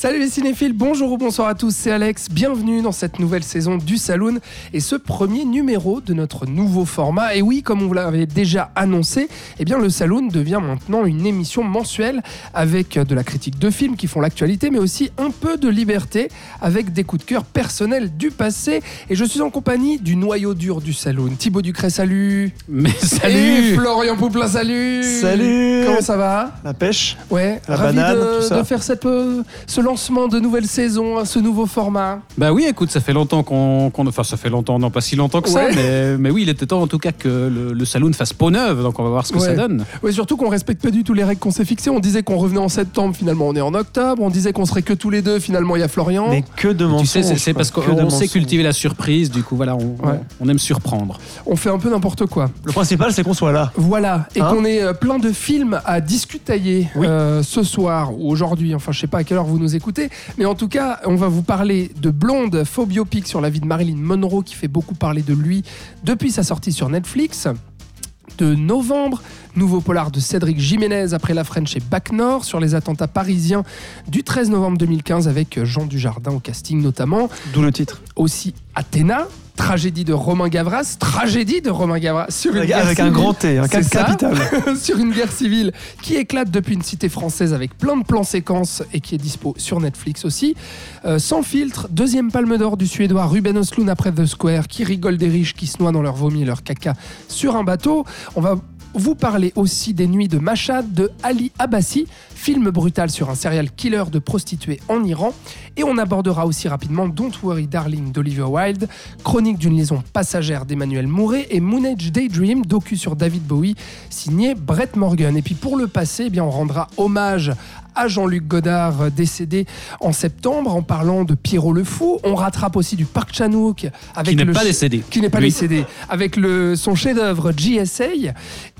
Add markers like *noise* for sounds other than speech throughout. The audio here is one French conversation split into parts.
Salut les cinéphiles, bonjour ou bonsoir à tous, c'est Alex, bienvenue dans cette nouvelle saison du Saloon et ce premier numéro de notre nouveau format. Et oui, comme on vous l'avait déjà annoncé, eh bien le Saloon devient maintenant une émission mensuelle avec de la critique de films qui font l'actualité, mais aussi un peu de liberté avec des coups de cœur personnels du passé. Et je suis en compagnie du noyau dur du Saloon. Thibaut Ducret, salut Mais Et salut Florian Pouplin, salut Salut Comment ça va? La pêche Ouais, La ravi banane, de, tout ça. de faire cette, euh, ce lancement de nouvelle saison, hein, ce nouveau format. Bah oui, écoute, ça fait longtemps qu'on... Enfin, ça fait longtemps, non pas si longtemps que Ouais. ça, mais, mais oui, il était temps en tout cas que le, le saloon fasse peau neuve, donc on va voir ce que Ouais. ça donne. Ouais, surtout qu'on respecte pas du tout les règles qu'on s'est fixées. On disait qu'on revenait en septembre, finalement on est en octobre. On disait qu'on serait que tous les deux, finalement il y a Florian. Mais que de Tu mensonges. sais, c'est, parce qu'on sait mensonges. cultiver la surprise, du coup, voilà, on, Ouais. on aime surprendre. On fait un peu n'importe quoi. Le principal, c'est qu'on soit là. Voilà, et Hein qu'on ait euh, plein de films à discutailler Oui. euh, ce soir ou aujourd'hui. Enfin, je sais pas à quelle heure vous nous écoutez, mais en tout cas, on va vous parler de Blonde, faux biopic sur la vie de Marilyn Monroe qui fait beaucoup parler de lui depuis sa sortie sur Netflix. De novembre, nouveau polar de Cédric Jiménez après la French et Bac Nord sur les attentats parisiens du 13 novembre 2015 avec Jean Dujardin au casting notamment D'où le titre. aussi Athéna, tragédie de Romain Gavras, tragédie de Romain Gavras sur une Avec, guerre avec un civile. grand T, un capital. *laughs* sur une guerre civile qui éclate depuis une cité française avec plein de plans séquences et qui est dispo sur Netflix aussi. Euh, sans filtre, deuxième palme d'or du suédois Ruben Östlund après The Square qui rigole des riches qui se noient dans leur vomi et leur caca sur un bateau. On va vous parler aussi des nuits de Mashhad de Ali Abbasi, film brutal sur un serial killer de prostituées en Iran. Et on abordera aussi rapidement Don't Worry Darling d'Olivia Wilde, chronique d'une liaison passagère d'Emmanuel Mouret et Moon Age Daydream, docu sur David Bowie, signé Brett Morgan. Et puis pour le passé, eh on rendra hommage à Jean-Luc Godard euh, décédé en septembre en parlant de Pierrot le Fou. On rattrape aussi du Park Chan-wook avec Qui n'est pas décédé. qui n'est pas Lui. décédé, avec le, son chef-d'œuvre GSA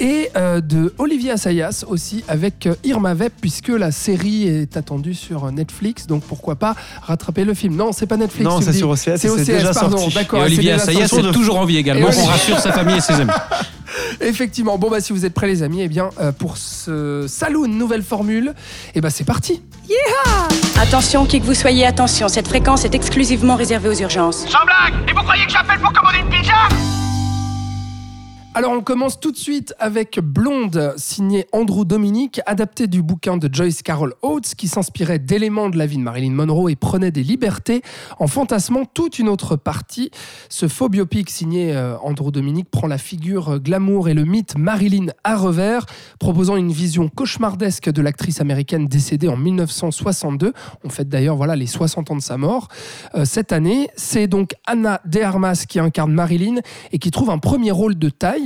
et euh, de Olivia Assayas aussi avec euh, Irma Vep puisque la série est attendue sur Netflix donc pourquoi pas rattraper le film. Non, c'est pas Netflix. Non, c'est sur OCS, C'est OCS, déjà pardon. sorti. D'accord. Et c'est Olivier Assayas est toujours en vie également, on rassure sa famille et ses amis. *laughs* *laughs* Effectivement. Bon bah si vous êtes prêts les amis, eh bien euh, pour ce saloon nouvelle formule, eh ben c'est parti. Attention, qui que vous soyez, attention, cette fréquence est exclusivement réservée aux urgences. Sans blague Et vous croyez que j'appelle pour commander une pizza? Alors on commence tout de suite avec Blonde, signé Andrew Dominic, adapté du bouquin de Joyce Carol Oates, qui s'inspirait d'éléments de la vie de Marilyn Monroe et prenait des libertés en fantasmant toute une autre partie. Ce faux biopic signé euh, Andrew Dominic prend la figure euh, glamour et le mythe Marilyn à revers, proposant une vision cauchemardesque de l'actrice américaine décédée en 1962. On fête d'ailleurs voilà les 60 ans de sa mort euh, cette année. C'est donc Anna de Armas qui incarne Marilyn et qui trouve un premier rôle de taille.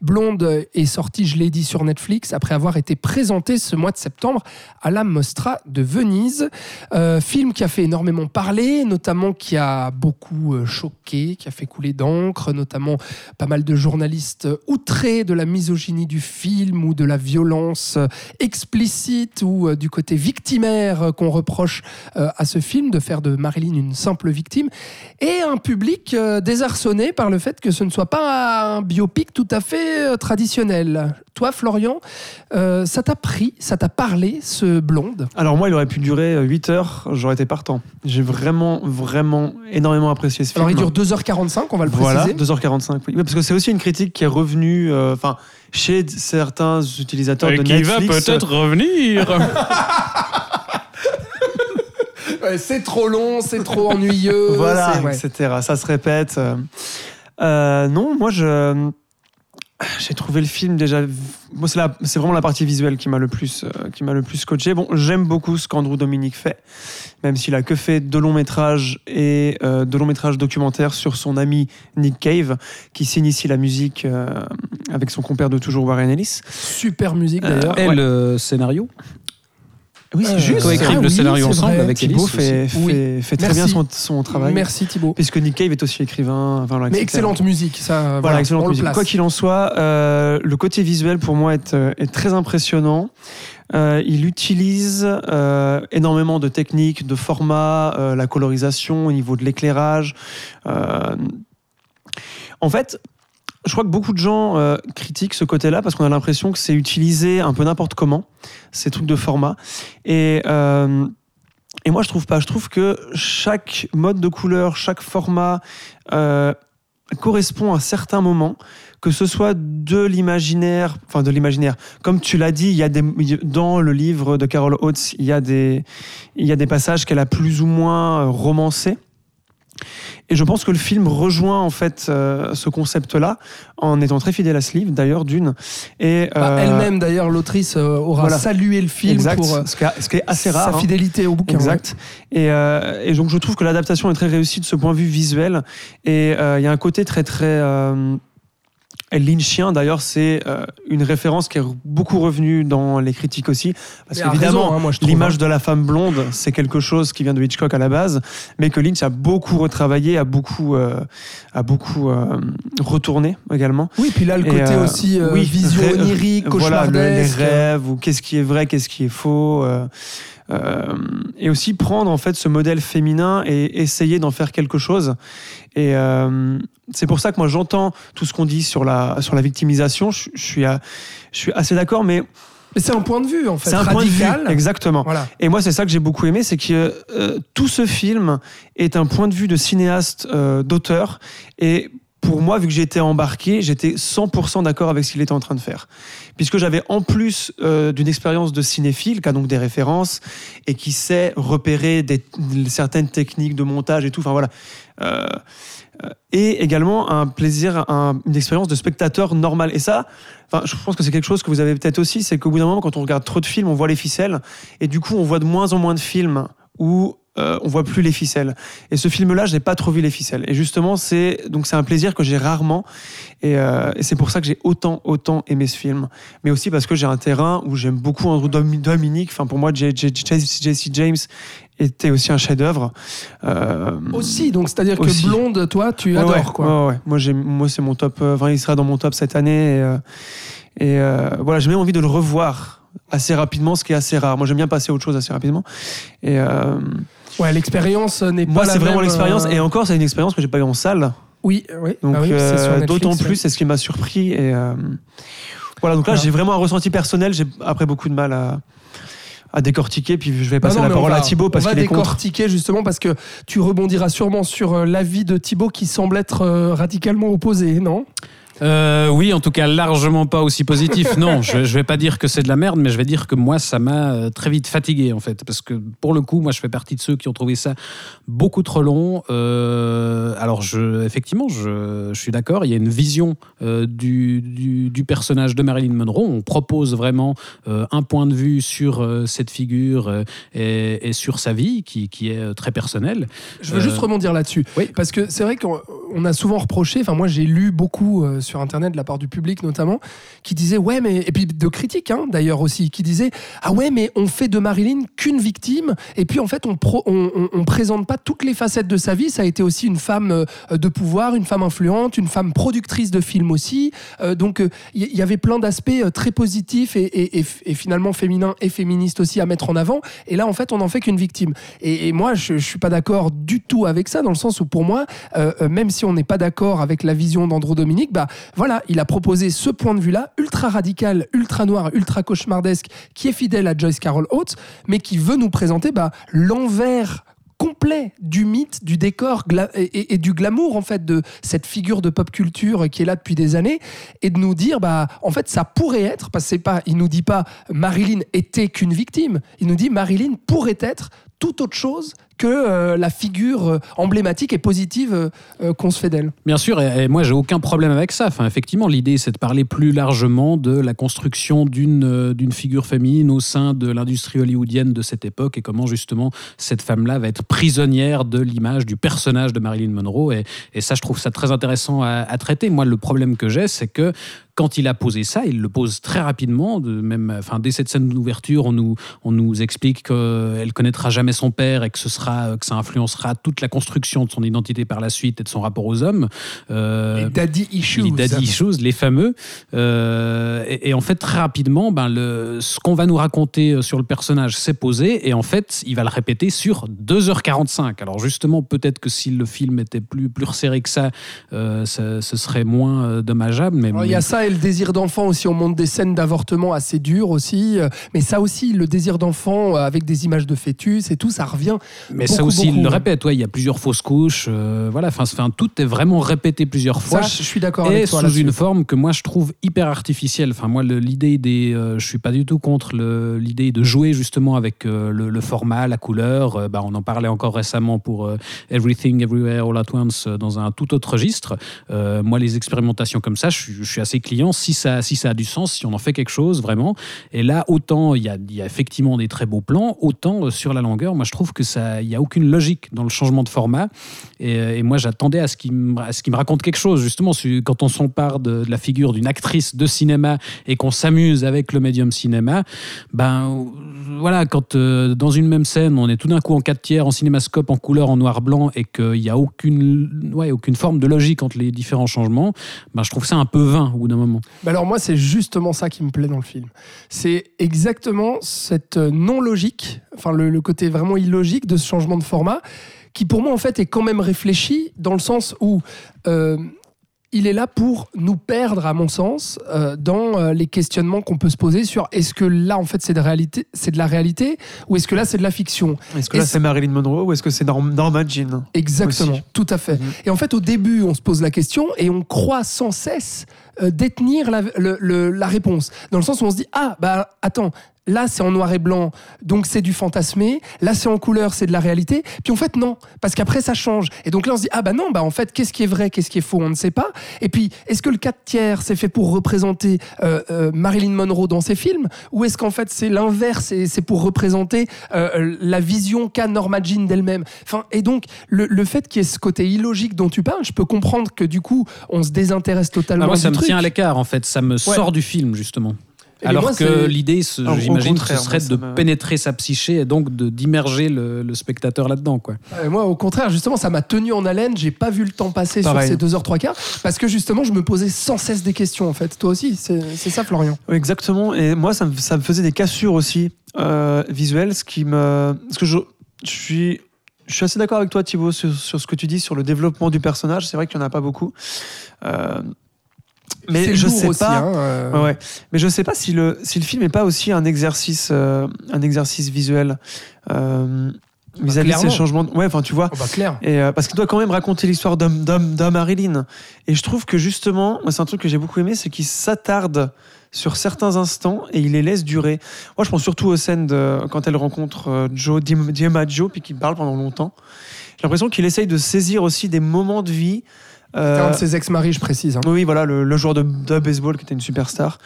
Blonde est sortie, je l'ai dit, sur Netflix après avoir été présentée ce mois de septembre à la Mostra de Venise. Euh, film qui a fait énormément parler, notamment qui a beaucoup euh, choqué, qui a fait couler d'encre, notamment pas mal de journalistes outrés de la misogynie du film ou de la violence euh, explicite ou du côté victimaire qu'on reproche à ce film de faire de Marilyn une simple victime et un public désarçonné par le fait que ce ne soit pas un biopic tout à fait euh, traditionnel. Toi, Florian, euh, ça t'a pris, ça t'a parlé, ce blonde? Alors moi, il aurait pu durer 8 heures, j'aurais été partant. J'ai vraiment, vraiment énormément apprécié ce film. Alors, il dure 2h45, on va le Voilà, préciser. 2h45. Oui, parce que c'est aussi une critique qui est revenue, euh, enfin, chez certains utilisateurs de Netflix. revenir. *laughs* Ouais, c'est trop long, c'est trop ennuyeux. voilà, ouais. etc. Ça se répète. euh. Euh, non, moi je j'ai trouvé le film déjà. Moi, c'est la- c'est vraiment la partie visuelle qui m'a le plus euh, qui m'a le plus scotché. Bon, j'aime beaucoup ce qu'Andrew Dominic fait, même s'il a que fait de longs métrages et euh, de longs métrages documentaires sur son ami Nick Cave, qui signe ici la musique euh, avec son compère de toujours Warren Ellis. Super musique d'ailleurs. Et le scénario Oui, c'est Euh, juste. coécrivent ah le oui, scénario ensemble vrai. avec Thibaut Alice fait, aussi. Oui. fait, fait très Merci. bien son, son travail. Merci Thibaut. Puisque Nick Cave est aussi écrivain. enfin, voilà, Mais excellente musique, ça. Voilà, Voilà, excellente musique. Quoi qu'il en soit, euh, le côté visuel pour moi est, euh, est très impressionnant. Euh, il utilise euh, énormément de techniques, de formats, euh, la colorisation au niveau de l'éclairage. Euh, en fait, je crois que beaucoup de gens euh, critiquent ce côté-là parce qu'on a l'impression que c'est utilisé un peu n'importe comment, ces trucs de format. Et, euh, et moi, je trouve pas. Je trouve que chaque mode de couleur, chaque format euh, correspond à certains moments, que ce soit de l'imaginaire, enfin de l'imaginaire. Comme tu l'as dit, il y a des, dans le livre de Carol Oates, il y a des, il y a des passages qu'elle a plus ou moins romancés. Et je pense que le film rejoint en fait euh, ce concept-là en étant très fidèle à ce livre, d'ailleurs d'une. Et Bah, euh, Elle-même, d'ailleurs, l'autrice euh, aura voilà. salué le film exact, pour euh, ce, qui est, ce qui est assez rare. sa hein. fidélité au bouquin. Exact. Et, euh, et donc je trouve que l'adaptation est très réussie de ce point de vue visuel. Et euh, il y a un côté très très euh, lynchien. D'ailleurs, c'est euh, une référence qui est beaucoup revenue dans les critiques aussi, parce qu'évidemment. hein, L'image hein. de la femme blonde, c'est quelque chose qui vient de Hitchcock à la base, mais que Lynch a beaucoup retravaillé, a beaucoup, euh, a beaucoup euh, retourné également. Oui, puis là, le côté aussi oui, vision onirique, Voilà, le- les rêves, ou qu'est-ce qui est vrai, qu'est-ce qui est faux. et aussi prendre en fait ce modèle féminin et essayer d'en faire quelque chose. Et euh, c'est pour ça que moi j'entends tout ce qu'on dit sur la, sur la victimisation. Je, je suis, à- je suis assez d'accord, mais Mais c'est un point de vue, en fait, c'est un point de vue. Exactement. Voilà. Et moi, c'est ça que j'ai beaucoup aimé, c'est que euh, tout ce film est un point de vue de cinéaste, euh, d'auteur. Et pour moi, vu que j'étais embarqué, j'étais 100% d'accord avec ce qu'il était en train de faire. Puisque j'avais en plus euh, d'une expérience de cinéphile, qui a donc des références, et qui sait repérer des, certaines techniques de montage et tout. Enfin voilà. Euh, euh, et également un plaisir, un- une expérience de spectateur normal. Et ça, enfin, je pense que c'est quelque chose que vous avez peut-être aussi, c'est qu'au bout d'un moment, quand on regarde trop de films, on voit les ficelles, et du coup, on voit de moins en moins de films où euh, on voit plus les ficelles. Et ce film-là, je n'ai pas trop vu les ficelles. Et justement, c'est donc c'est un plaisir que j'ai rarement, et, euh, et c'est pour ça que j'ai autant autant aimé ce film. Mais aussi parce que j'ai un terrain où j'aime beaucoup Andrew Dom- Dominique. Enfin, pour moi, J- J- J- Jesse James était aussi un chef-d'œuvre. Euh, Aussi, donc c'est-à-dire que. Blonde, toi, tu Ouais, adores, quoi. ouais, ouais. Moi, j'ai, moi, c'est mon top. euh, Enfin, il sera dans mon top cette année. Et, et, voilà, j'ai même envie de le revoir assez rapidement, ce qui est assez rare. Moi, j'aime bien passer à autre chose assez rapidement. Et euh, Ouais, l'expérience n'est moi, pas la c'est vraiment l'expérience. euh, Et encore, c'est une expérience que j'ai pas eu en salle. Oui, oui. Donc, Ah oui, euh, d'autant ouais. plus, c'est ce qui m'a surpris. Et euh, voilà, donc là, Voilà. j'ai vraiment un ressenti personnel. J'ai après beaucoup de mal à, à décortiquer. Puis je vais passer non, la on parole va- à Thibaut parce on va qu'il est contre. décortiquer justement parce que tu rebondiras sûrement sur l'avis de Thibaut qui semble être radicalement opposé, non? Euh, oui, en tout cas, largement pas aussi positif. Non, *laughs* je, je vais pas dire que c'est de la merde, mais je vais dire que moi, ça m'a euh, très vite fatigué, en fait. Parce que pour le coup, moi, je fais partie de ceux qui ont trouvé ça beaucoup trop long. Euh, alors, je, effectivement, je, je suis d'accord, il y a une vision euh, du, du, du personnage de Marilyn Monroe. On propose vraiment un point de vue sur cette figure et, et sur sa vie, qui, qui est très personnelle. Je veux juste rebondir là-dessus. oui. Parce que c'est vrai qu'on on a souvent reproché, enfin moi j'ai lu beaucoup sur Internet de la part du public notamment, qui disaient ouais mais, et puis de critiques hein, d'ailleurs aussi, qui disaient ah ouais mais on fait de Marilyn qu'une victime, et puis en fait on, pro- présente pas toutes les facettes de sa vie, ça a été aussi une femme euh, de pouvoir, une femme influente, une femme productrice de films aussi, Euh, donc euh, il y, y avait plein d'aspects euh, très positifs et, finalement féminins et féministes aussi à mettre en avant, et là en fait on n'en fait qu'une victime. Et, moi, je, je suis pas d'accord du tout avec ça, dans le sens où pour moi, euh, euh, même si on n'est pas d'accord avec la vision d'Andrew Dominique, bah voilà, il a proposé ce point de vue-là, ultra radical, ultra noir, ultra cauchemardesque, qui est fidèle à Joyce Carol Oates, mais qui veut nous présenter bah, l'envers complet du mythe, du décor et du glamour en fait de cette figure de pop culture qui est là depuis des années et de nous dire bah en fait ça pourrait être parce que c'est pas il nous dit pas Marilyn était qu'une victime. Il nous dit Marilyn pourrait être tout autre chose que euh, la figure euh, emblématique et positive euh, qu'on se fait d'elle. Bien sûr, et, moi j'ai aucun problème avec ça. Enfin, effectivement, l'idée c'est de parler plus largement de la construction d'une d'une figure féminine au sein de l'industrie hollywoodienne de cette époque et comment justement cette femme-là va être prisonnière de l'image du personnage de Marilyn Monroe. Et, ça, je trouve ça très intéressant à, traiter. Moi, le problème que j'ai, c'est que quand il a posé ça, il le pose très rapidement. De même, enfin, dès cette scène d'ouverture, on nous, on nous explique qu'elle connaîtra jamais son père et que ce sera, que ça influencera toute la construction de son identité par la suite et de son rapport aux hommes. Euh, Les daddy issues. les daddy issues, les fameux. Euh, et, et en fait, très rapidement, ben, le, ce qu'on va nous raconter euh, sur le personnage s'est posé. Et en fait, il va le répéter sur 2h45. Alors justement, peut-être que si le film était plus, plus resserré que ça, euh, ça- ce serait moins euh, dommageable. Mais, Alors, Il y a ça et le désir d'enfant aussi. On montre des scènes d'avortement assez dures aussi. euh, Mais ça aussi, le désir d'enfant euh, avec des images de fœtus et tout, ça revient. Mais ça beaucoup, aussi, il le répète. Ouais, il y a plusieurs fausses couches. euh, voilà, enfin, tout est vraiment répété plusieurs fois. Ça, je suis d'accord et avec toi sous là-dessus. une forme que moi je trouve hyper artificielle. Enfin moi l'idée des, euh, je suis pas du tout contre l'idée de jouer justement avec euh, le, le format, la couleur. Bah, on en parlait encore récemment pour Everything Everywhere All at Once dans un tout autre registre. Moi les expérimentations comme ça, je suis, je suis assez client si ça si ça a du sens, si on en fait quelque chose vraiment. Et là autant il y a, il y a effectivement des très beaux plans, autant sur la longueur, moi je trouve que ça il y a aucune logique dans le changement de format. Et, euh, moi, j'attendais à ce qu'il me, raconte quelque chose, justement, quand on s'empare de, la figure d'une actrice de cinéma et qu'on s'amuse avec le médium cinéma, ben euh, voilà, quand euh, dans une même scène, on est tout d'un coup en 4 tiers, en cinémascope, en couleur, en noir-blanc, et qu'il n'y a aucune, ouais, aucune forme de logique entre les différents changements, ben, je trouve ça un peu vain au bout d'un moment. Bah alors moi, c'est justement ça qui me plaît dans le film. C'est exactement cette non-logique, enfin le, le côté vraiment illogique de ce changement de format, qui pour moi en fait est quand même réfléchi dans le sens où euh, il est là pour nous perdre, à mon sens, euh, dans euh, les questionnements qu'on peut se poser sur est-ce que là en fait c'est de réalité, c'est de la réalité ou est-ce que là c'est de la fiction? Est-ce que là c'est Marilyn Monroe ou est-ce que c'est Norm- Norma Jean Exactement, Aussi. tout à fait. Mhm. Et en fait, au début, on se pose la question et on croit sans cesse euh, détenir la, le- le- la réponse. Dans le sens où on se dit Ah, bah attends, là c'est en noir et blanc, donc c'est du fantasmé. Là c'est en couleur, c'est de la réalité. Puis en fait, non, parce qu'après ça change. Et donc là, on se dit Ah, bah non, bah en fait, qu'est-ce qui est vrai, qu'est-ce qui est faux, on ne sait pas. Et puis, est-ce que le 4 tiers c'est fait pour représenter euh, euh, Marilyn Monroe dans ses films? Ou est-ce qu'en fait c'est l'inverse et c'est pour représenter euh, la vision qu'a Norma Jean d'elle-même? Enfin, Et donc, le, le fait qu'il y ait ce côté illogique dont tu parles, je peux comprendre que du coup, on se désintéresse totalement Ah, moi, ça du me truc. tient à l'écart, en fait. Ça me sort du film, justement. Alors moi, que l'idée, ce- j'imagine, ce serait moi, de me- pénétrer sa psyché et donc de- d'immerger le, le spectateur là-dedans. quoi. Euh, moi, au contraire, justement, ça m'a tenu en haleine. J'ai pas vu le temps passer Pareil. sur ces 2h3 quarts parce que justement, je me posais sans cesse des questions. En fait, toi aussi, c'est c'est ça, Florian? Oui, Exactement. Et moi, ça me, ça me faisait des cassures aussi euh, visuelles, ce qui me. Parce que je, je suis. Je suis assez d'accord avec toi, Thibaut, sur, sur ce que tu dis sur le développement du personnage. C'est vrai qu'il n'y en a pas beaucoup. Euh, mais je sais aussi, pas. hein, euh, Ouais. Mais je sais pas si le, si le film n'est pas aussi un exercice, euh, un exercice visuel euh, vis-à-vis de ces changements. de- Ouais, enfin, tu vois. oh, bah, clair. Et euh, parce qu'il doit quand même raconter l'histoire d'homme d'homme d'homme Marilyn. Et je trouve que justement, moi, c'est un truc que j'ai beaucoup aimé, c'est qu'il s'attarde sur certains instants et il les laisse durer. Moi, je pense surtout aux scènes de, quand elle rencontre Joe DiMaggio puis qu'il parle pendant longtemps. J'ai l'impression qu'il essaye de saisir aussi des moments de vie. C'est euh, un de ses ex-maris, je précise. hein. oui, voilà, le, le joueur de, de baseball qui était une superstar.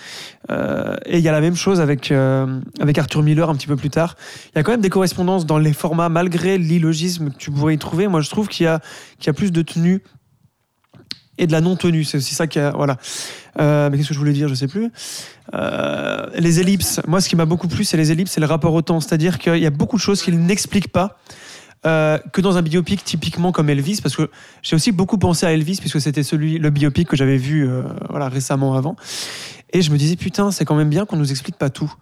Euh, et il y a la même chose avec, euh, avec Arthur Miller un petit peu plus tard. Il y a quand même des correspondances dans les formats, malgré l'illogisme que tu pourrais y trouver. Moi, je trouve qu'il y a, qu'il y a plus de tenue et de la non-tenue. C'est aussi ça qui a. Voilà. Euh, mais qu'est-ce que je voulais dire? Je sais plus. Euh, les ellipses. Moi, ce qui m'a beaucoup plu, c'est les ellipses et le rapport au temps. C'est-à-dire qu'il y a beaucoup de choses qu'il n'explique pas. Euh, que dans un biopic typiquement comme Elvis, parce que j'ai aussi beaucoup pensé à Elvis, puisque c'était celui, le biopic que j'avais vu euh, voilà, récemment avant. Et je me disais, putain, c'est quand même bien qu'on nous explique pas tout.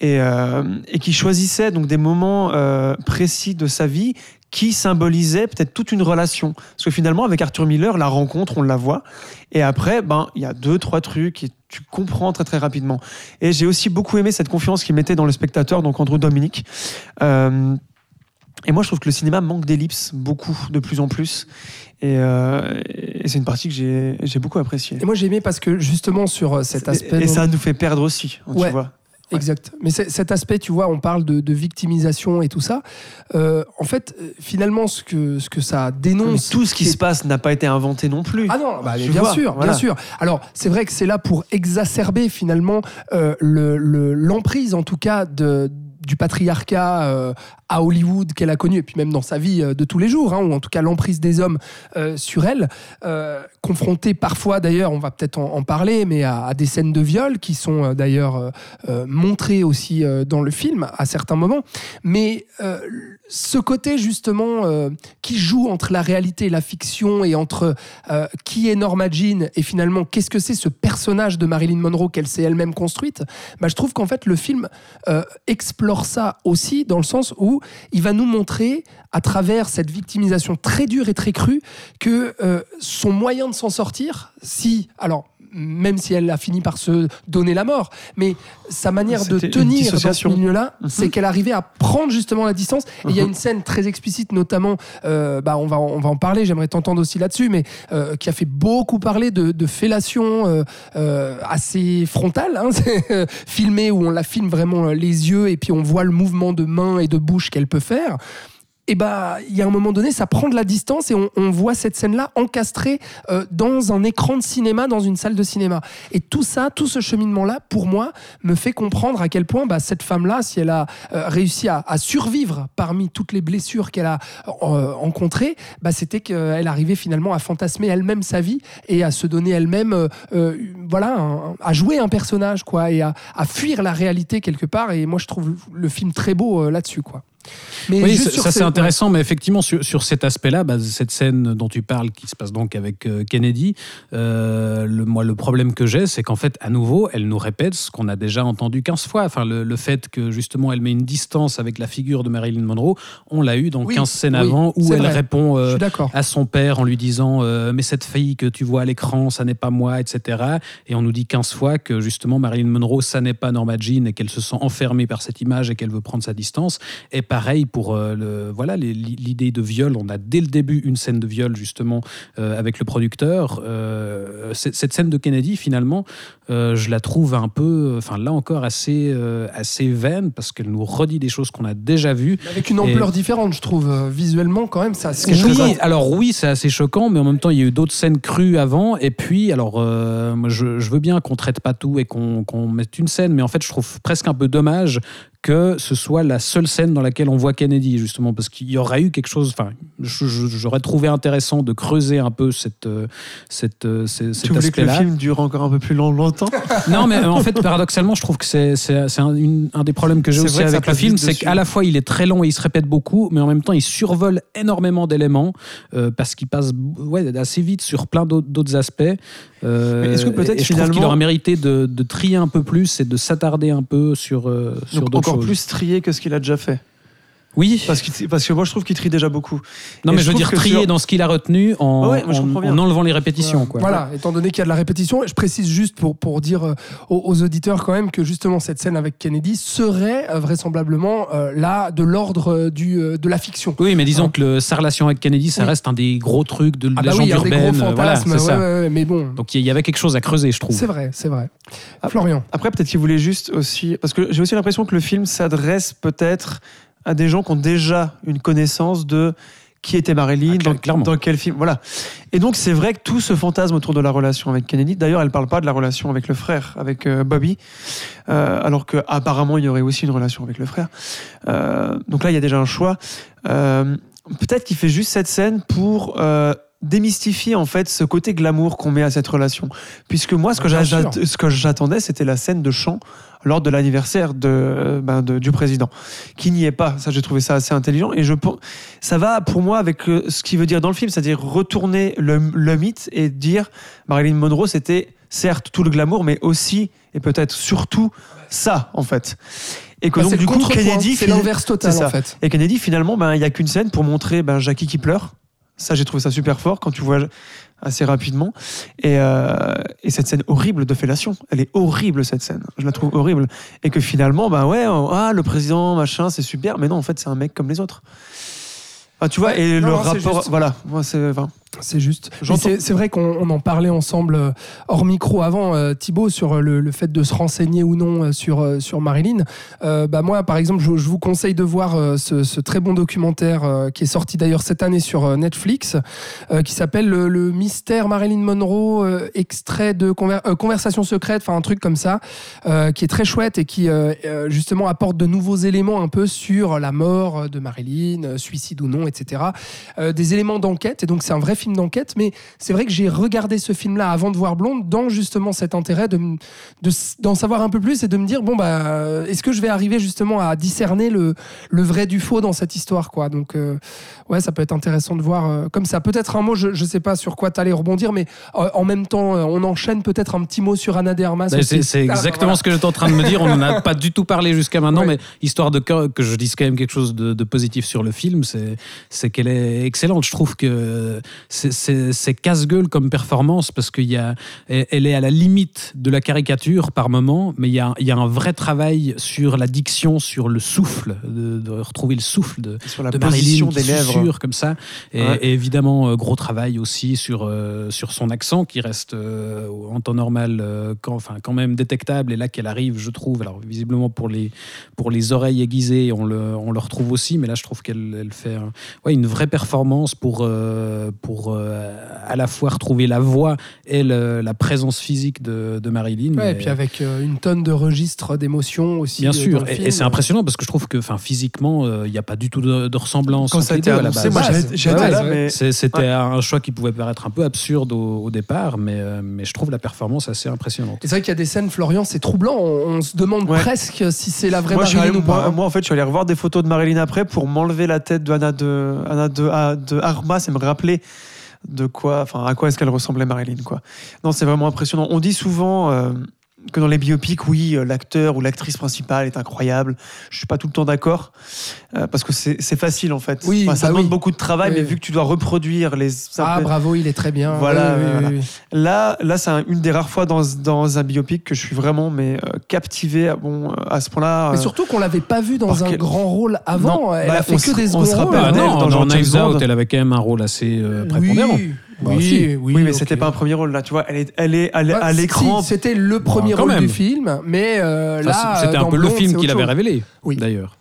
Et, euh, et qui choisissait donc des moments euh, précis de sa vie qui symbolisaient peut-être toute une relation. Parce que finalement, avec Arthur Miller, la rencontre, on la voit. Et après, ben, il y a deux, trois trucs et tu comprends très, très rapidement. Et j'ai aussi beaucoup aimé cette confiance qu'il mettait dans le spectateur, donc Andrew Dominique. Et moi, je trouve que le cinéma manque d'ellipses, beaucoup, de plus en plus. Et, euh, et c'est une partie que j'ai j'ai beaucoup appréciée. Et moi, j'ai aimé parce que justement, sur euh, cet aspect. Et, et ça nous fait perdre aussi, hein, Ouais. tu vois. Exact. Mais cet aspect, tu vois, on parle de, de victimisation et tout ça. Euh, en fait, finalement, ce que, ce que ça Mais dénonce. tout ce qui se passe n'a pas été inventé non plus. Ah non, bah, bien vois, sûr, voilà. bien sûr. Alors, c'est vrai que c'est là pour exacerber finalement euh, le- le- l'emprise, en tout cas, de du patriarcat à Hollywood qu'elle a connu, et puis même dans sa vie euh, de tous les jours, hein, ou en tout cas l'emprise des hommes euh, sur elle, euh, confrontée parfois d'ailleurs, on va peut-être en, parler, mais à, des scènes de viol qui sont d'ailleurs montrées aussi dans le film à certains moments. Mais ce côté justement qui joue entre la réalité et la fiction et entre qui est Norma Jean et finalement qu'est-ce que c'est ce personnage de Marilyn Monroe qu'elle s'est elle-même construite, bah, je trouve qu'en fait le film explore ça aussi dans le sens où il va nous montrer à travers cette victimisation très dure et très crue que euh, son moyen de s'en sortir, si alors même si elle a fini par se donner la mort, mais sa manière de tenir dans ce milieu-là, Mhm. c'est qu'elle arrivait à prendre justement la distance. Et il y a Mhm. une scène très explicite, notamment, euh, bah, on, va, on va en parler, j'aimerais t'entendre aussi là-dessus, mais euh, qui a fait beaucoup parler de, de fellation euh, assez frontale, hein, *laughs* filmée où on la filme vraiment les yeux et puis on voit le mouvement de main et de bouche qu'elle peut faire. Et bah, il y a un moment donné, ça prend de la distance et on, on voit cette scène-là encastrée euh, dans un écran de cinéma, dans une salle de cinéma. Et tout ça, tout ce cheminement-là, pour moi, me fait comprendre à quel point bah, cette femme-là, si elle a euh, réussi à, à survivre parmi toutes les blessures qu'elle a euh, rencontrées, bah, c'était qu'elle arrivait finalement à fantasmer elle-même sa vie et à se donner elle-même, euh, euh, voilà, à jouer un personnage, quoi, et à, à fuir la réalité quelque part. Et moi, je trouve le film très beau euh, là-dessus, quoi. Mais Oui, juste ça, c'est intéressant, mais effectivement sur, sur cet aspect-là, bah, cette scène dont tu parles, qui se passe donc avec euh, Kennedy, euh, le, moi le problème que j'ai, c'est qu'en fait, à nouveau, elle nous répète ce qu'on a déjà entendu 15 fois. Enfin, le, le fait que justement, elle met une distance avec la figure de Marilyn Monroe, on l'a eu dans Oui, 15 scènes oui, avant, où elle vrai. répond euh, à son père en lui disant mais cette fille que tu vois à l'écran ça n'est pas moi etc et on nous dit 15 fois que justement Marilyn Monroe ça n'est pas Norma Jean et qu'elle se sent enfermée par cette image et qu'elle veut prendre sa distance et pareil pour euh, le, voilà l'idée de viol on a dès le début une scène de viol justement euh, avec le producteur Euh, cette, scène de Kennedy finalement je la trouve un peu enfin là encore assez assez vaine parce qu'elle nous redit des choses qu'on a déjà vues Avec une ampleur différente, je trouve. Visuellement, quand même, ça oui, alors oui, c'est assez choquant, mais en même temps, il y a eu d'autres scènes crues avant. Et puis, alors, euh, moi, je, je veux bien qu'on traite pas tout et qu'on qu'on mette une scène, mais en fait, je trouve presque un peu dommage que ce soit la seule scène dans laquelle on voit Kennedy, justement, parce qu'il y aurait eu quelque chose. Enfin, j'aurais trouvé intéressant de creuser un peu cette, euh, cette, euh, ce- Tu cet voulais que le aspect-là. film dure encore un peu plus long- longtemps *laughs* Non, mais euh, en fait, paradoxalement, je trouve que c'est c'est- c'est un, un des problèmes que j'ai aussi avec le film, c'est qu'à la fois il est très long et il se répète beaucoup, mais en même temps il survole énormément d'éléments euh, parce qu'il passe ouais, assez vite sur plein d'autres aspects. Euh, est-ce que peut-être trouve qu'il finalement- aurait mérité de, de trier un peu plus et de s'attarder un peu sur, euh, sur d'autres encore choses. plus trié que ce qu'il a déjà fait. Oui, Parce, que moi, je trouve qu'il trie déjà beaucoup. non, et mais je je veux dire trier sur- dans ce qu'il a retenu en, Ouais, enlevant les répétitions. Quoi. Voilà, étant donné qu'il y a de la répétition, je précise juste pour, pour dire euh, aux, aux auditeurs quand même que justement cette scène avec Kennedy serait euh, vraisemblablement euh, là de l'ordre du, de la fiction. Oui, mais disons Hein. que le- sa relation avec Kennedy, ça Oui. reste un des gros trucs de Ah bah légende oui, un des gros urbaine. Voilà, fantasmes, c'est ça. ouais, ouais, ouais, mais bon, Donc il y avait quelque chose à creuser, je trouve. c'est vrai, c'est vrai. Florian. Après, peut-être qu'il voulait juste aussi. Parce que j'ai aussi l'impression que le film s'adresse peut-être à des gens qui ont déjà une connaissance de qui était Marilyn, Ah, dans, dans quel film. Voilà. Et donc, c'est vrai que tout ce fantasme autour de la relation avec Kennedy, d'ailleurs, elle parle pas de la relation avec le frère, avec euh, Bobby, euh, alors qu'apparemment, il y aurait aussi une relation avec le frère. Euh, donc là, il y a déjà un choix. Peut-être qu'il fait juste cette scène pour. Démystifier en fait ce côté glamour qu'on met à cette relation puisque moi ce que j'attendais c'était la scène de chant lors de l'anniversaire de, ben, de- du président, qui n'y est pas. Ça, j'ai trouvé ça assez intelligent. Et je, ça va pour moi avec euh, ce qu'il veut dire dans le film, c'est-à-dire retourner le, le mythe et dire Marilyn Monroe, c'était certes tout le glamour, mais aussi et peut-être surtout ça, en fait. Et que Bah, donc, du coup, Kennedy. c'est total en fait. Et Kennedy, finalement, ben, il n'y a qu'une scène pour montrer ben, Jackie qui pleure. Ça, j'ai trouvé ça super fort quand tu vois assez rapidement. Et, euh, et cette scène horrible de fellation, elle est horrible cette scène. Je la trouve horrible. Et que finalement, bah ouais, oh, ah, le président, machin, c'est super. Mais non, en fait, c'est un mec comme les autres. Ah, tu vois, Ouais, et non, le non, rapport. juste. Voilà, moi, c'est. enfin, C'est juste. C'est vrai qu'on on en parlait ensemble euh, hors micro avant, euh, Thibaut, sur euh, le, le fait de se renseigner ou non euh, sur, sur Marilyn. Euh, bah moi, par exemple, je, je vous conseille de voir euh, ce, ce très bon documentaire qui est sorti d'ailleurs cette année sur Netflix, qui s'appelle le, le mystère Marilyn Monroe, extrait de conver- Conversation secrète, enfin un truc comme ça, qui est très chouette et qui justement apporte de nouveaux éléments un peu sur la mort de Marilyn, suicide ou non, etc. Des éléments d'enquête. Et donc, c'est un vrai film d'enquête. Mais c'est vrai que j'ai regardé ce film-là avant de voir Blonde dans justement cet intérêt de de d'en savoir un peu plus et de me dire bon, bah, euh, est-ce que je vais arriver justement à discerner le, le vrai du faux dans cette histoire, quoi. Donc, euh, ouais, ça peut être intéressant de voir euh, comme ça. Peut-être un mot, je, je sais pas sur quoi tu allais rebondir, mais euh, en même temps, on enchaîne peut-être un petit mot sur Anna de Armas. C'est Ah, exactement voilà. ce que j'étais en train de me dire. On n'en a *laughs* pas du tout parlé jusqu'à maintenant, Ouais. mais histoire de que, que je dise quand même quelque chose de, de positif sur le film, c'est c'est qu'elle est excellente. Je trouve que c'est- casse-gueule comme performance parce qu'il y a, elle elle est à la limite de la caricature par moment, mais il y a, il y a un vrai travail sur la diction, sur le souffle, de, de retrouver le souffle de, Sur la de position Marilyn des lèvres. comme ça. Et, Ouais. et évidemment, euh, gros travail aussi sur, euh, sur son accent qui reste euh, en temps normal euh, quand, enfin, quand même détectable. Et là qu'elle arrive, je trouve, alors visiblement pour les, pour les oreilles aiguisées, on le, on le retrouve aussi, mais là je trouve qu'elle elle fait un- ouais, une vraie performance pour, euh, pour euh, à la fois retrouver la voix et le- la présence physique de, de Marilyn. Ouais, Mais- et puis avec euh, une tonne de registres d'émotions aussi. Bien euh, sûr, et, c'est impressionnant parce que je trouve que physiquement, euh, il n'y a pas du tout de, de ressemblance. Quand ça a été annoncé, moi j'étais Ouais, là, mais C'était Ouais. un choix qui pouvait paraître un peu absurde au, au départ, mais, euh, mais je trouve la performance assez impressionnante. C'est vrai qu'il y a des scènes, Florian, c'est troublant. On, on se demande Ouais. presque si c'est la vraie moi, Marilyn allé- ou pas. moi, moi, en fait, je suis allé revoir des photos de Marilyn après pour m'enlever la tête de Anna de, Anna de, de Armas et me rappeler de quoi, enfin, à quoi est-ce qu'elle ressemblait Marilyn, quoi. Non, c'est vraiment impressionnant. On dit souvent euh, que dans les biopics, oui, euh, l'acteur ou l'actrice principale est incroyable. Je suis pas tout le temps d'accord euh, parce que c'est facile en fait. Oui, Enfin, ça bah demande oui. beaucoup de travail, Oui. mais vu que tu dois reproduire les. Ah, bravo, il est très bien. Voilà, Oui, oui, voilà. oui, oui. Là, là, c'est un- une des rares fois dans, dans un biopic que je suis vraiment mais euh, captivé. à- Bon, à ce point-là. Mais euh, surtout qu'on l'avait pas vu dans un grand rôle avant. Non, Elle bah, a fait on que des on se seconds rappelle rôles. Ah non, dans dans Knives Out, elle avait quand même un rôle assez euh, prépondérant. Oui, Bah, oui, si. oui, Oui, mais ok. c'était pas un premier rôle là. Tu vois, elle est, elle est à Bah, à l'écran. si, C'était le premier quand rôle même. du film, mais euh, Enfin, là, C'était un peu le film qu'il avait révélé, Oui. d'ailleurs.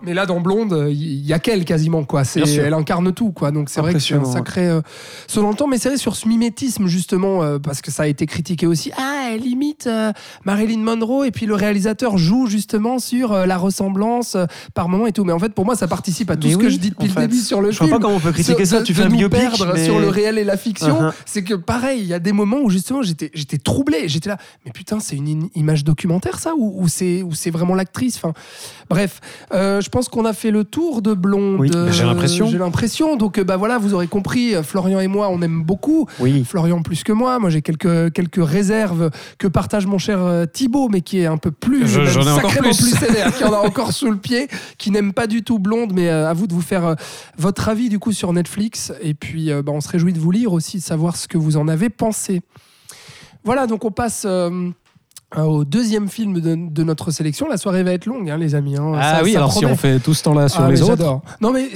Mais là, dans Blonde, il y a qu'elle quasiment, quoi. C'est, elle incarne tout, quoi. Donc c'est vrai que c'est un sacré euh, saut dans le temps. Mais c'est vrai sur ce mimétisme, justement, euh, parce que ça a été critiqué aussi. Ah, elle imite euh, Marilyn Monroe, et puis le réalisateur joue justement sur euh, la ressemblance euh, par moment et tout. Mais en fait, pour moi, ça participe à tout Mais ce que je dis depuis le fait. début sur le Je vois film. pas comment on peut critiquer Sur- ça. de- Tu de fais un biopic, perdre mais- sur le réel et la fiction. Uh-huh. C'est que pareil, il y a des moments où justement j'étais j'étais troublé. J'étais là, mais putain, c'est une image documentaire ça ou, ou c'est ou c'est vraiment l'actrice? Enfin, bref, euh, je pense qu'on a fait le tour de Blonde. Oui, Euh, j'ai l'impression. J'ai l'impression. Donc euh, bah voilà, vous aurez compris. euh, Florian et moi, on aime beaucoup. Oui. Florian plus que moi. Moi, j'ai quelques quelques réserves que partage mon cher Thibaut, mais qui est un peu plus, Je- j'en ai encore sacrément plus. sévère, *laughs* qui en a encore sous le pied, qui n'aime pas du tout Blonde. Mais à vous de vous faire votre avis du coup sur Netflix. Et puis, bah, on se réjouit de vous lire aussi, de savoir ce que vous en avez pensé. Voilà, donc on passe. euh, au deuxième film de, de notre sélection. La soirée va être longue, hein, les amis. hein. Ah Ça- oui, ça alors si on fait tout ce temps-là sur Ah, les autres. Non, mais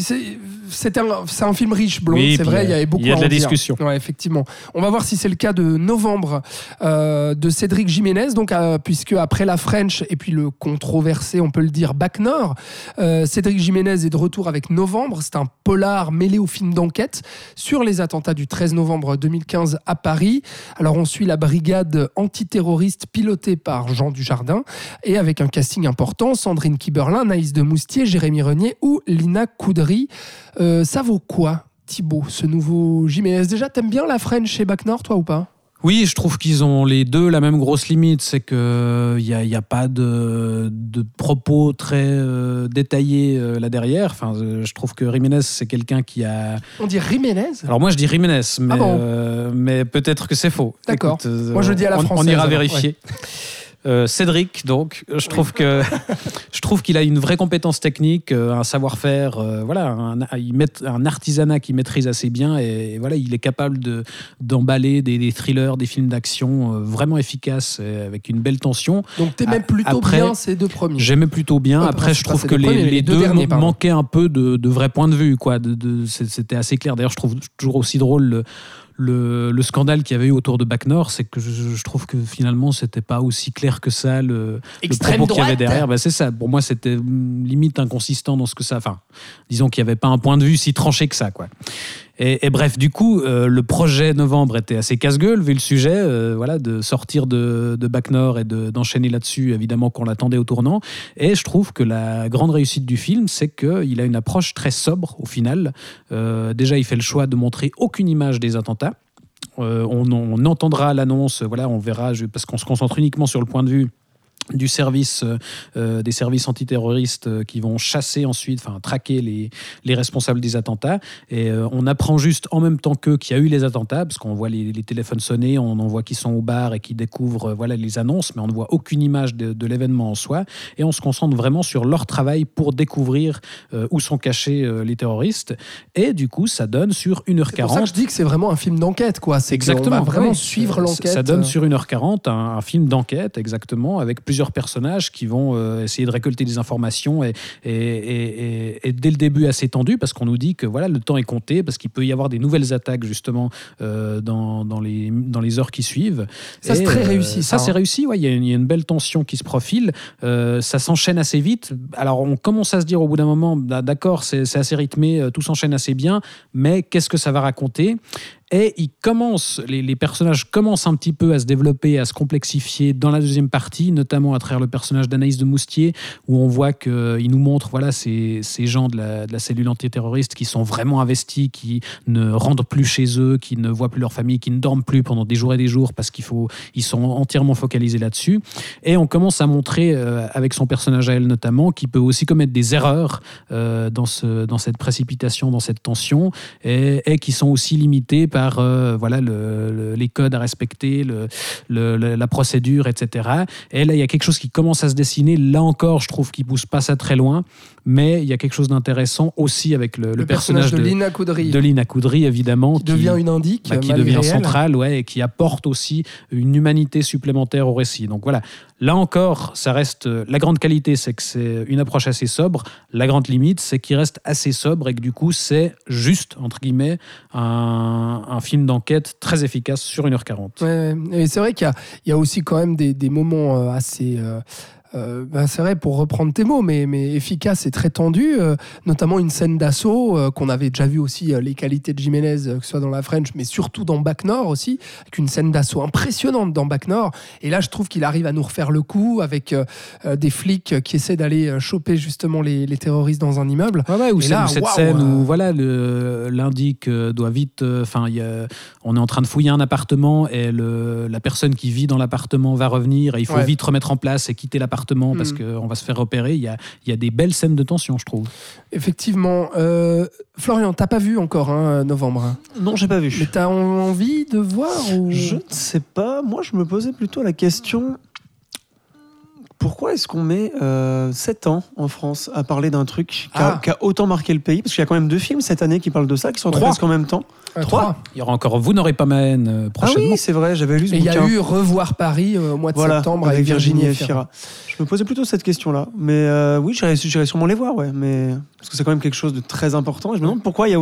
c'est un, film riche, blond, Oui, c'est vrai, il y avait beaucoup il y a à de la en dire. discussion. Ouais, effectivement. On va voir si c'est le cas de Novembre euh, de Cédric Jiménez, donc, euh, puisque après la French et puis le controversé, on peut le dire, Bac Nord, euh, Cédric Jiménez est de retour avec Novembre. C'est un polar mêlé au film d'enquête sur les attentats du 13 novembre 2015 à Paris. Alors on suit la brigade antiterroriste pilotée par Jean Dujardin et avec un casting important, Sandrine Kiberlin, Naïs de Moustier, Jérémy Renier ou Lina Coudry. Euh, ça vaut quoi Thibaut, ce nouveau Jiménez Déjà, t'aimes bien la French chez Bac Nord, toi ou pas? Oui, je trouve qu'ils ont les deux la même grosse limite, c'est qu'il n'y a, y a pas de, de propos très euh, détaillés euh, là derrière. Enfin, euh, je trouve que Jiménez, c'est quelqu'un qui a... On dit Jiménez? Alors moi, je dis Jiménez, mais, Ah bon? euh, mais peut-être que c'est faux. D'accord. Moi, je dis à la on- On française, ira alors, vérifier. *laughs* Euh, Cédric, donc, je trouve que je trouve qu'il a une vraie compétence technique, euh, un savoir-faire, euh, voilà, un, artisanat qu'il maîtrise assez bien et, voilà, il est capable de d'emballer des, des thrillers, des films d'action euh, vraiment efficaces avec une belle tension. Donc t'aimais A- plutôt après, bien ces deux premiers. J'aimais plutôt bien. Après, enfin, je trouve que les, premiers, deux deux derniers, pardon. manquaient un peu de, de vrais points de vue. Quoi. De, de- c'est- c'était assez clair. D'ailleurs, je trouve toujours aussi drôle le, le, le scandale qu'il y avait eu autour de Bac Nord, c'est que je, je trouve que finalement, c'était pas aussi clair que ça le, le propos qu'il y avait derrière. Bah, c'est ça. Pour moi, c'était hum, limite inconsistant dans ce que ça. Enfin, disons qu'il n'y avait pas un point de vue si tranché que ça. Quoi. Et, bref, du coup, euh, le projet novembre était assez casse-gueule vu le sujet, euh, voilà, de sortir de, de Bac Nord et de- d'enchaîner là-dessus, évidemment qu'on l'attendait au tournant. Et je trouve que la grande réussite du film, c'est qu'il a une approche très sobre au final. Euh, déjà, il fait le choix de montrer aucune image des attentats. On, on entendra l'annonce, voilà, on verra, parce qu'on se concentre uniquement sur le point de vue du service, euh, euh, des services antiterroristes euh, qui vont chasser ensuite, enfin traquer les, les responsables des attentats. Et euh, on apprend juste en même temps qu'eux qu'il y a eu les attentats, parce qu'on voit les, les téléphones sonner, on en voit qui sont au bar et qui découvrent voilà, les annonces, mais on ne voit aucune image de, de l'événement en soi. Et on se concentre vraiment sur leur travail pour découvrir où sont cachés les terroristes. Et du coup, ça donne sur C'est pour ça que 1h40. je dis que c'est vraiment un film d'enquête, quoi. C'est Exactement. va vraiment oui. suivre l'enquête. Ça donne sur 1h40 un, un film d'enquête, exactement, avec plusieurs personnages qui vont euh, essayer de récolter des informations et, et, et- dès le début assez tendu parce qu'on nous dit que voilà, le temps est compté, parce qu'il peut y avoir des nouvelles attaques justement euh, dans, dans, les, dans les heures qui suivent. Ça, c'est très euh, réussi, ça, Ça, c'est hein. réussi, ouais, il y, a une- il y a une belle tension qui se profile. Euh, ça s'enchaîne assez vite. Alors, on commence à se dire au bout d'un moment, bah, d'accord, c'est assez rythmé, tout s'enchaîne assez bien, mais qu'est-ce que ça va raconter? Et il commence, les, personnages commencent un petit peu à se développer, à se complexifier dans la deuxième partie, notamment à travers le personnage d'Anaïs de Moustier, où on voit qu'il nous montre voilà, ces, gens de la, cellule antiterroriste qui sont vraiment investis, qui ne rentrent plus chez eux, qui ne voient plus leur famille, qui ne dorment plus pendant des jours et des jours parce qu'ils ils sont entièrement focalisés là-dessus. Et on commence à montrer, euh, avec son personnage à elle notamment, qu'il peut aussi commettre des erreurs euh, dans cette précipitation, dans cette tension, et, et qui sont aussi limités par euh, voilà, le- le- les codes à respecter, le, la procédure, etc. Et là, il y a quelque chose qui commence à se dessiner. Là encore, je trouve qu'il pousse pas ça très loin, mais il y a quelque chose d'intéressant aussi avec le, personnage de, Lina Coudry, de Lina Coudry, évidemment, qui devient une indique, bah, qui devient centrale, ouais, et qui apporte aussi une humanité supplémentaire au récit. Donc voilà, là encore, ça reste euh, la grande qualité, c'est que c'est une approche assez sobre. La grande limite, c'est qu'il reste assez sobre et que du coup, c'est juste entre guillemets un, film d'enquête très efficace sur 1h40. Ouais, et c'est vrai qu'il y a, aussi quand même des, des moments euh, assez. euh, euh, ben, c'est vrai, pour reprendre tes mots, mais, mais efficace et très tendu, euh, notamment une scène d'assaut euh, qu'on avait déjà vu aussi euh, les qualités de Jiménez, euh, que ce soit dans la French, mais surtout dans Bac Nord aussi, avec une scène d'assaut impressionnante dans Bac Nord. Et là, je trouve qu'il arrive à nous refaire le coup avec euh, des flics qui essaient d'aller choper justement les, les terroristes dans un immeuble. Ouais, ouais, ou Et là, cette waouh, scène où voilà, l'indique doit vite. Enfin, on est en train de fouiller un appartement et le, la personne qui vit dans l'appartement va revenir et il faut Ouais. vite remettre en place et quitter l'appartement parce Mm. qu'on va se faire repérer. Il y a, il y a des belles scènes de tension, je trouve. Effectivement. Euh, Florian, t'as pas vu encore hein, novembre hein? Non, j'ai pas Mais vu. t'as envie de voir ou... Je ne sais pas. Moi, je me posais plutôt la question pourquoi est-ce qu'on met 7 ans en France à parler d'un truc qui a, Ah. qui a autant marqué le pays? Parce qu'il y a quand même deux films cette année qui parlent de ça, qui sont Trois. presque en même temps. Euh, Trois. trois. Il y aura encore Vous n'aurez pas ma haine euh, Ah prochainement. oui, c'est vrai, j'avais lu ce Et il y a eu Revoir Paris euh, au mois de voilà, septembre avec Virginie Efira. Efira. Je me posais plutôt cette question-là. Mais euh, oui, j'irais sûrement les voir, ouais. Mais... Parce que c'est quand même quelque chose de très important. Et je me demande pourquoi il y a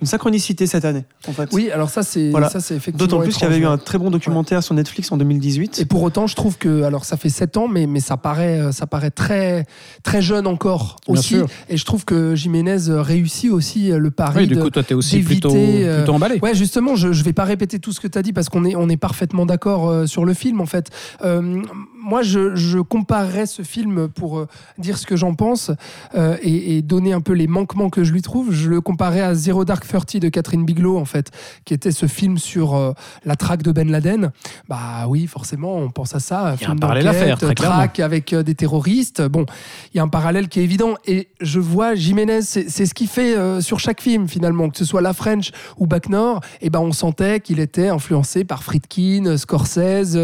une synchronicité cette année, en fait. Oui, alors ça c'est Voilà. ça c'est effectivement. D'autant plus qu'il y avait eu un très bon documentaire sur Netflix en 2018. Et pour autant, je trouve que alors ça fait 7 ans, mais, mais ça paraît euh, ça paraît très très jeune encore Bien aussi. sûr. Et je trouve que Jiménez euh, réussit aussi euh, le pari Oui, du de- coup, toi, t'es aussi plutôt, plutôt emballé. Ouais, justement, je ne vais pas répéter tout ce que tu as dit parce qu'on est, on est parfaitement d'accord euh, sur le film, en fait. Euh, moi, je, je comparerais ce film pour dire ce que j'en pense euh, et, et donner un peu les manquements que je lui trouve. Je le comparais à Zero Dark Thirty de Catherine Bigelow, en fait, qui était ce film sur euh, la traque de Ben Laden. Bah oui, forcément, on pense à ça. Il y a un parallèle à faire, très clairement. traque avec euh, des terroristes. Bon, il y a un parallèle qui est évident. Et je vois Jiménez, c'est ce qu'il fait euh, sur chaque film, finalement, que ce soit La French ou Bac Nord, eh ben, on sentait qu'il était influencé par Friedkin, Scorsese,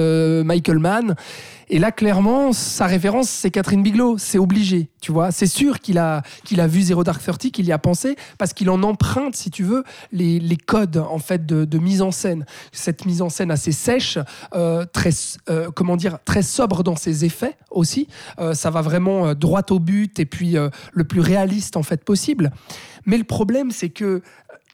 Michael Mann. Et là, clairement, sa référence, c'est Catherine Bigelow. C'est obligé, tu vois. C'est sûr qu'il a, a vu Zero Dark Thirty, qu'il y a pensé, parce qu'il en emprunte, si tu veux, les, les codes en fait de, de mise en scène. Cette mise en scène assez sèche, euh, très, euh, comment dire, très sobre dans ses effets aussi. Euh, ça va vraiment droit au but et puis le plus réaliste en fait possible. Mais le problème, c'est que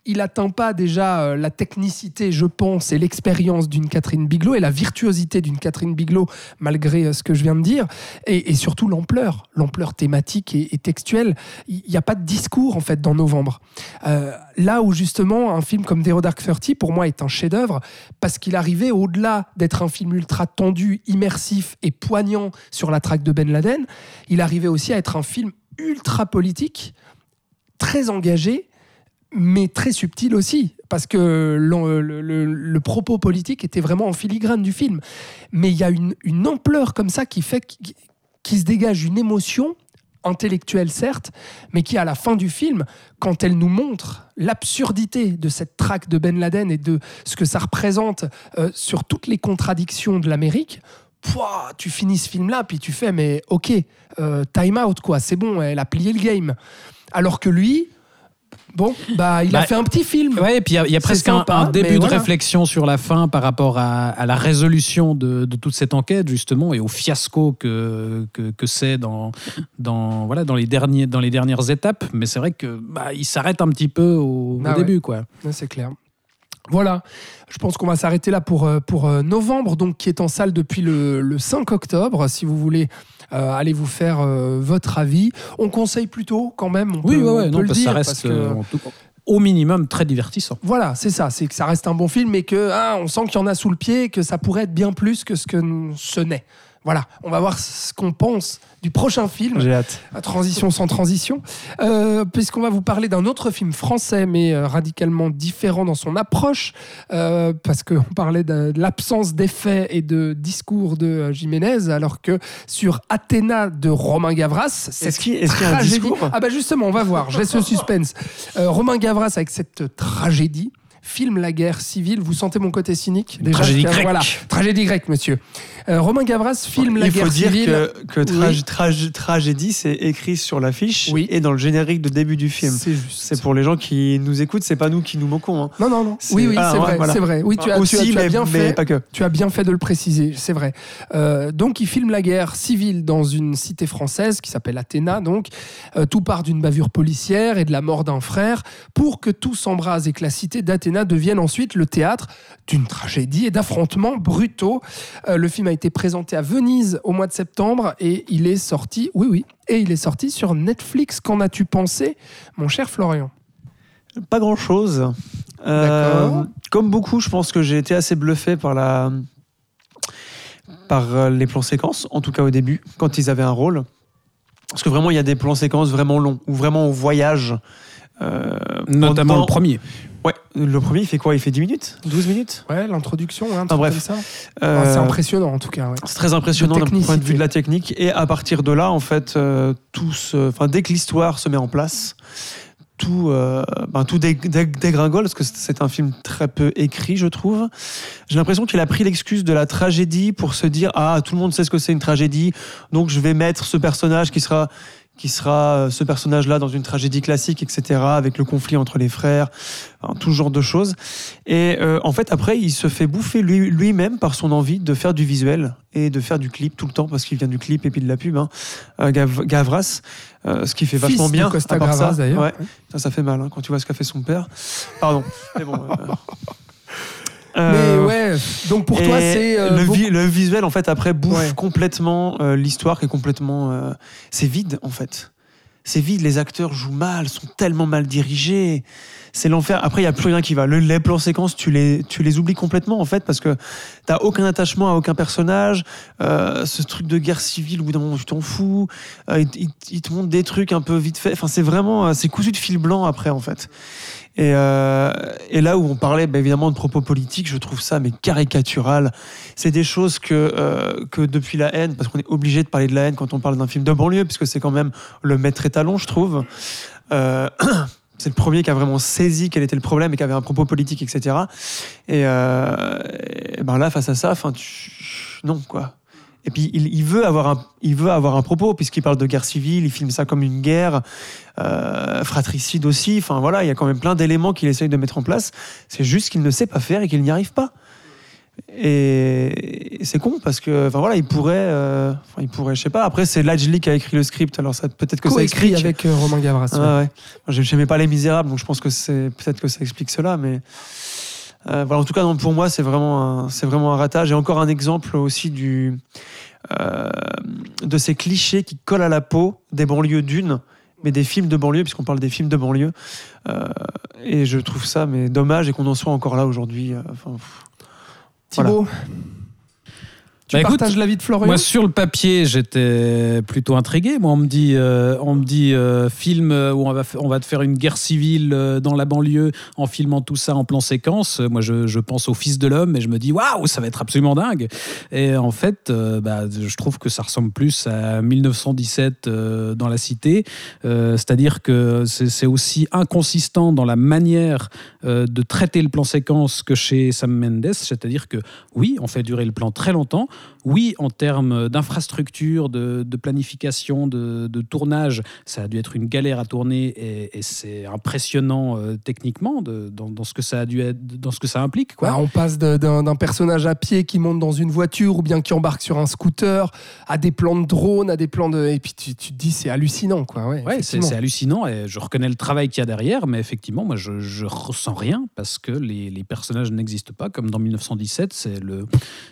il atteint pas déjà euh, la technicité, je pense, et l'expérience d'une Catherine Bigelow et la virtuosité d'une Catherine Bigelow, malgré euh, ce que je viens de dire, et, surtout l'ampleur, l'ampleur thématique et, et textuelle. Il n'y a pas de discours en fait dans Novembre. Euh, là où justement un film comme Zero Dark Thirty pour moi est un chef-d'œuvre parce qu'il arrivait au-delà d'être un film ultra tendu, immersif et poignant sur la traque de Ben Laden, il arrivait aussi à être un film ultra politique, très engagé mais très subtil aussi, parce que le, propos politique était vraiment en filigrane du film. Mais il y a une, ampleur comme ça qui fait qui, qui se dégage une émotion intellectuelle certes, mais qui à la fin du film, quand elle nous montre l'absurdité de cette traque de Ben Laden et de ce que ça représente euh, sur toutes les contradictions de l'Amérique, pouah, tu finis ce film-là, puis tu fais, mais ok, euh, time out, quoi, c'est bon, elle a plié le game. Alors que lui, bon, bah, il a Bah, fait un petit film. Ouais, et puis il y a, il y a C'est presque un, sympa, un début de voilà. réflexion sur la fin par rapport à, à la résolution de, de toute cette enquête, justement, et au fiasco que, que, que c'est dans, dans, voilà, dans, les derniers, dans les dernières étapes. Mais c'est vrai que bah, il s'arrête un petit peu au, au Ah ouais. début. Quoi. Ouais, C'est clair. Voilà, je pense qu'on va s'arrêter là pour, euh, pour euh, novembre, donc qui est en salle depuis le, le 5 octobre. Si vous voulez euh, aller vous faire euh, votre avis, on conseille plutôt quand même. On Oui, peut, ouais, on ouais, peut non, le parce que dire, ça reste parce que- en tout- au minimum très divertissant. Voilà, c'est ça, c'est que ça reste un bon film, mais que ah, on sent qu'il y en a sous le pied, et que ça pourrait être bien plus que ce que ce n'est. Voilà, on va voir ce qu'on pense du prochain film. J'ai hâte. À transition sans transition, euh, puisqu'on va vous parler d'un autre film français, mais euh, radicalement différent dans son approche, euh, parce qu'on parlait de, de l'absence d'effets et de discours de euh, Jiménez, alors que sur Athéna de Romain Gavras, est-ce qu'il y a un discours? Ah bah justement, on va voir, je laisse le suspense. Euh, Romain Gavras avec cette tragédie filme la guerre civile. Vous sentez mon côté cynique? Déjà tragédie grecque. Voilà, tragédie grecque, monsieur. Euh, Romain Gavras filme la Il faut guerre dire civile. que, que Oui. trage- trage- tragédie, c'est écrit sur l'affiche Oui. et dans le générique de début du film. C'est juste. C'est pour les gens qui nous écoutent, c'est pas nous qui nous moquons. hein. Non, non, non. Oui, oui, Ah, c'est vrai, voilà. c'est vrai. Oui, tu as, tu as- Aussi, tu as mais, bien mais fait. pas que. Tu as bien fait de le préciser, c'est vrai. Euh, donc, il filme la guerre civile dans une cité française qui s'appelle Athéna. Donc, Euh, tout part d'une bavure policière et de la mort d'un frère pour que tout s'embrase et que la cité d'Athéna devienne ensuite le théâtre d'une tragédie et d'affrontements brutaux. Euh, le film a été présenté à Venise au mois de septembre et il est sorti. Oui, oui. Et il est sorti sur Netflix. Qu'en as-tu pensé, mon cher Florian? Pas grand chose. D'accord. comme beaucoup, je pense que j'ai été assez bluffé par la par euh, les plans séquences, en tout cas au début, quand ils avaient un rôle. Parce que vraiment, il y a des plans séquences vraiment longs, où vraiment on voyage. Euh, Notamment pendant- le premier. Ouais, le premier, il fait quoi? Il fait 10 minutes? 12 minutes? Ouais, l'introduction, hein, un Ah, truc bref. comme ça. Euh, c'est impressionnant en tout cas. ouais. C'est très impressionnant d'un point de vue de la technique. Et à partir de là, en fait, euh, tout se- enfin, dès que l'histoire se met en place, tout, euh, ben, tout dé- dé- dégringole, parce que c'est un film très peu écrit, je trouve. J'ai l'impression qu'il a pris l'excuse de la tragédie pour se dire Ah, tout le monde sait ce que c'est une tragédie, donc je vais mettre ce personnage qui sera qui sera euh, ce personnage-là dans une tragédie classique, etc., avec le conflit entre les frères, enfin, tout ce genre de choses. Et euh, en fait, après, il se fait bouffer lui- lui-même par son envie de faire du visuel et de faire du clip tout le temps, parce qu'il vient du clip et puis de la pub, hein, euh, Gav- Gavras, euh, ce qui fait Fils vachement de bien. Costa à part Gavras, ça. d'ailleurs. Ouais. Ça, ça fait mal hein, quand tu vois ce qu'a fait son père. Pardon. Mais bon. euh, *laughs* Mais euh, ouais, donc pour toi, c'est. euh, le, beaucoup- vi- le visuel en fait après bouffe Ouais. complètement euh, l'histoire qui est complètement euh, c'est vide en fait. C'est vide les acteurs jouent mal sont tellement mal dirigés. C'est l'enfer. Après il y a plus rien qui va. Le, les plans séquences tu les tu les oublies complètement en fait parce que t'as aucun attachement à aucun personnage. Euh, ce truc de guerre civile au bout d'un moment tu t'en fous. Euh, il, te montre des trucs un peu vite fait. Enfin c'est vraiment c'est cousu de fil blanc après en fait et, euh, et là où on parlait bah, évidemment de propos politiques, je trouve ça mais caricatural. C'est des choses que, euh, que depuis la haine, parce qu'on est obligé de parler de la haine quand on parle d'un film de banlieue, puisque c'est quand même le maître étalon, je trouve. Euh, *clears throat* c'est le premier qui a vraiment saisi quel était le problème et qui avait un propos politique, etc. Et, euh, et ben là, face à ça, enfin, non quoi. Et puis il, il veut avoir un, il veut avoir un propos puisqu'il parle de guerre civile, il filme ça comme une guerre, euh, fratricide aussi. Enfin voilà, il y a quand même plein d'éléments qu'il essaye de mettre en place. C'est juste qu'il ne sait pas faire et qu'il n'y arrive pas. Et c'est con parce que, enfin voilà, il pourrait, euh, enfin, il pourrait, je sais pas. Après, c'est Lajli qui a écrit le script, alors ça peut-être que ça explique. avec euh, Romain Gavras. ouais. Ouais, ouais. J'aimais pas Les Misérables, donc je pense que c'est peut-être que ça explique cela, mais euh, voilà. En tout cas, pour moi, c'est vraiment, c'est vraiment un ratage. Et encore un exemple aussi du euh, de ces clichés qui collent à la peau des banlieues d'une, mais des films de banlieue, puisqu'on parle des films de banlieue. Euh, et je trouve ça, mais dommage, et qu'on en soit encore là aujourd'hui. enfin. Thibaut, tu Bah, écoute, partages l'avis de Florian Moi, sur le papier, j'étais plutôt intrigué. Moi, on me dit, euh, on me dit euh, film où on va, fa- on va te faire une guerre civile euh, dans la banlieue en filmant tout ça en plan séquence. Moi, je, je pense au Fils de l'homme et je me dis, waouh, ça va être absolument dingue. Et en fait, euh, bah, je trouve que ça ressemble plus à 1917 euh, dans la cité. C'est-à-dire que c'est aussi inconsistant dans la manière de traiter le plan séquence que chez Sam Mendes. C'est-à-dire que oui, on fait durer le plan très longtemps. Oui, en termes d'infrastructure, de, de planification, de, de tournage, ça a dû être une galère à tourner et, et c'est impressionnant euh, techniquement de- dans, dans ce que ça a dû être, dans ce que ça implique. Quoi. Bah, on passe d'un personnage à pied qui monte dans une voiture ou bien qui embarque sur un scooter à des plans de drone, à des plans de. Et puis tu, tu te dis, c'est hallucinant, quoi. Ouais, Ouais, c'est hallucinant et je reconnais le travail qu'il y a derrière, mais effectivement, moi, je, je ressens rien parce que les, les personnages n'existent pas. Comme dans 1917, c'est le,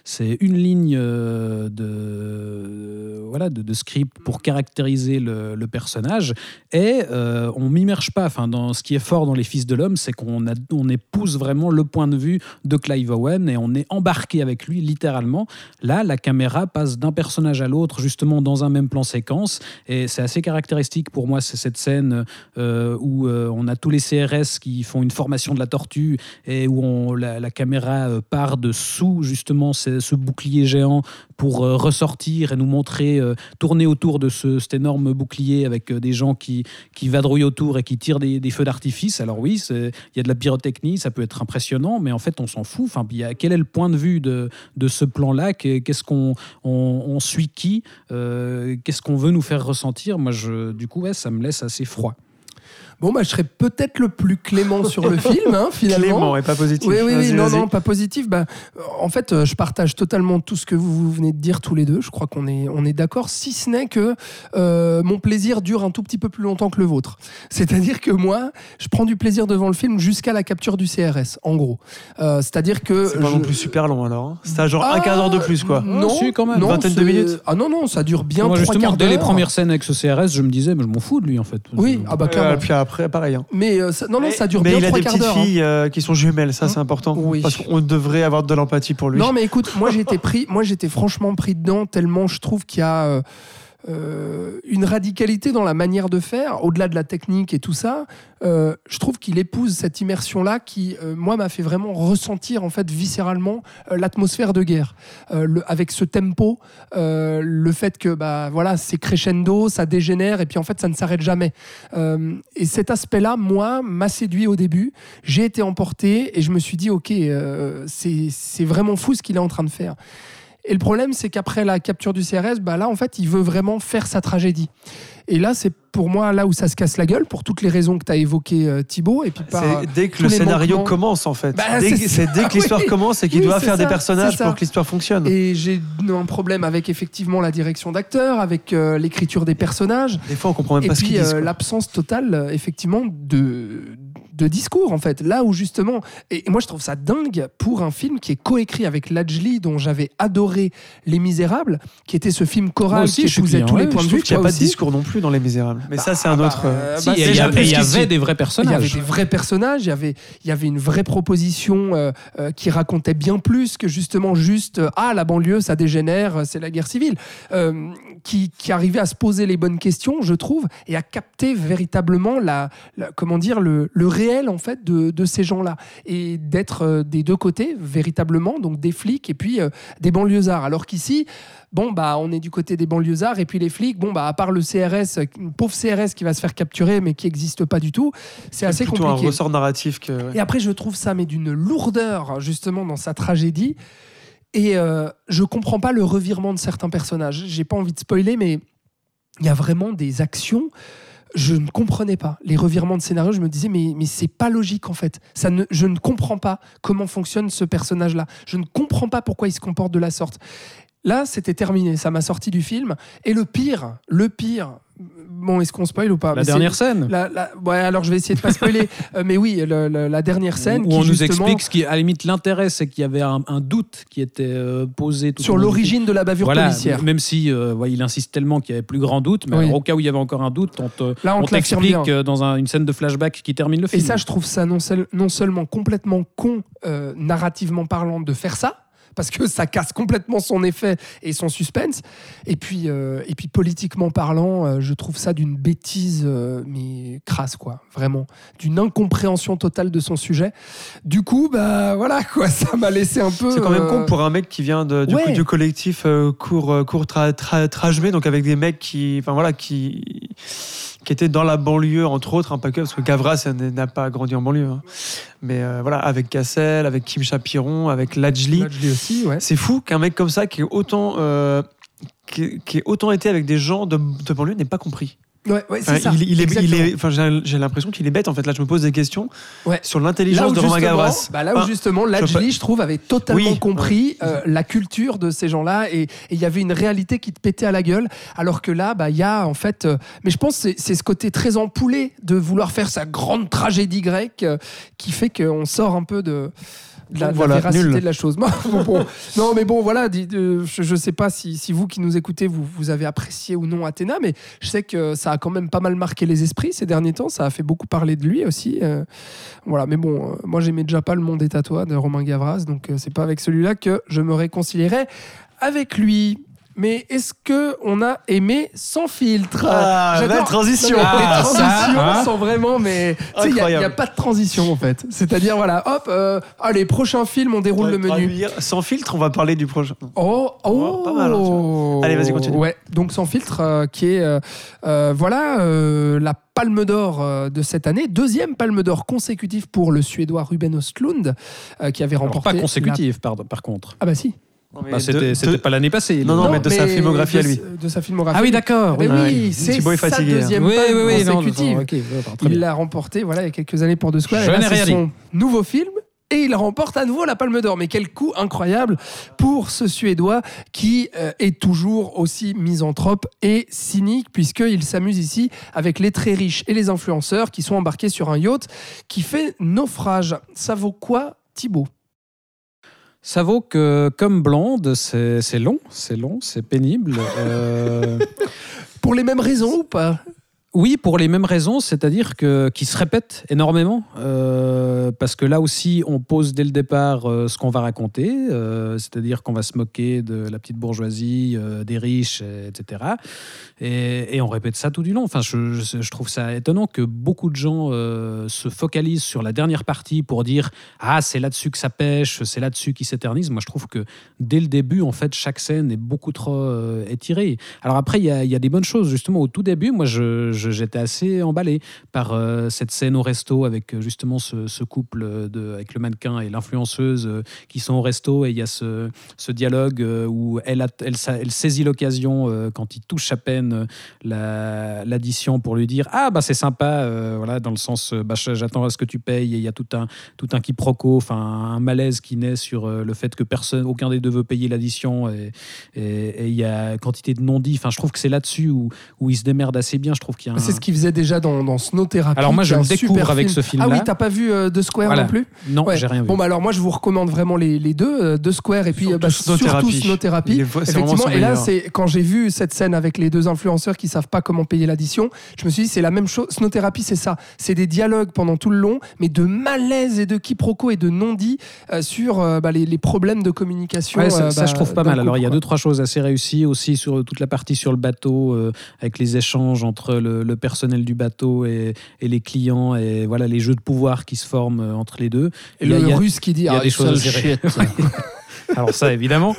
c'est une ligne euh, de, voilà, de, script pour caractériser le, personnage et euh, on m'immerge pas. Enfin, dans ce qui est fort dans Les Fils de l'homme, c'est qu'on on épouse vraiment le point de vue de Clive Owen et on est embarqué avec lui littéralement. Là, la caméra passe d'un personnage à l'autre, justement dans un même plan séquence. Et c'est assez caractéristique pour moi, c'est cette scène euh, où on a tous les CRS qui font une formation de la tortue et où la, caméra part de sous justement ce bouclier géant pour euh, ressortir et nous montrer euh, tourner autour de ce, cet énorme bouclier avec euh, des gens qui, qui vadrouillent autour et qui tirent des, feux d'artifice. Alors oui, il y a de la pyrotechnie, ça peut être impressionnant, mais en fait on s'en fout. Enfin, y quel est le point de vue de, de ce plan-là? Qu'est- Qu'est-ce qu'on on, suit qui? Qu'est-ce qu'on veut nous faire ressentir? Moi, je, du coup, ouais, ça me laisse assez froid. Bon, bah, je serais peut-être le plus clément sur le *laughs* film, hein, finalement. Clément et pas positif. Oui, oui, oui, non, non, pas positif. Bah, en fait, euh, je partage totalement tout ce que vous, venez de dire tous les deux. Je crois qu'on est, on est d'accord, si ce n'est que euh, mon plaisir dure un tout petit peu plus longtemps que le vôtre. *laughs* C'est-à-dire que moi, je prends du plaisir devant le film jusqu'à la capture du CRS, en gros. Euh, C'est-à-dire que. C'est pas je- non plus super long alors. hein. C'était à genre un Ah, quart d'heure de plus quoi. Non, si, quand même. non, Vingtaine de c'est- minutes. Ah non, non, ça dure bien Moi, trois justement, quarts dès les premières scènes avec ce CRS, je me disais, mais je m'en fous de lui, en fait. Oui, ah bah clairement. Puis après, pareil. hein. Mais euh, ça- non, non, ça dure mais bien il a trois des quarts petites d'heure. hein. filles euh, qui sont jumelles, ça c'est important. Oui. Parce qu'on devrait avoir de l'empathie pour lui. Non, mais écoute, moi j'étais pris, moi j'étais franchement pris dedans tellement je trouve qu'il y a euh, euh, une radicalité dans la manière de faire, au-delà de la technique et tout ça. euh, je trouve qu'il épouse cette immersion-là qui, euh, moi, m'a fait vraiment ressentir en fait viscéralement l'atmosphère de guerre, avec ce tempo, le fait que bah voilà, c'est crescendo, ça dégénère et puis en fait ça ne s'arrête jamais. Et cet aspect-là, moi, m'a séduit au début. J'ai été emporté et je me suis dit, ok, c'est vraiment fou ce qu'il est en train de faire. Et le problème, c'est qu'après la capture du CRS, bah là, en fait, il veut vraiment faire sa tragédie. Et là, c'est pour moi là où ça se casse la gueule, pour toutes les raisons que tu as évoquées, euh, Thibaut. Et puis par, C'est dès que le scénario manquements. commence en fait. Bah, c'est dès que *laughs* l'histoire Oui. commence et qu'il Oui, doit faire des personnages pour que l'histoire fonctionne. Et j'ai un problème avec effectivement la direction d'acteur, avec euh, l'écriture des personnages. Des fois on comprend même Et pas ce qu'ils puis disent. euh, l'absence totale, euh, effectivement, de, de discours, en fait. Là où justement, et moi je trouve ça dingue pour un film qui est coécrit avec Lajli, dont j'avais adoré Les Misérables, qui était ce film choral aussi, qui épousait tous les points de vue. qu'il n'y a pas de discours non plus dans Les Misérables. Mais ça c'est un bah, autre. euh, Si, bah, il y, il avait des vrais Il y avait personnages. des vrais personnages, il y avait, il y avait une vraie proposition euh, euh, qui racontait bien plus que justement juste ah la banlieue ça dégénère, c'est la guerre civile, qui, qui arrivait à se poser les bonnes questions, je trouve, et à capter véritablement la, la- comment dire le, le réel en fait de, de ces gens-là et d'être euh, des deux côtés véritablement, donc des flics et puis euh, des banlieusards. Alors qu'ici, bon bah on est du côté des banlieusards et puis les flics, bon bah à part le CRS, une pauvre CRS qui va se faire capturer mais qui n'existe pas du tout, c'est assez plutôt un compliqué. ressort narratif que. ouais. Et après, je trouve ça, mais d'une lourdeur, justement, dans sa tragédie. Et euh, je comprends pas le revirement de certains personnages. J'ai pas envie de spoiler, mais il y a vraiment des actions. Je ne comprenais pas les revirements de scénario. Je me disais, mais, mais c'est pas logique en fait. Ça ne, je ne comprends pas comment fonctionne ce personnage-là. Je ne comprends pas pourquoi il se comporte de la sorte. Là, c'était terminé. Ça m'a sorti du film. Et le pire, le pire. Bon, est-ce qu'on spoil ou pas? La Mais dernière scène? la- la- ouais, alors je vais essayer de pas spoiler, *laughs* Euh, mais oui, le- le- la dernière scène où qui on nous justement, explique ce qui, à la limite, l'intérêt, c'est qu'il y avait un, un doute qui était euh, posé tout sur l'origine de la bavure Voilà, policière. même si euh, ouais, il insiste tellement qu'il y avait plus grand doute, mais Oui. alors, au cas où il y avait encore un doute, on te- Là, on, on te l'affirme t'explique bien. dans un- une scène de flashback qui termine le Et film. ça, je trouve ça non, seul- non seulement complètement con, narrativement parlant, de faire ça, parce que ça casse complètement son effet et son suspense. Et puis, euh, et puis politiquement parlant, euh, je trouve ça d'une bêtise, euh, mais crasse, quoi, vraiment. D'une incompréhension totale de son sujet. Du coup, bah voilà, quoi, ça m'a laissé un peu. C'est quand même con pour un mec qui vient de, du, ouais. coup, du collectif court, court tra, tra- Trajmé, donc avec des mecs qui, enfin voilà, qui, qui étaient dans la banlieue entre autres, hein, pas que parce que Gavras n'a pas grandi en banlieue, hein. mais euh, voilà, avec Cassel, avec Kim Chapiron, avec Lajli. Ouais. C'est fou qu'un mec comme ça qui est autant euh, qui, qui est autant été avec des gens de, de banlieue n'ait pas compris. Ouais, ouais, c'est Enfin, ça. il, il est, il est, enfin, j'ai l'impression qu'il est bête en fait. Là, je me pose des questions Ouais. sur l'intelligence de Romain Gavras. bah là où Enfin, justement, sais je trouve, avait totalement Oui, compris euh, la culture de ces gens-là et il y avait une réalité qui te pétait à la gueule. Alors que là, bah, il y a en fait. euh, mais je pense que c'est- c'est ce côté très empoulé de vouloir faire sa grande tragédie grecque euh, qui fait qu'on sort un peu de. De la, la véracité nul. de la chose. *laughs* Bon, bon, bon. Non, mais bon, voilà, euh, je ne sais pas si, si vous qui nous écoutez, vous, vous avez apprécié ou non Athéna, mais je sais que ça a quand même pas mal marqué les esprits ces derniers temps. Ça a fait beaucoup parler de lui aussi. euh, voilà, mais bon, euh, moi j'aimais déjà pas le monde est à toi de Romain Gavras, donc euh, c'est pas avec celui-là que je me réconcilierai avec lui. Mais est-ce que on a aimé sans filtre Ah, belle transition. Non, Ah, Les transitions ça, hein. sont vraiment, mais tu sais, il n'y a, pas de transition en fait. C'est-à-dire, voilà, hop, euh, allez, prochain film, on déroule le menu. Sans filtre, on va parler du prochain. Oh, oh, Oh, pas mal, hein. Allez, vas-y, continue. Ouais, donc sans filtre, euh, qui est euh, euh, voilà euh, la Palme d'Or de cette année, deuxième Palme d'Or consécutive pour le Suédois Ruben Östlund, euh, qui avait Alors, remporté. pas la- consécutive, par, par contre. Ah bah si. Bah, c'était pas l'année passée. Non, non, mais de sa filmographie à de- lui. De sa filmographie. Ah oui, d'accord. Mais oui. oui, c'est Thibaut est sa fatigué, hein. deuxième Oui, consécutive. non, très Il l'a remporté voilà, il y a quelques années pour The Square. Je et là, n'ai c'est rien dit. son nouveau film. Et il remporte à nouveau la Palme d'Or. Mais quel coup incroyable pour ce Suédois qui euh, est toujours aussi misanthrope et cynique, puisqu'il s'amuse ici avec les très riches et les influenceurs qui sont embarqués sur un yacht qui fait naufrage. Ça vaut quoi, Thibaut? Ça vaut que, comme Blonde, c'est long, c'est long, c'est pénible. Euh, *laughs* Pour les mêmes raisons ou pas? Oui, pour les mêmes raisons, c'est-à-dire que qui se répètent énormément, euh, parce que là aussi, on pose dès le départ euh, ce qu'on va raconter, euh, c'est-à-dire qu'on va se moquer de la petite bourgeoisie, des riches, etc. Et, on répète ça tout du long. Enfin, je, trouve ça étonnant que beaucoup de gens se focalisent sur la dernière partie pour dire ah c'est là-dessus que ça pêche, c'est là-dessus qui s'éternise. Moi, je trouve que dès le début, en fait, chaque scène est beaucoup trop étirée. Alors après, il y, a- des bonnes choses. Justement, au tout début, moi, je- j'étais assez emballé par euh, cette scène au resto avec euh, justement ce, couple de, avec le mannequin et l'influenceuse euh, qui sont au resto et il y a ce, ce dialogue euh, où elle, elle, sa- elle saisit l'occasion euh, quand il touche à peine euh, la- l'addition pour lui dire ah bah c'est sympa euh, voilà dans le sens euh, bah, j'attends à ce que tu payes et il y a tout un tout un quiproquo enfin un malaise qui naît sur euh, le fait que personne aucun des deux veut payer l'addition et il y a quantité de non-dits. Enfin je trouve que c'est là-dessus où, où il se démerde assez bien. Je trouve qu'il y a C'est ce qu'il faisait déjà dans, dans Snow Therapy. Alors moi, je un découvre avec film. ce film-là. Ah oui, t'as pas vu euh, The Square Voilà. non plus non Ouais. j'ai rien vu Bon, bah alors moi, je vous recommande vraiment les, les deux, euh, The Square et puis euh, bah, Surtout Snow surtout Therapy. Snow Therapy. Effectivement, et là, c'est quand j'ai vu cette scène avec les deux influenceurs qui savent pas comment payer l'addition, je me suis dit, c'est la même chose. Snow Therapy, c'est ça. C'est des dialogues pendant tout le long, mais de malaise et de quiproquos et de non-dits euh, sur euh, bah, les, les problèmes de communication. Ouais, ça, euh, ça, bah, je trouve pas d'un mal. Alors, il y a deux, trois choses assez réussies aussi sur toute la partie sur le bateau, euh, avec les échanges entre le, le personnel du bateau et, et les clients et voilà les jeux de pouvoir qui se forment euh, entre les deux. Et a- le russe qui dit il y a ah, des choses à gérer. *laughs* Alors ça, évidemment.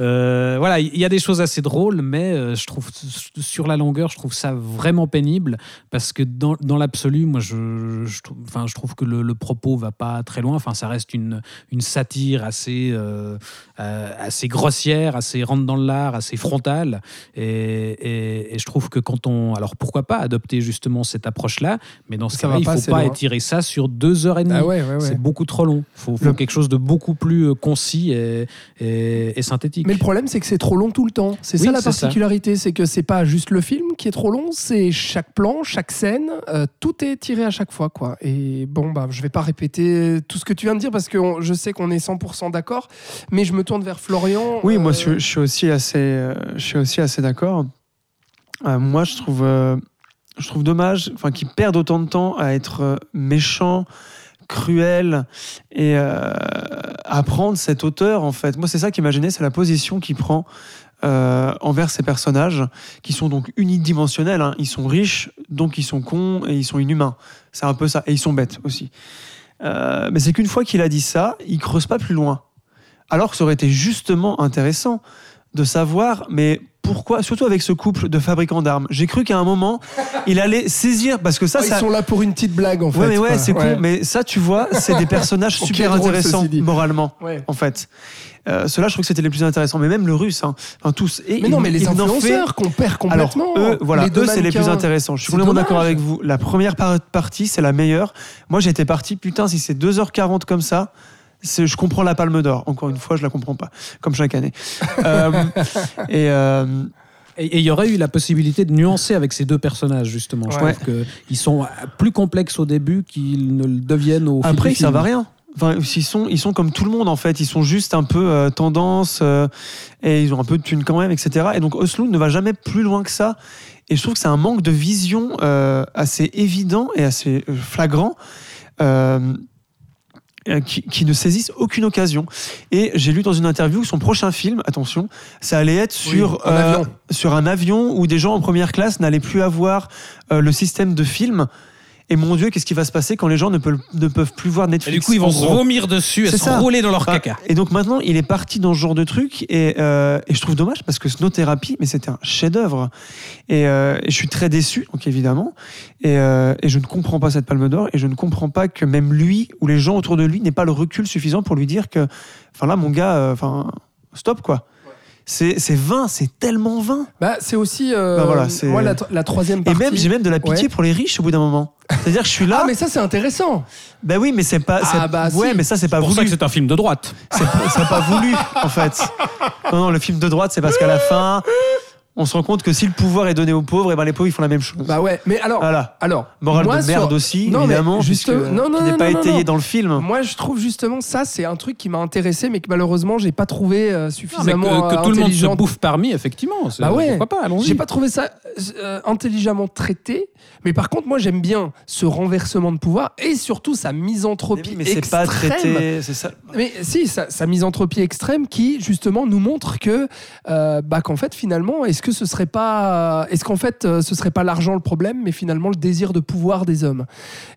Euh, voilà, il y a des choses assez drôles, mais euh, je trouve sur la longueur, je trouve ça vraiment pénible parce que dans, dans l'absolu, moi, je, enfin, je trouve que le, le propos va pas très loin. Enfin, ça reste une, une satire assez, euh, assez grossière, assez rentre dans l'art, assez frontale. Et, et- et je trouve que quand on, alors pourquoi pas adopter justement cette approche-là, mais dans ce cas-là, il faut pas loin. étirer ça sur deux heures et demie. Ah ouais, ouais, ouais. C'est beaucoup trop long. Il faut, faut Le- quelque chose de beaucoup plus concis et synthétique. Mais le problème, c'est que c'est trop long tout le temps. C'est Oui, ça la particularité, c'est que c'est pas juste le film qui est trop long, c'est chaque plan, chaque scène, euh, tout est tiré à chaque fois, quoi. Et bon, bah, je vais pas répéter tout ce que tu viens de dire parce que on- je sais qu'on est 100% d'accord, mais je me tourne vers Florian. Oui, moi euh, je, je suis aussi assez, euh, je suis aussi assez d'accord. Euh, moi, je trouve, euh, je trouve dommage, enfin, qu'ils perdent autant de temps à être euh, méchants, cruels et euh, à prendre cet auteur. En fait, moi, c'est ça qui m'a gêné, c'est la position qu'il prend. euh, envers ces personnages qui sont donc unidimensionnels. hein. Ils sont riches, donc ils sont cons et ils sont inhumains. C'est un peu ça. Et ils sont bêtes aussi. Euh, mais c'est qu'une fois qu'il a dit ça, il creuse pas plus loin. Alors que ça aurait été justement intéressant de savoir, mais pourquoi, surtout avec ce couple de fabricants d'armes. J'ai cru qu'à un moment, il allait saisir, parce que ça, ils ça. sont là pour une petite blague en fait. ouais, mais ouais, c'est con, mais ça, tu vois, c'est des personnages *laughs* super drôle, intéressants moralement, Ouais. en fait. Euh, Ceux-là, je trouve que c'était les plus intéressants, mais même le russe, hein, enfin, tous. Et Mais non, mais les en fait- influenceurs qu'on perd alors, complètement. eux, voilà, Les deux eux, c'est les plus intéressants. Je suis complètement d'accord avec vous. La première par- partie, c'est la meilleure. Moi, j'étais parti, putain, si c'est 2h40 comme ça, je comprends la palme d'or. Encore une fois, je la comprends pas, comme chaque année. Euh, et euh, Et il y aurait eu la possibilité de nuancer avec ces deux personnages, justement. Je Ouais. trouve qu'ils sont plus complexes au début qu'ils ne le deviennent au après, film. à rien. Enfin, ils sont, ils sont comme tout le monde en fait. Ils sont juste un peu euh, tendance euh, et ils ont un peu de thunes quand même, etc. Et donc Oslo ne va jamais plus loin que ça. Et je trouve que c'est un manque de vision euh, assez évident et assez flagrant. Euh, euh, qui, qui ne saisissent aucune occasion. Et j'ai lu dans une interview que son prochain film, attention, ça allait être Oui, sur, un euh, avion. sur un avion où des gens en première classe n'allaient plus avoir euh, le système de film. Et mon Dieu, qu'est-ce qui va se passer quand les gens ne peuvent, ne peuvent plus voir Et Netflix du coup, ils vont vomir dessus et se ça. rouler dans leur Enfin, caca. Et donc maintenant, il est parti dans ce genre de truc et, euh, et je trouve dommage parce que Snow Therapy, mais c'était un chef-d'œuvre. Et, euh, et je suis très déçu, donc évidemment. Et, euh, et je ne comprends pas cette palme d'or et je ne comprends pas que même lui ou les gens autour de lui n'aient pas le recul suffisant pour lui dire que, enfin là, mon gars, enfin, stop quoi. C'est c'est vain, c'est tellement vain. Bah, c'est aussi. euh, Bah voilà, c'est- moi, la, la troisième Et partie. même, j'ai même de la pitié Ouais. pour les riches au bout d'un moment. C'est-à-dire que je suis là. Ah, mais ça, c'est intéressant. Ben oui, mais c'est pas. Ah, c'est- bah, ouais, si. mais ça, c'est pas C'est pour ça voulu. que c'est un film de droite. C'est c'est pas voulu, en fait. Non, non, le film de droite, c'est parce qu'à la fin, on se rend compte que si le pouvoir est donné aux pauvres, et ben les pauvres, ils font la même chose. Bah ouais, mais alors. Voilà. Alors, Morale moi, de merde sur- aussi, Non, mais évidemment, juste- puisque- non, non, qui n'est pas non, étayé non. dans le film. Moi, je trouve justement ça, c'est un truc qui m'a intéressé, mais que malheureusement, j'ai pas trouvé euh, Non, mais suffisamment que, que euh, tout le monde se bouffe parmi, effectivement. Bah ouais. Pourquoi pas, allons-y. J'ai pas trouvé ça euh, intelligemment traité, mais par contre, moi, j'aime bien ce renversement de pouvoir et surtout sa Mais, misanthropie oui, mais c'est pas extrême. traité, c'est ça. Mais si, sa, sa misanthropie extrême qui justement nous montre que, euh, bah, qu'en fait finalement, est-ce ce serait pas, est-ce qu'en fait euh, ce serait pas l'argent le problème, mais finalement le désir de pouvoir des hommes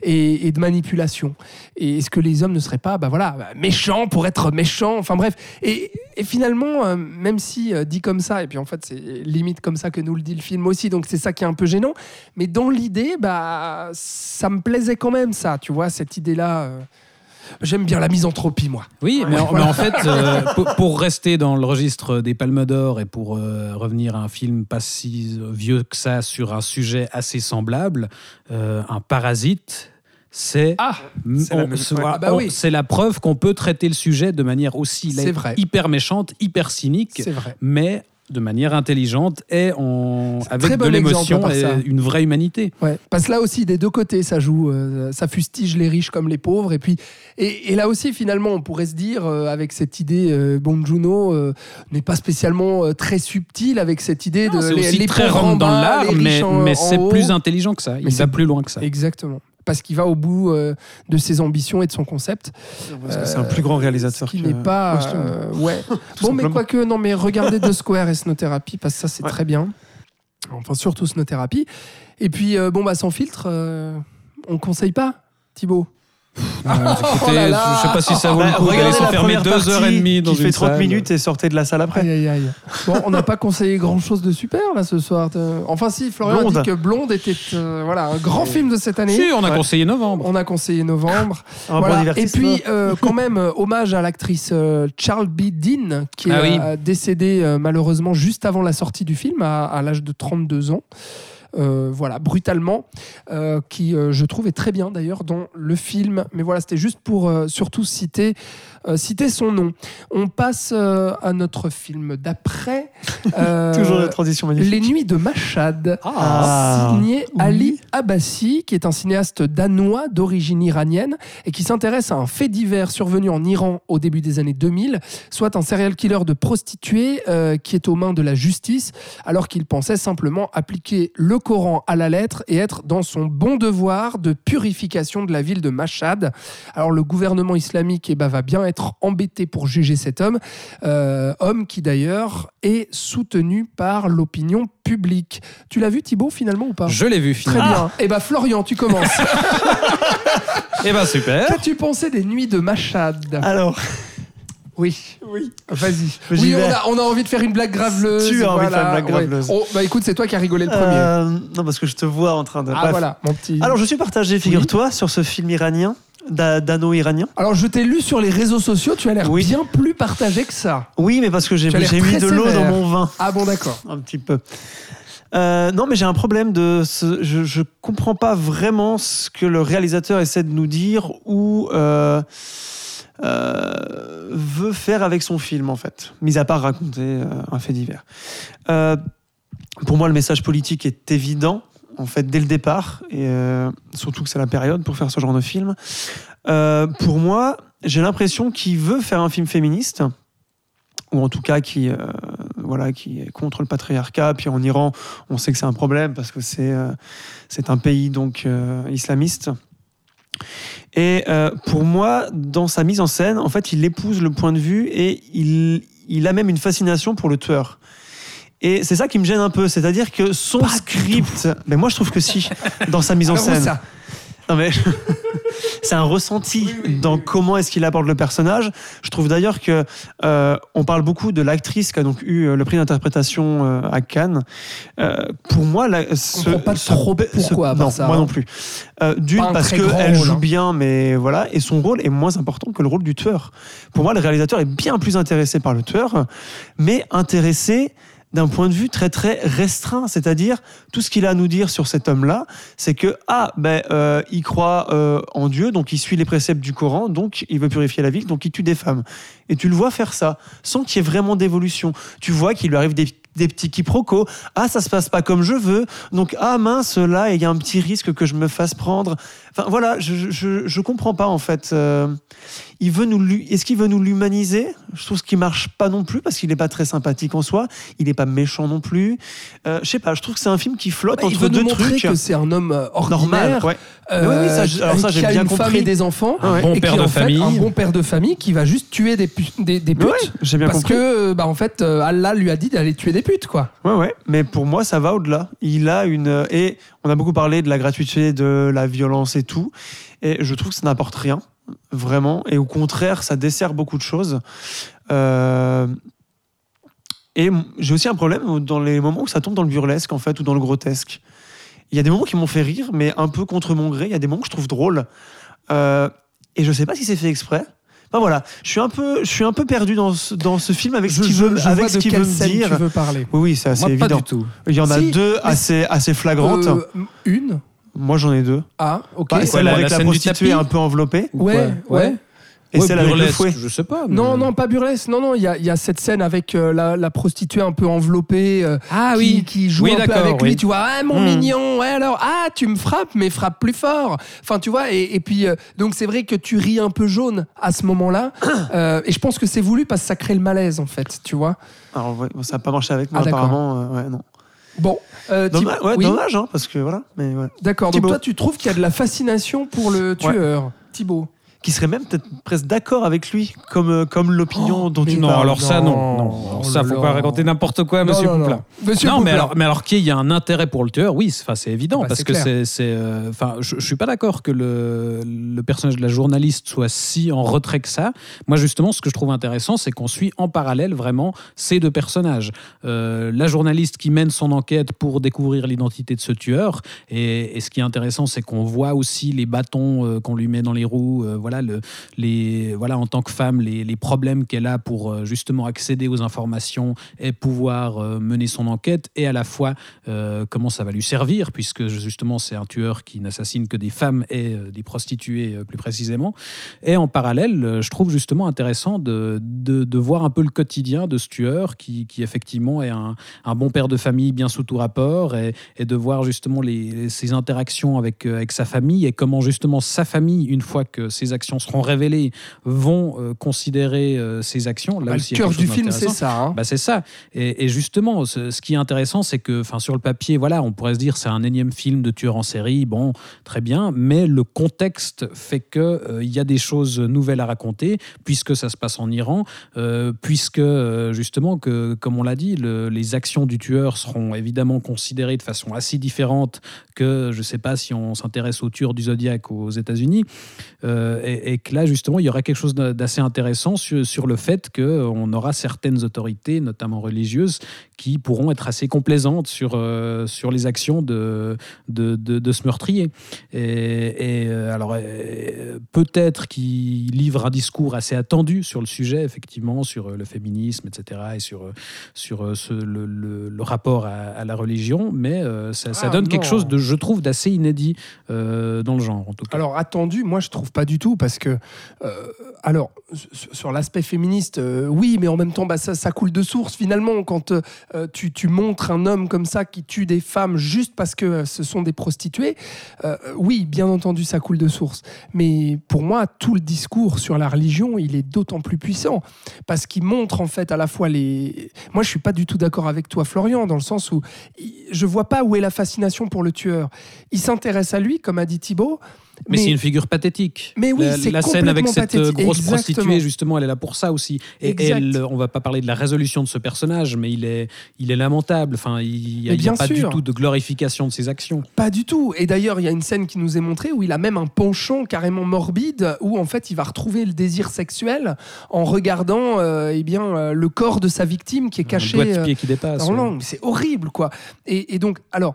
et, de manipulation? Et est-ce que les hommes ne seraient pas, bah voilà, méchants pour être méchants? Enfin bref. Et, et finalement, euh, même si euh, dit comme ça, et puis en fait c'est limite comme ça que nous le dit le film aussi, donc c'est ça qui est un peu gênant. Mais dans l'idée, bah ça me plaisait quand même ça, tu vois, cette idée-là. Euh, J'aime bien la misanthropie, moi. Oui, mais, en, mais en fait, *laughs* euh, pour, pour rester dans le registre des Palmes d'Or et pour euh, revenir à un film pas si vieux que ça sur un sujet assez semblable, euh, un parasite, c'est Ah, c'est la Ah bah oui. c'est la preuve qu'on peut traiter le sujet de manière aussi vrai. hyper méchante, hyper cynique, vrai. mais de manière intelligente et en, avec de bon l'émotion et une vraie humanité. Ouais. Parce que là aussi, des deux côtés, ça joue. euh, ça fustige les riches comme les pauvres. Et puis, et, et là aussi, finalement, on pourrait se dire, euh, avec cette idée, euh, Bong Joon-ho euh, n'est pas spécialement très subtil avec cette idée Non, de les, aussi les très rentre dans l'art, mais, mais c'est plus intelligent que ça. Il va plus loin que ça. Exactement. Parce qu'il va au bout euh, de ses ambitions et de son concept. Parce que c'est un plus grand réalisateur. Ce qui n'est pas. Euh, ouais. *laughs* bon, mais quoique, non, mais regardez The Square et Snotherapy, parce que ça, c'est Ouais. très bien. Enfin, surtout Snow-thérapie. Et puis, euh, bon, bah, sans filtre, euh, on conseille pas, Thibaut. Écoutez, *laughs* Oh là là. je sais pas si ça vaut le Bah, coup d'aller s'enfermer première deux heures et demie dans qui une fait 30 salle. minutes et sortez de la salle après. Aïe, aïe, aïe. Bon, on n'a pas conseillé grand-chose de super, là, ce soir. Euh, Enfin, si, Florian a Blonde. dit que Blonde était euh, voilà, un grand film de cette année. Si, on a Ouais. conseillé novembre. On a conseillé novembre. *laughs* Un Voilà. bon Et puis, euh, quand même, hommage à l'actrice euh, Charles B. Dean, qui est Ah oui. euh, décédée euh, malheureusement juste avant la sortie du film, à, à l'âge de 32 ans. Euh, voilà, brutalement, euh, qui euh, je trouve est très bien d'ailleurs dans le film. Mais voilà, c'était juste pour surtout citer, euh, citer son nom. On passe euh, à notre film d'après. *laughs* euh, Toujours la transition magnifique. Les Nuits de Machad. Ah. Signé Oui. Ali Abbasi, qui est un cinéaste danois d'origine iranienne et qui s'intéresse à un fait divers survenu en Iran au début des années 2000, soit un serial killer de prostituées euh, qui est aux mains de la justice, alors qu'il pensait simplement appliquer le Coran à la lettre et être dans son bon devoir de purification de la ville de Mashhad. Alors le gouvernement islamique eh ben, va bien être embêté pour juger cet homme, euh, homme qui d'ailleurs est soutenu par l'opinion publique. Tu l'as vu Thibaut finalement ou pas? Je l'ai vu Très finalement. bien. Eh ben Florian, tu commences. *laughs* Eh ben super. Qu'as-tu pensé des nuits de Machad? Alors, Oui. oui. Vas-y. Oui, on a, on a envie de faire une blague graveleuse. Tu as envie de faire une blague graveleuse. Ouais. Oh, bah écoute, c'est toi qui as rigolé le premier. Euh, non, parce que je te vois en train de. ah Bref. voilà, mon petit. Alors, je suis partagé, figure-toi, sur ce film iranien, da- dano-iranien. Alors, je t'ai lu sur les réseaux sociaux, tu as l'air Oui. bien plus partagé que ça. Oui, mais parce que j'ai mis de l'eau dans mon vin. Ah bon, d'accord. *laughs* Un petit peu. Euh, non, mais j'ai un problème de. Ce, je, je comprends pas vraiment ce que le réalisateur essaie de nous dire ou euh, euh, veut faire avec son film, en fait. Mis à part raconter un fait divers. Pour moi, le message politique est évident, en fait, dès le départ, et euh, surtout que c'est la période pour faire ce genre de film. Euh, pour moi, j'ai l'impression qu'il veut faire un film féministe, ou en tout cas qui, euh, voilà, qui est contre le patriarcat. Puis en Iran, on sait que c'est un problème parce que c'est c'est un pays donc islamiste. Et pour moi, dans sa mise en scène, en fait, il épouse le point de vue et il, il a même une fascination pour le tueur. Et c'est ça qui me gêne un peu, c'est-à-dire que son Pas script, mais moi je trouve que si, dans sa mise en *laughs* Alors, scène. ça Non mais *laughs* c'est un ressenti dans comment est-ce qu'il aborde le personnage. Je trouve d'ailleurs que euh, on parle beaucoup de l'actrice qui a donc eu euh, le prix d'interprétation euh, à Cannes. Euh, pour moi, la, ce, pas ce- trop ce- pourquoi, non, ça, moi hein. non plus. Euh, D'une parce que elle joue hein. bien, mais voilà, et son rôle est moins important que le rôle du tueur. Pour moi, le réalisateur est bien plus intéressé par le tueur, mais intéressé d'un point de vue très très restreint, c'est-à-dire tout ce qu'il a à nous dire sur cet homme-là, c'est que ah ben euh, il croit euh, en Dieu, donc il suit les préceptes du Coran, donc il veut purifier la ville, donc il tue des femmes. Et tu le vois faire ça sans qu'il y ait vraiment d'évolution. Tu vois qu'il lui arrive des, des petits quiproquos. Ah ça se passe pas comme je veux, donc ah mince là il y a un petit risque que je me fasse prendre. Enfin voilà, je je, je comprends pas en fait. Euh, il veut nous est-ce qu'il veut nous l'humaniser? Je trouve ce qui marche pas non plus parce qu'il est pas très sympathique en soi. Il est pas méchant non plus. Euh, je sais pas, je trouve que c'est un film qui flotte Bah, il entre veut deux nous montrer trucs. que c'est un homme euh, Normal, ordinaire, ouais. euh, Mais oui, oui, ça, je- alors ça, qui j'ai a bien une femme compris. et des enfants, Ouais. Bon et père de en fait famille. un bon père de famille qui va juste tuer des, pu- des, des putes. Ouais, j'ai bien parce compris. que, bah, en fait, euh, Allah lui a dit d'aller tuer des putes, quoi. Ouais, ouais, mais pour moi, ça va au-delà. Il a une. Et on a beaucoup parlé de la gratuité, de la violence et tout. Et je trouve que ça n'apporte rien, vraiment. Et au contraire, ça dessert beaucoup de choses. Euh, Et j'ai aussi un problème dans les moments où ça tombe dans le burlesque, en fait, ou dans le grotesque. Il y a des moments qui m'ont fait rire, mais un peu contre mon gré. Il y a des moments que je trouve drôles. Euh, Et je sais pas si c'est fait exprès. Enfin voilà, je suis un peu, je suis un peu perdu dans ce, dans ce film avec ce qu'il veut, je avec vois ce qu'il veut me dire. tu veux parler. Oui, oui, c'est assez Moi, pas évident. du tout. Il y en a Si, deux assez, assez flagrantes. Euh, une. Moi, j'en ai deux. Ah, ok. Bah, celle la- avec la la, prostituée un peu enveloppée Ou ouais, quoi ouais. Et Ouais, celle avec le burlesque, fouet. Je sais pas. Non, mais- non, pas burlesque. Non, non, il y a, il y a cette scène avec euh, la, la prostituée un peu enveloppée euh, Ah qui, oui. qui joue Oui, un peu avec lui. Tu vois, ah, mon Hmm. mignon, ouais, alors, ah, tu me frappes, mais frappe plus fort. Enfin, tu vois, et, et puis, euh, donc c'est vrai que tu ris un peu jaune à ce moment-là. *coughs* Euh, et je pense que c'est voulu parce que ça crée le malaise, en fait, tu vois. Alors, ouais, ça n'a pas marché avec moi, Ah, d'accord. apparemment. euh, ouais, non. Bon, euh, Dommage, ouais, oui, dommage hein, parce que voilà. Mais ouais. D'accord, donc Thibaut. toi, tu trouves qu'il y a de la fascination pour le tueur, Thibaut? Qui seraient même peut-être presque d'accord avec lui, comme, euh, comme l'opinion dont mais tu Non, parles. alors ça, non. non. non. Oh ça, faut pas raconter n'importe quoi, monsieur Poupla. non. Monsieur non, mais alors, mais alors qu'il y a un intérêt pour le tueur, oui, c'est- enfin, c'est évident, Bah, parce que c'est, euh, enfin, je, je suis pas d'accord que le, le personnage de la journaliste soit si en retrait que ça. Moi, justement, ce que je trouve intéressant, c'est qu'on suit en parallèle vraiment ces deux personnages. Euh, la journaliste qui mène son enquête pour découvrir l'identité de ce tueur, et, et ce qui est intéressant, c'est qu'on voit aussi les bâtons euh, qu'on lui met dans les roues, euh, voilà, le, les, voilà, en tant que femme, les, les problèmes qu'elle a pour euh, justement accéder aux informations et pouvoir euh, mener son enquête, et à la fois euh, comment ça va lui servir, puisque justement c'est un tueur qui n'assassine que des femmes et des prostituées plus précisément. Et en parallèle, je trouve justement intéressant de, de, voir un peu le quotidien de ce tueur qui, qui effectivement est un, un bon père de famille bien sous tout rapport, et, de voir justement les, ses interactions avec, avec sa famille et comment justement sa famille, une fois que ses actions seront révélées, vont euh, considérer euh, ses actions. Là Bah, aussi, le cœur du film, c'est ça. hein. Bah, c'est ça. Et, et justement, ce, ce qui est intéressant, c'est que, sur le papier, voilà, on pourrait se dire c'est un énième film de tueur en série. Bon, très bien, mais le contexte fait que euh, il y a des choses nouvelles à raconter, puisque ça se passe en Iran, puisque justement que, comme on l'a dit, le- les actions du tueur seront évidemment considérées de façon assez différente que, je sais pas, si on s'intéresse au tueur du Zodiac aux États-Unis. Euh, et, que là, justement, il y aura quelque chose d'a- d'assez intéressant sur, sur le fait qu'on aura certaines autorités, notamment religieuses, qui pourront être assez complaisantes sur, euh, sur les actions de, de, de- de ce meurtrier. Et, et, euh, alors, euh, peut-être qu'il livre un discours assez attendu sur le sujet, effectivement, sur le féminisme, etc., et sur, sur ce- le, le- le rapport à, à la religion, mais ça, ça Ah, donne quelque chose, de, je trouve, d'assez inédit dans le genre, en tout cas. Alors attendu, moi je trouve pas du tout parce que alors sur, l'aspect féministe, oui, mais en même temps bah, ça, ça coule de source finalement quand euh, tu, montres un homme comme ça qui tue des femmes juste parce que euh, ce sont des prostituées. euh, oui, bien entendu ça coule de source, mais pour moi tout le discours sur la religion il est d'autant plus puissant parce qu'il montre en fait à la fois les. Moi je suis pas du tout d'accord avec toi Florian dans le sens où je vois pas où est la fascination pour le tueur. Il s'intéresse à lui comme a dit Thibaut. Mais, c'est une figure pathétique. Mais oui, c'est la scène avec cette euh, pathétique. grosse Exactement. prostituée, justement, elle est là pour ça aussi. Et elle, on va pas parler de la résolution de ce personnage, mais il est, il est lamentable. Enfin, il n'y a, Mais il y a bien pas du tout de glorification de ses actions. Pas du tout. Et d'ailleurs, il y a une scène qui nous est montrée où il a même un penchant carrément morbide, où en fait il va retrouver le désir sexuel en regardant euh, eh bien, euh, le corps de sa victime qui est caché. Un doigt de euh, pied qui dépasse. ouais. C'est horrible, quoi. Et, et donc, alors.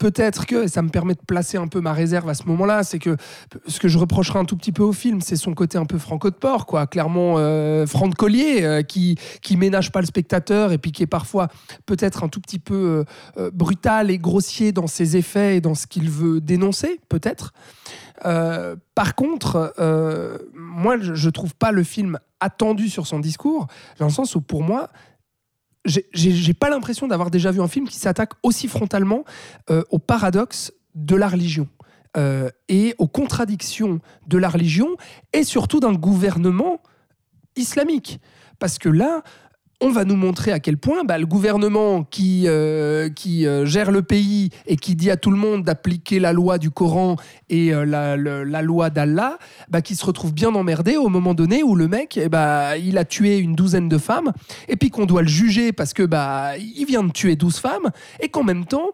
Peut-être que, et ça me permet de placer un peu ma réserve à ce moment-là, c'est que ce que je reprocherai un tout petit peu au film, c'est son côté un peu franco de port, quoi. Clairement, euh, Franck Collier, euh, qui, qui ménage pas le spectateur et puis qui est parfois peut-être un tout petit peu euh, euh, brutal et grossier dans ses effets et dans ce qu'il veut dénoncer, peut-être. Par contre, moi, je, je trouve pas le film attendu sur son discours, dans le sens où pour moi, j'ai- pas l'impression d'avoir déjà vu un film qui s'attaque aussi frontalement euh, au paradoxe de la religion. euh, et aux contradictions de la religion et surtout d'un gouvernement islamique. Parce que là, on va nous montrer à quel point bah, le gouvernement qui, euh, qui euh, gère le pays et qui dit à tout le monde d'appliquer la loi du Coran et euh, la, la loi d'Allah, bah, qui se retrouve bien emmerdé au moment donné où le mec, eh bah, il a tué une douzaine de femmes et puis qu'on doit le juger parce que bah, il vient de tuer 12 femmes et qu'en même temps,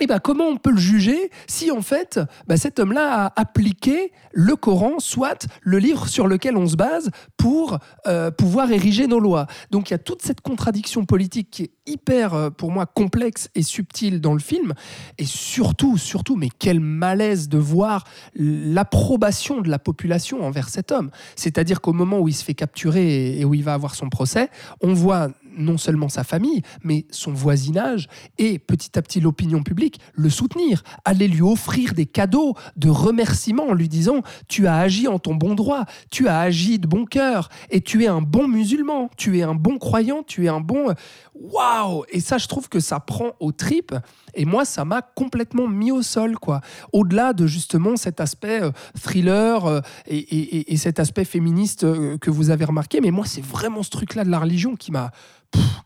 eh ben, comment on peut le juger si en fait bah, cet homme-là a appliqué le Coran, soit le livre sur lequel on se base pour euh, pouvoir ériger nos lois? Donc il y a toute cette contradiction politique qui est hyper, euh, pour moi, complexe et subtile dans le film. Et surtout, surtout, mais quel malaise de voir l'approbation de la population envers cet homme. C'est-à-dire qu'au moment où il se fait capturer et, et où il va avoir son procès, on voit non seulement sa famille, mais son voisinage et petit à petit l'opinion publique le soutenir, aller lui offrir des cadeaux de remerciement en lui disant tu as agi en ton bon droit, tu as agi de bon cœur et tu es un bon musulman, tu es un bon croyant, tu es un bon waouh et ça je trouve que ça prend aux tripes et moi ça m'a complètement mis au sol quoi. Au-delà de justement cet aspect euh, thriller euh, et, et- et- et cet aspect féministe euh, que vous avez remarqué, mais moi c'est vraiment ce truc là de la religion qui m'a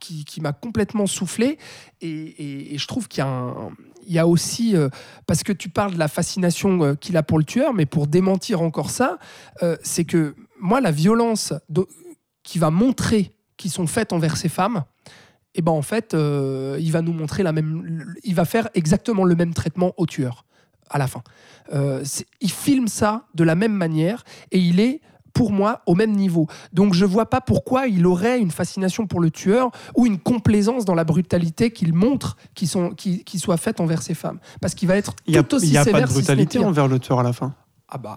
qui, m'a complètement soufflé. Et, je trouve qu'il y a aussi, euh, parce que tu parles de la fascination euh, qu'il a pour le tueur, mais pour démentir encore ça, euh, c'est que moi, la violence do- qui va montrer qui sont faites envers ces femmes, et ben en fait, il va nous montrer la même, il va faire exactement le même traitement au tueur à la fin. Il filme ça de la même manière et il est pour moi au même niveau. Donc je vois pas pourquoi il aurait une fascination pour le tueur ou une complaisance dans la brutalité qu'il montre qui sont qui, qui soit faite envers ces femmes parce qu'il va être Il n'y a, tout aussi il y a sévère pas de brutalité envers le tueur à la fin. Ah bah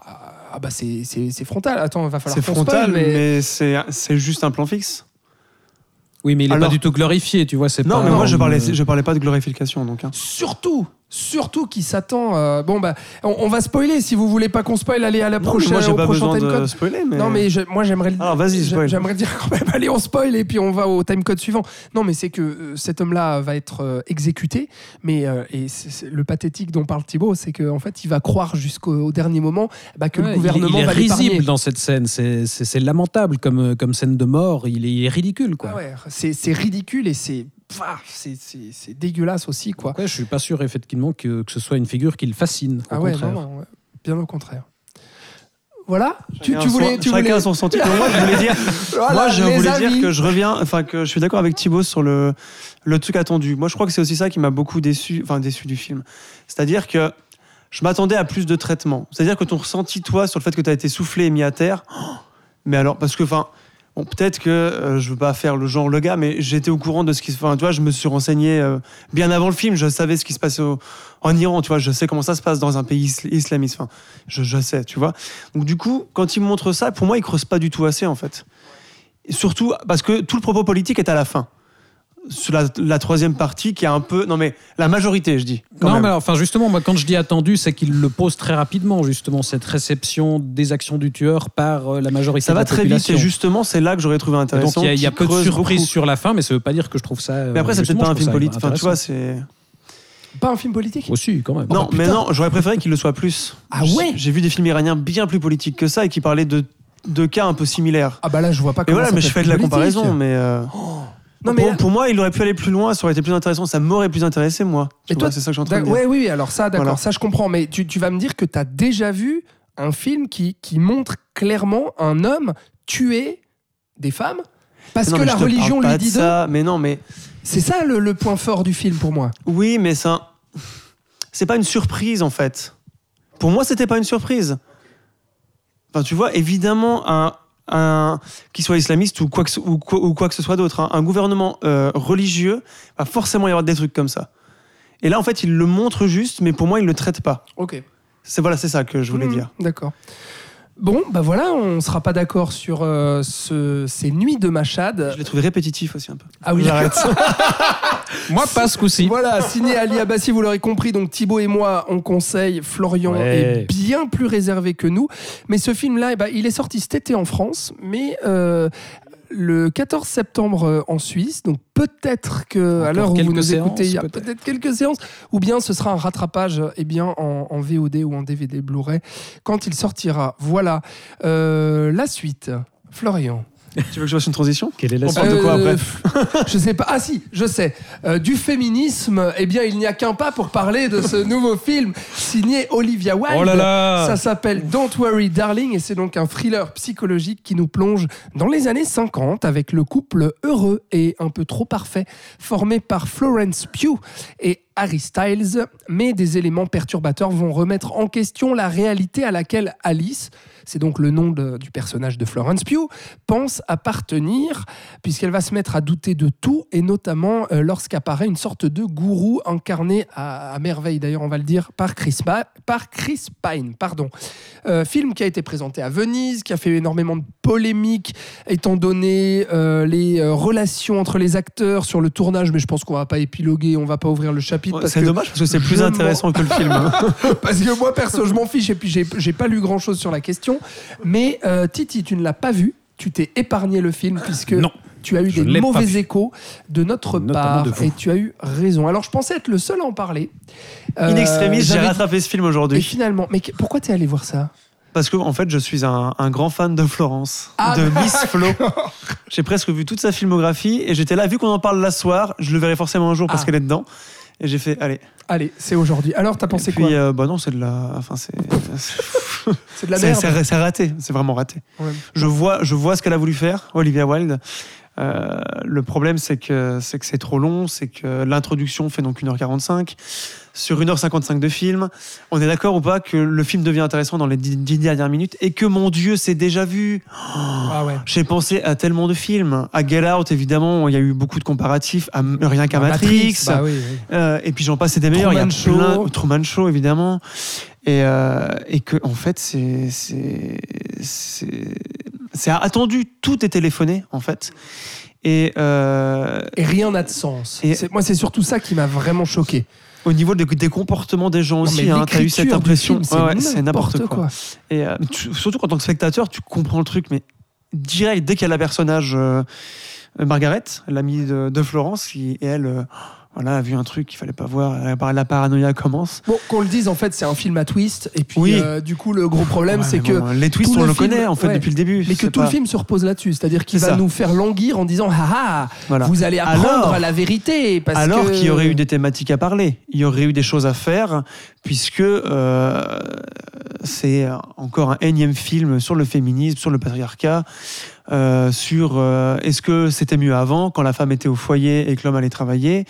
ah bah c'est c'est c'est frontal. Attends, il va falloir C'est frontal, spoil, mais... mais, c'est c'est juste un plan fixe. Oui, mais il n'est pas du tout glorifié, tu vois. c'est Non, pas mais moi je parlais, je parlais pas de glorification donc. hein. Surtout, surtout qui s'attend. euh, bon bah, on, on va spoiler. Si vous voulez pas qu'on spoil, allez à la Non, mais prochaine. moi j'ai au pas prochain besoin timecode. de spoiler, mais. Non mais je- moi j'aimerais Alors, vas-y, j'aimerais dire quand même allez on spoil et puis on va au timecode suivant. Non mais c'est que euh, cet homme-là va être euh, exécuté mais euh, et le pathétique dont parle Thibaut c'est que en fait il va croire jusqu'au au dernier moment bah, que Ouais, le il- gouvernement il, est va l'épargner. risible dans cette scène. C'est- lamentable comme, comme scène de mort. Il est, il est ridicule, quoi. Ah ouais, c'est ridicule et c'est c'est c'est- c'est dégueulasse aussi quoi. Ouais, je suis pas sûr effectivement que, que ce soit une figure qui le fascine. Au Ah ouais, contraire. non, non, ouais. bien au contraire. Voilà, tu, Chacun tu son- voulais, tu chacun voulais... son sentiment. Moi, je voulais dire, *laughs* Voilà, moi, je voulais dire que je reviens, enfin que je suis d'accord avec Thibaut sur le le truc attendu. Moi, je crois que c'est aussi ça qui m'a beaucoup déçu, enfin déçu du film. C'est-à-dire que je m'attendais à plus de traitement. C'est-à-dire que ton ressenti toi sur le fait que tu as été soufflé et mis à terre. *gasps* mais alors, parce que enfin. Bon, peut-être que euh, je veux pas faire le genre le gars, mais j'étais au courant de ce qui se. Enfin, tu vois, je me suis renseigné euh, bien avant le film. Je savais ce qui se passait en Iran. Tu vois, je sais comment ça se passe dans un pays isl- islamiste. Je sais, tu vois. Donc du coup, quand il me montre ça, pour moi, il creuse pas du tout assez en fait. Et surtout parce que tout le propos politique est à la fin. Sur la, la troisième partie qui est un peu... Non mais la majorité, je dis. quand Non, même. mais alors, enfin, justement, moi, quand je dis attendu, c'est qu'il le pose très rapidement, justement, cette réception des actions du tueur par euh, la majorité ça de va la très vite et justement, c'est là que j'aurais trouvé Et donc, intéressant. il y a, y peu de surprises beaucoup. sur la fin, mais ça veut pas dire que je trouve ça. Mais après, c'est peut-être pas un film politique. Enfin, tu vois, c'est. Pas un film politique Aussi, quand même. Non, bah, mais putain. non, j'aurais préféré qu'il le soit plus. Ah ouais J'ai vu des films iraniens bien plus politiques que ça et qui parlaient de, de cas un peu similaires. Ah bah là je vois pas Et comment voilà, ça mais je fais de la politique. comparaison, mais... euh, Non mais pour, pour moi, il aurait pu aller plus loin, ça aurait été plus intéressant, ça m'aurait plus intéressé, moi. Mais toi, c'est ça que je suis en train de dire. Ouais, oui, oui, alors ça, d'accord, Voilà. ça je comprends. Mais tu, tu vas me dire que tu as déjà vu un film qui, qui montre clairement un homme tuer des femmes parce Non, que la religion lui dit ça. Mais non, mais C'est ça le, le point fort du film pour moi. oui, mais ça, c'est pas une surprise en fait. Pour moi, c'était pas une surprise. Enfin, tu vois, évidemment, un, un qu'il soit islamiste ou quoi que, ce- ou quoi, ou quoi que ce soit d'autre, hein, un gouvernement euh, religieux va forcément y avoir des trucs comme ça. Et là, en fait, il le montre juste, mais pour moi, il le traite pas. Ok. C'est voilà, c'est ça que je voulais Mmh, dire. D'accord. Bon, bah voilà, on sera pas d'accord sur euh, ce- ces nuits de Machad. Je l'ai trouvé répétitif aussi un peu. Ah oui, J'arrête. *laughs* Moi, pas ce coup-ci. Voilà, signé Ali Abassi, vous l'aurez compris. Donc Thibaut et moi, on conseille. Florian Ouais. est bien plus réservé que nous. Mais ce film-là, eh ben, il est sorti cet été en France, mais euh, le 14 septembre euh, en Suisse. Donc peut-être que à l'heure où vous nous séances, écoutez, il y a peut-être. peut-être quelques séances, ou bien ce sera un rattrapage eh bien en, en VOD ou en DVD Blu-ray quand il sortira. Voilà Euh, la suite. Florian. *laughs* tu veux que je fasse une transition? Quelle est la On suite parle de quoi Euh, après? *laughs* Je sais pas. Ah si, je sais. Euh, du féminisme, eh bien, il n'y a qu'un pas pour parler de ce *laughs* nouveau film signé Olivia Wilde. Oh là là Ça s'appelle Don't Worry Darling et c'est donc un thriller psychologique qui nous plonge dans les années 50 avec le couple heureux et un peu trop parfait formé par Florence Pugh et Harry Styles. Mais des éléments perturbateurs vont remettre en question la réalité à laquelle Alice, c'est donc le nom de- du personnage de Florence Pugh, pense appartenir puisqu'elle va se mettre à douter de tout et notamment euh, lorsqu'apparaît une sorte de gourou incarné à, à merveille d'ailleurs on va le dire par Chris, Pa- par Chris Pine pardon Euh, film qui a été présenté à Venise qui a fait énormément de polémiques étant donné euh, les euh, relations entre les acteurs sur le tournage mais je pense qu'on va pas épiloguer on va pas ouvrir le chapitre C'est dommage parce que c'est plus intéressant que le film. hein. *laughs* parce que moi perso je m'en fiche et puis j'ai j'ai pas lu grand chose sur la question mais euh, Titi tu ne l'as pas vu tu t'es épargné le film puisque Non. tu as eu des mauvais échos de notre Notamment part de et tu as eu raison alors je pensais être le seul à en parler In Euh, extremis, j'ai rattrapé ce film et aujourd'hui. finalement mais pourquoi t'es allé voir ça? Parce que en fait, je suis un, un grand fan de Florence, Ah, de Miss Flo. J'ai presque vu toute sa filmographie et j'étais là, vu qu'on en parle là ce soir, je le verrai forcément un jour parce Ah. qu'elle est dedans. Et j'ai fait, allez. Allez, c'est aujourd'hui. Alors, t'as pensé Et puis, quoi euh, bah non, c'est de la. Enfin, c'est. *laughs* C'est de la c'est- merde. c'est- c'est raté, c'est vraiment raté. Ouais. Je vois, je vois ce qu'elle a voulu faire, Olivia Wilde. Euh, le problème, c'est que c'est que c'est trop long, c'est que l'introduction fait donc 1h45. Sur 1h55 de film, on est d'accord ou pas que le film devient intéressant dans les 10 10 dernières minutes et que mon Dieu, c'est déjà vu? Ah ouais. J'ai pensé à tellement de films. À Get Out, évidemment, il y a eu beaucoup de comparatifs. À rien qu'à Matrix. Bah oui, oui. Euh, et puis j'en passe, c'est des meilleurs. Il y a plein, Show. Truman Show, évidemment. Et, euh, et que, en fait, c'est. attendu. Tout est téléphoné, en fait. Et euh, Et rien n'a de sens. Et- Moi, c'est surtout ça qui m'a vraiment choqué. Au niveau des, des comportements des gens Non, aussi, hein, t'as eu cette impression. ouais, c'est n'importe quoi. quoi. Et euh, tu- surtout qu'en tant que spectateur, tu comprends le truc, mais direct, dès qu'il y a la personnage euh, Margaret, l'amie de, de Florence, qui, elle, euh, voilà, a vu un truc qu'il fallait pas voir, la, la paranoïa commence. Bon, qu'on le dise, en fait, c'est un film à twist. Et puis, Oui. euh, du coup, le gros problème, Ouais, c'est que. les twists, on le le film- connaît en fait ouais. depuis le début. Mais que tout pas- le film se repose là-dessus. C'est-à-dire qu'il va ça. nous faire languir en disant Ah ah, Voilà. vous allez apprendre Alors- la vérité. Parce Alors qu'il y aurait eu des thématiques à parler, il y aurait eu des choses à faire, puisque euh, c'est encore un énième film sur le féminisme, sur le patriarcat, euh, sur euh, est-ce que c'était mieux avant, quand la femme était au foyer et que l'homme allait travailler,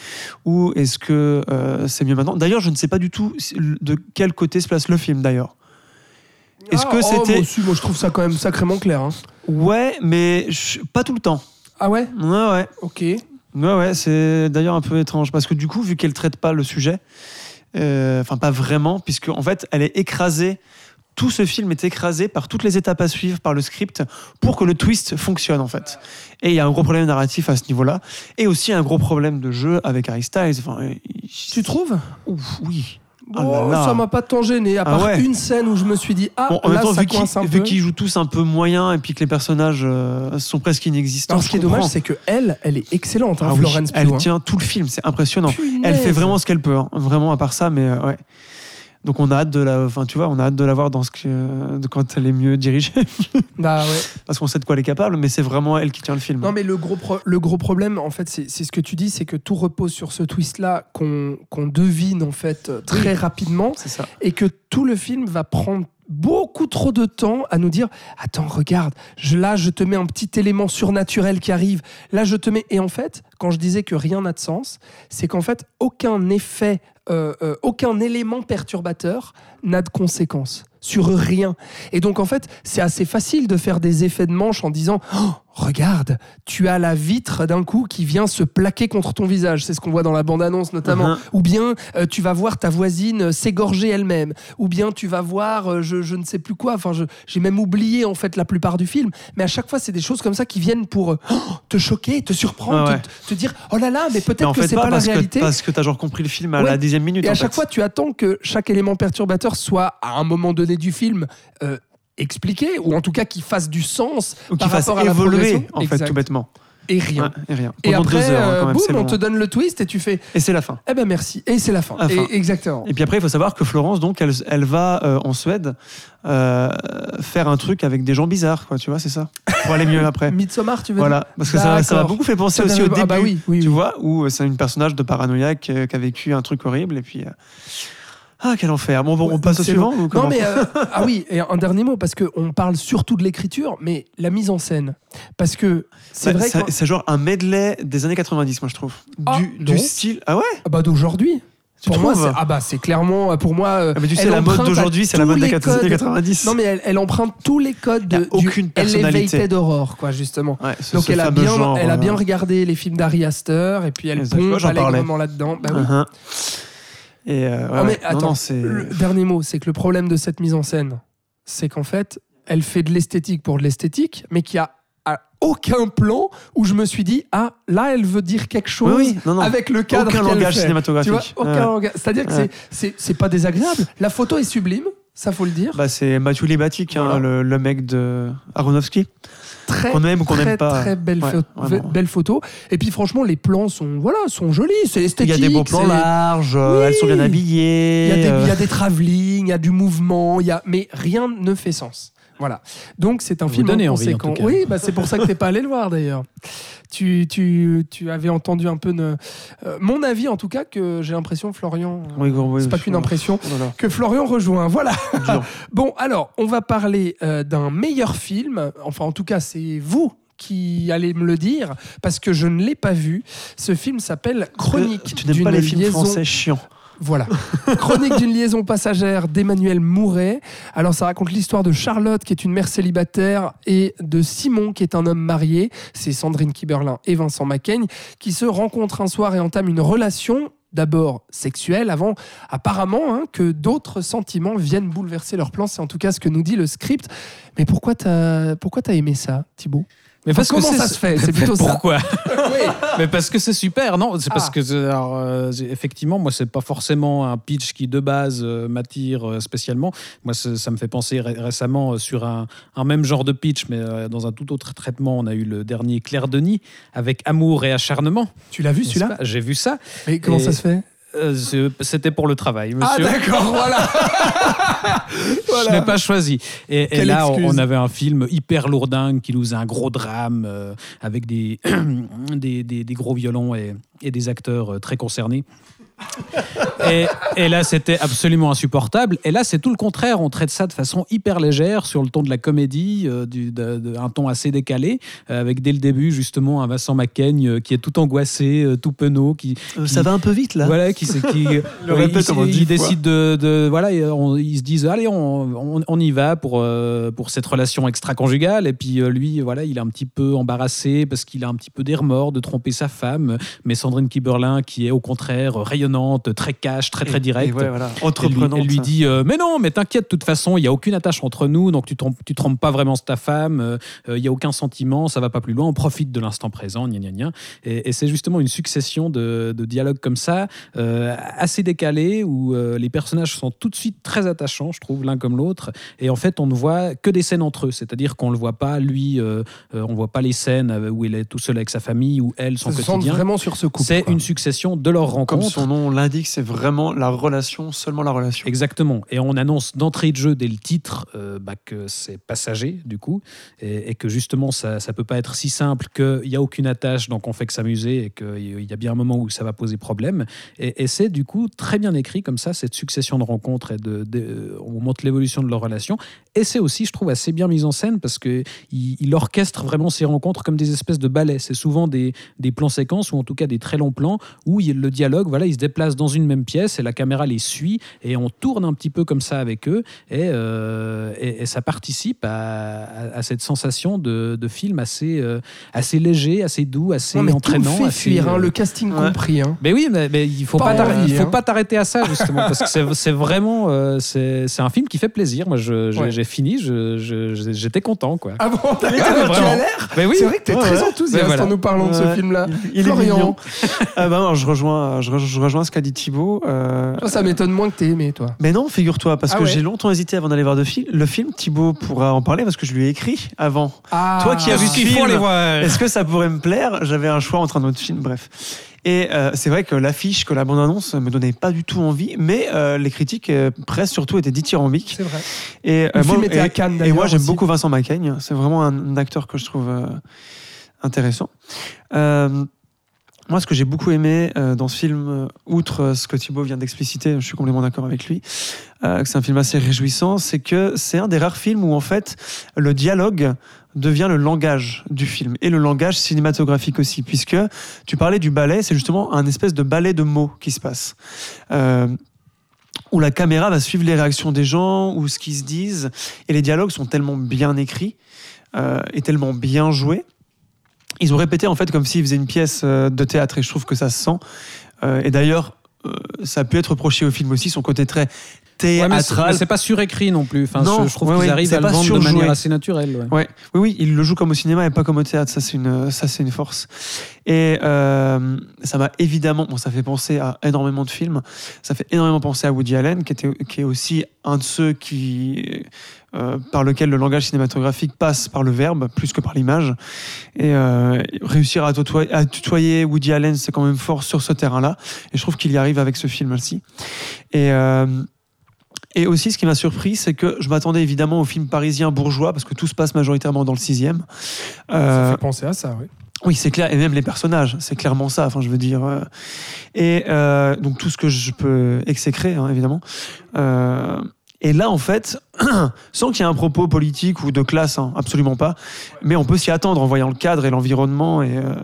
ou est-ce que euh, c'est mieux maintenant? D'ailleurs, je ne sais pas du tout de quel côté se place le film, d'ailleurs. Est-ce Ah, que oh, c'était... moi, moi, je trouve ça quand même sacrément clair. hein. ouais, mais je- pas tout le temps. Ah ouais? Ouais, ouais. Ok. Ouais, ouais, c'est d'ailleurs un peu étrange parce que du coup, vu qu'elle traite pas le sujet, enfin pas vraiment, puisque en fait, elle est écrasée. Tout ce film est écrasé par toutes les étapes à suivre, par le script, pour que le twist fonctionne en fait. Et il y a un gros problème narratif à ce niveau-là, et aussi un gros problème de jeu avec Harry Styles. Enfin, Tu trouves? Ouf, oui. Là là. Ça m'a pas tant gêné, à Ah part ouais. une scène où je me suis dit Ah, Bon, en là, même temps, ça vu coince un vu qu'ils jouent tous un peu moyen et puis que les personnages euh, sont presque inexistants. Alors, ce qui est dommage, c'est que elle, elle est excellente, hein, Ah oui, Florence elle Pugh, hein. tient tout le film, c'est impressionnant. Elle fait vraiment ce qu'elle peut, hein. vraiment à part ça, mais euh, ouais. Donc on a hâte de la, enfin tu vois, on a hâte de la voir dans ce que, de quand elle est mieux dirigée, *laughs* Bah ouais. parce qu'on sait de quoi elle est capable, mais c'est vraiment elle qui tient le film. Non, mais le gros, pro- le gros problème, en fait, c'est ce que tu dis, c'est que tout repose sur ce twist-là qu'on qu'on devine, en fait, euh, très rapidement, c'est ça. et que tout le film va prendre beaucoup trop de temps à nous dire attends regarde je, là je te mets un petit élément surnaturel qui arrive. Là je te mets et en fait quand je disais que rien n'a de sens c'est qu'en fait aucun effet euh, euh, aucun élément perturbateur n'a de conséquences sur rien. Et donc en fait c'est assez facile de faire des effets de manche en disant Oh, regarde tu as la vitre d'un coup qui vient se plaquer contre ton visage c'est ce qu'on voit dans la bande annonce notamment Mhm. ou bien euh, tu vas voir ta voisine euh, s'égorger elle-même, ou bien tu vas voir euh, je, je ne sais plus quoi, enfin j'ai même oublié en fait la plupart du film, mais à chaque fois c'est des choses comme ça qui viennent pour euh, oh, te choquer, te surprendre, Ah ouais. te, te dire oh là là, mais peut-être que c'est pas, pas, la parce réalité. que parce que t'as genre compris le film à Ouais. la dixième minute. Et à en chaque fait. fois tu attends que chaque élément perturbateur soit à un moment donné du film euh, expliqué, ou en tout cas qui fasse du sens ou par fasse évoluer en fait Exact. tout bêtement. et rien. Ouais, et rien. Et après, deux heures hein, euh, quand même, boum, c'est on long. te donne le twist et tu fais Et c'est la fin. eh ben merci. Et c'est la fin. La fin. Et- exactement. Et puis après, il faut savoir que Florence, donc, elle, elle va euh, en Suède euh, faire un truc avec des gens bizarres, quoi. Tu vois, c'est ça. *laughs* Pour aller mieux après. Midsommar, tu veux dire Voilà, parce que ça ça m'a beaucoup fait penser Ça aussi au début. ah bah oui, oui, tu oui. vois, où euh, c'est une personnage de paranoïaque euh, qui a vécu un truc horrible et puis. euh, Ah, quel enfer. Bon, bon on passe au suivant ou Non mais euh, *laughs* ah oui et un dernier mot parce que on parle surtout de l'écriture mais la mise en scène parce que c'est Bah, vrai ça- que C'est genre un medley des années 90, moi, je trouve. Ah, du, style. Ah ouais ah bah d'aujourd'hui Tu pour moi c'est ah bah c'est clairement euh, pour moi euh, Ah, mais tu sais, la mode d'aujourd'hui, c'est la mode des les années codes. 90. non mais elle, elle emprunte tous les codes de aucune du personnalité. Horror quoi justement Ouais, ce- donc ce elle a bien genre, elle a bien regardé les films d'Ari Aster et puis elle pompe allègrement là-dedans bah oui. uh-huh. Et euh, ouais, Oh, mais ouais. Non, attends, non, le dernier mot, c'est que le problème de cette mise en scène, c'est qu'en fait, elle fait de l'esthétique pour de l'esthétique, mais qu'il y a aucun plan où je me suis dit ah là elle veut dire quelque chose Oui, oui, non, non. avec le cadre Aucun langage fait. cinématographique. Aucun Ouais. C'est-à-dire que Ouais. c'est- pas désagréable. La photo est sublime. ça faut le dire. Bah, c'est Mathieu Libatic, hein, le, le mec de Aronofsky. Très, qu'on aime ou qu'on très, n'aime pas. très belle, Ouais, belle photo. Et puis franchement, les plans sont, voilà, sont jolis, c'est Il esthétique. y a des beaux plans c'est- larges, euh, Oui. elles sont bien habillées. Il y a des, euh, il y a des travelling, il y a du mouvement, il y a, mais rien ne fait sens. Voilà. Donc c'est un Vous film envie, en cas. Oui, bah, c'est pour ça que t'es pas allé le voir d'ailleurs. Tu, tu, tu avais entendu un peu euh, mon avis en tout cas que j'ai l'impression Florian. euh, oui, oui, c'est pas qu'une impression. Oh Que Florian rejoint. Voilà. *laughs* Bon, alors, on va parler euh, d'un meilleur film. Enfin, en tout cas, c'est vous qui allez me le dire, parce que je ne l'ai pas vu. Ce film s'appelle Chronique Tu n'aimes pas les films français chiants. Voilà. *laughs* Chronique d'une liaison passagère d'Emmanuel Mouret. Alors, ça raconte l'histoire de Charlotte, qui est une mère célibataire, et de Simon, qui est un homme marié. C'est Sandrine Kiberlin et Vincent Macaigne, qui se rencontrent un soir et entament une relation. D'abord sexuelle, avant apparemment hein, que d'autres sentiments viennent bouleverser leurs plans. C'est en tout cas ce que nous dit le script. Mais pourquoi t'as pourquoi t'as aimé ça, Thibaut? Mais Enfin, comment ça se fait? C'est plutôt ça. Pourquoi? *laughs* Oui. Mais parce que c'est super, non? C'est parce Ah. que, alors, euh, effectivement, moi, c'est pas forcément un pitch qui de base euh, m'attire euh, spécialement. Moi, ça me fait penser ré- récemment sur un, un même genre de pitch, mais dans un tout autre traitement. On a eu le dernier Claire Denis avec Amour et acharnement. Tu l'as vu celui-là? J'ai vu ça. Mais comment Et- ça se fait? Euh, C'était pour le travail, Ah monsieur. d'accord, voilà. *laughs* Je n'ai pas choisi. Et, là, on- excuse. on avait un film hyper lourdingue qui nous faisait un gros drame euh, avec des, *clears throat* des, des- des gros violons et, et des acteurs euh, très concernés. Et, et là, c'était absolument insupportable. Et là, c'est tout le contraire. On traite ça de façon hyper légère, sur le ton de la comédie, euh, du, de- de- un ton assez décalé, euh, avec dès le début, justement, un Vincent Macaigne euh, qui est tout angoissé, euh, tout penaud, qui, Euh, ça va un peu vite là. voilà, qui, qui *laughs* Le répète décident de, de- voilà, on- ils se disent allez, on, on- on y va pour euh, pour cette relation extra-conjugale. Et puis euh, lui, voilà, il est un petit peu embarrassé parce qu'il a un petit peu des remords de tromper sa femme. Mais Sandrine Kiberlin, qui est au contraire rayonnante, très cash, très très Et- directe. et ouais, voilà. Elle lui, Entreprenante. elle lui dit euh, mais non mais t'inquiète de toute façon il y a aucune attache entre nous donc tu trompes tu trompes pas vraiment ta femme euh, euh, il y a aucun sentiment ça va pas plus loin on profite de l'instant présent gna gna gna et, et c'est justement une succession de, de dialogues comme ça euh, assez décalés où euh, les personnages sont tout de suite très attachants je trouve l'un comme l'autre et en fait on ne voit que des scènes entre eux c'est-à-dire qu'on le voit pas lui euh, euh, on voit pas les scènes euh, où il est tout seul avec sa famille ou elle son Ça se quotidien vraiment sur ce couple. c'est une succession de leurs Comme rencontres son nom l'indique, c'est vraiment la relation, seulement la relation. Exactement. Et on annonce d'entrée de jeu dès le titre euh, bah, que c'est passager, du coup, et, que justement, ça ne peut pas être si simple qu'il n'y a aucune attache, donc on fait que s'amuser, et qu'il y a bien un moment où ça va poser problème. Et, c'est du coup très bien écrit comme ça, cette succession de rencontres, et de- on montre l'évolution de leur relation. Et c'est aussi, je trouve, assez bien mis en scène parce qu'il il orchestre vraiment ces rencontres comme des espèces de ballets. C'est souvent des, des plans séquences, ou en tout cas des très longs plans, où il, le dialogue, voilà, il se déplace dans une même pièce et la caméra les suit et on tourne un petit peu comme ça avec eux et, euh, et, et ça participe à, à- à cette sensation de, de film assez, euh, assez léger, assez doux, assez Non, mais entraînant. tout fait assez, fuir, hein, euh, le casting ouais. compris. hein. mais oui, mais, mais il faut Pas pas, t'arrêter- envie, il faut hein. pas t'arrêter à ça justement parce que c'est- vraiment euh, c'est c'est un film qui fait plaisir. Moi, j'ai Ouais. fini, j'étais content quoi. Ah bon, t'as l'air Mais oui, C'est vrai que t'es Ouais, très ouais. enthousiaste Mais voilà. en nous parlant de ce film-là. Il est Florian. mignon. Ah non, je rejoins, je, re- je rejoins ce qu'a dit Thibaut. Euh, Toi, ça m'étonne moins que t'aies aimé, toi. Mais non, figure-toi, parce Ah que ouais. j'ai longtemps hésité avant d'aller voir de film. le film. Thibaut pourra en parler parce que je lui ai écrit avant. Ah, Toi qui as vu ce film. Est-ce que ça pourrait me plaire? J'avais un choix entre un autre film, bref. Et euh, c'est vrai que l'affiche, que la bande-annonce me donnait pas du tout envie, mais euh, les critiques, euh, presse surtout, étaient dithyrambiques. C'est vrai. Et, Le euh, film moi- était à et- Cannes, Et moi, j'aime beaucoup Vincent Macaigne. C'est vraiment un, acteur que je trouve euh, intéressant. Euh, moi, ce que j'ai beaucoup aimé euh, dans ce film, euh, outre euh, ce que Thibaut vient d'expliciter, je suis complètement d'accord avec lui, euh, que c'est un film assez réjouissant, c'est que c'est un des rares films où, en fait, le dialogue devient le langage du film et le langage cinématographique aussi, puisque tu parlais du ballet, c'est justement un espèce de ballet de mots qui se passe. Euh, où la caméra va suivre les réactions des gens, ou ce qu'ils se disent, et les dialogues sont tellement bien écrits euh, et tellement bien joués. Ils ont répété en fait comme s'ils faisaient une pièce euh, de théâtre, et je trouve que ça se sent. Euh, et d'ailleurs, euh, ça a pu être reproché au film aussi, son côté très Ouais, c'est- pas surécrit non plus. Enfin, Non, je, je trouve ouais, qu'ils arrivent à le vendre de manière assez naturelle. Oui, oui, il le joue comme au cinéma et pas comme au théâtre. Ça, c'est une, ça, c'est une force. Et euh, ça m'a évidemment, bon, ça fait penser à énormément de films. Ça fait énormément penser à Woody Allen, qui, était, qui est aussi un de ceux qui, euh, par lequel le langage cinématographique passe par le verbe plus que par l'image. Et euh, réussir à tutoyer, à tutoyer Woody Allen, c'est quand même fort sur ce terrain-là. Et je trouve qu'il y arrive avec ce film-ci. Et euh, et aussi, ce qui m'a surpris, c'est que je m'attendais évidemment au film parisien bourgeois, parce que tout se passe majoritairement dans le sixième. Ça Euh, fait penser à ça, oui. oui, c'est clair, et même les personnages, c'est clairement ça. Enfin, je veux dire, euh, et euh, donc tout ce que je peux exécrer, hein, évidemment. Euh, et là, en fait, *clears throat* sans qu'il y ait un propos politique ou de classe, hein, absolument pas, mais on peut s'y attendre en voyant le cadre et l'environnement et, euh,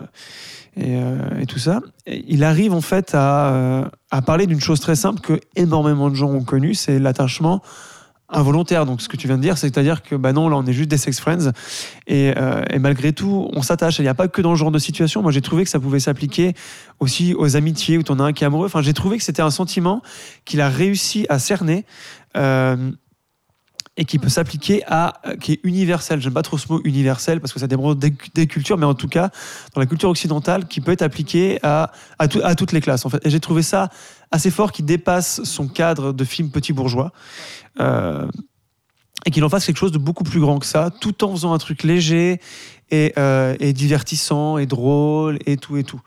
et, euh, et tout ça. Il arrive en fait à, euh, à parler d'une chose très simple que énormément de gens ont connue, c'est l'attachement involontaire. Donc, ce que tu viens de dire, c'est-à-dire que bah non, là, on est juste des sex friends et, euh, malgré tout, on s'attache. Il n'y a pas que dans ce genre de situation. Moi, j'ai trouvé que ça pouvait s'appliquer aussi aux amitiés où tu en as un qui est amoureux. Enfin, j'ai trouvé que c'était un sentiment qu'il a réussi à cerner. Et qui peut s'appliquer à euh, qui est universel. J'aime pas trop ce mot universel parce que ça dépend des, cultures, mais en tout cas dans la culture occidentale, qui peut être appliqué à à toutes les classes en fait. Et j'ai trouvé ça assez fort, qui dépasse son cadre de film petit bourgeois. Euh, et qu'il en fasse quelque chose de beaucoup plus grand que ça, tout en faisant un truc léger et, euh, et divertissant et drôle et tout et tout.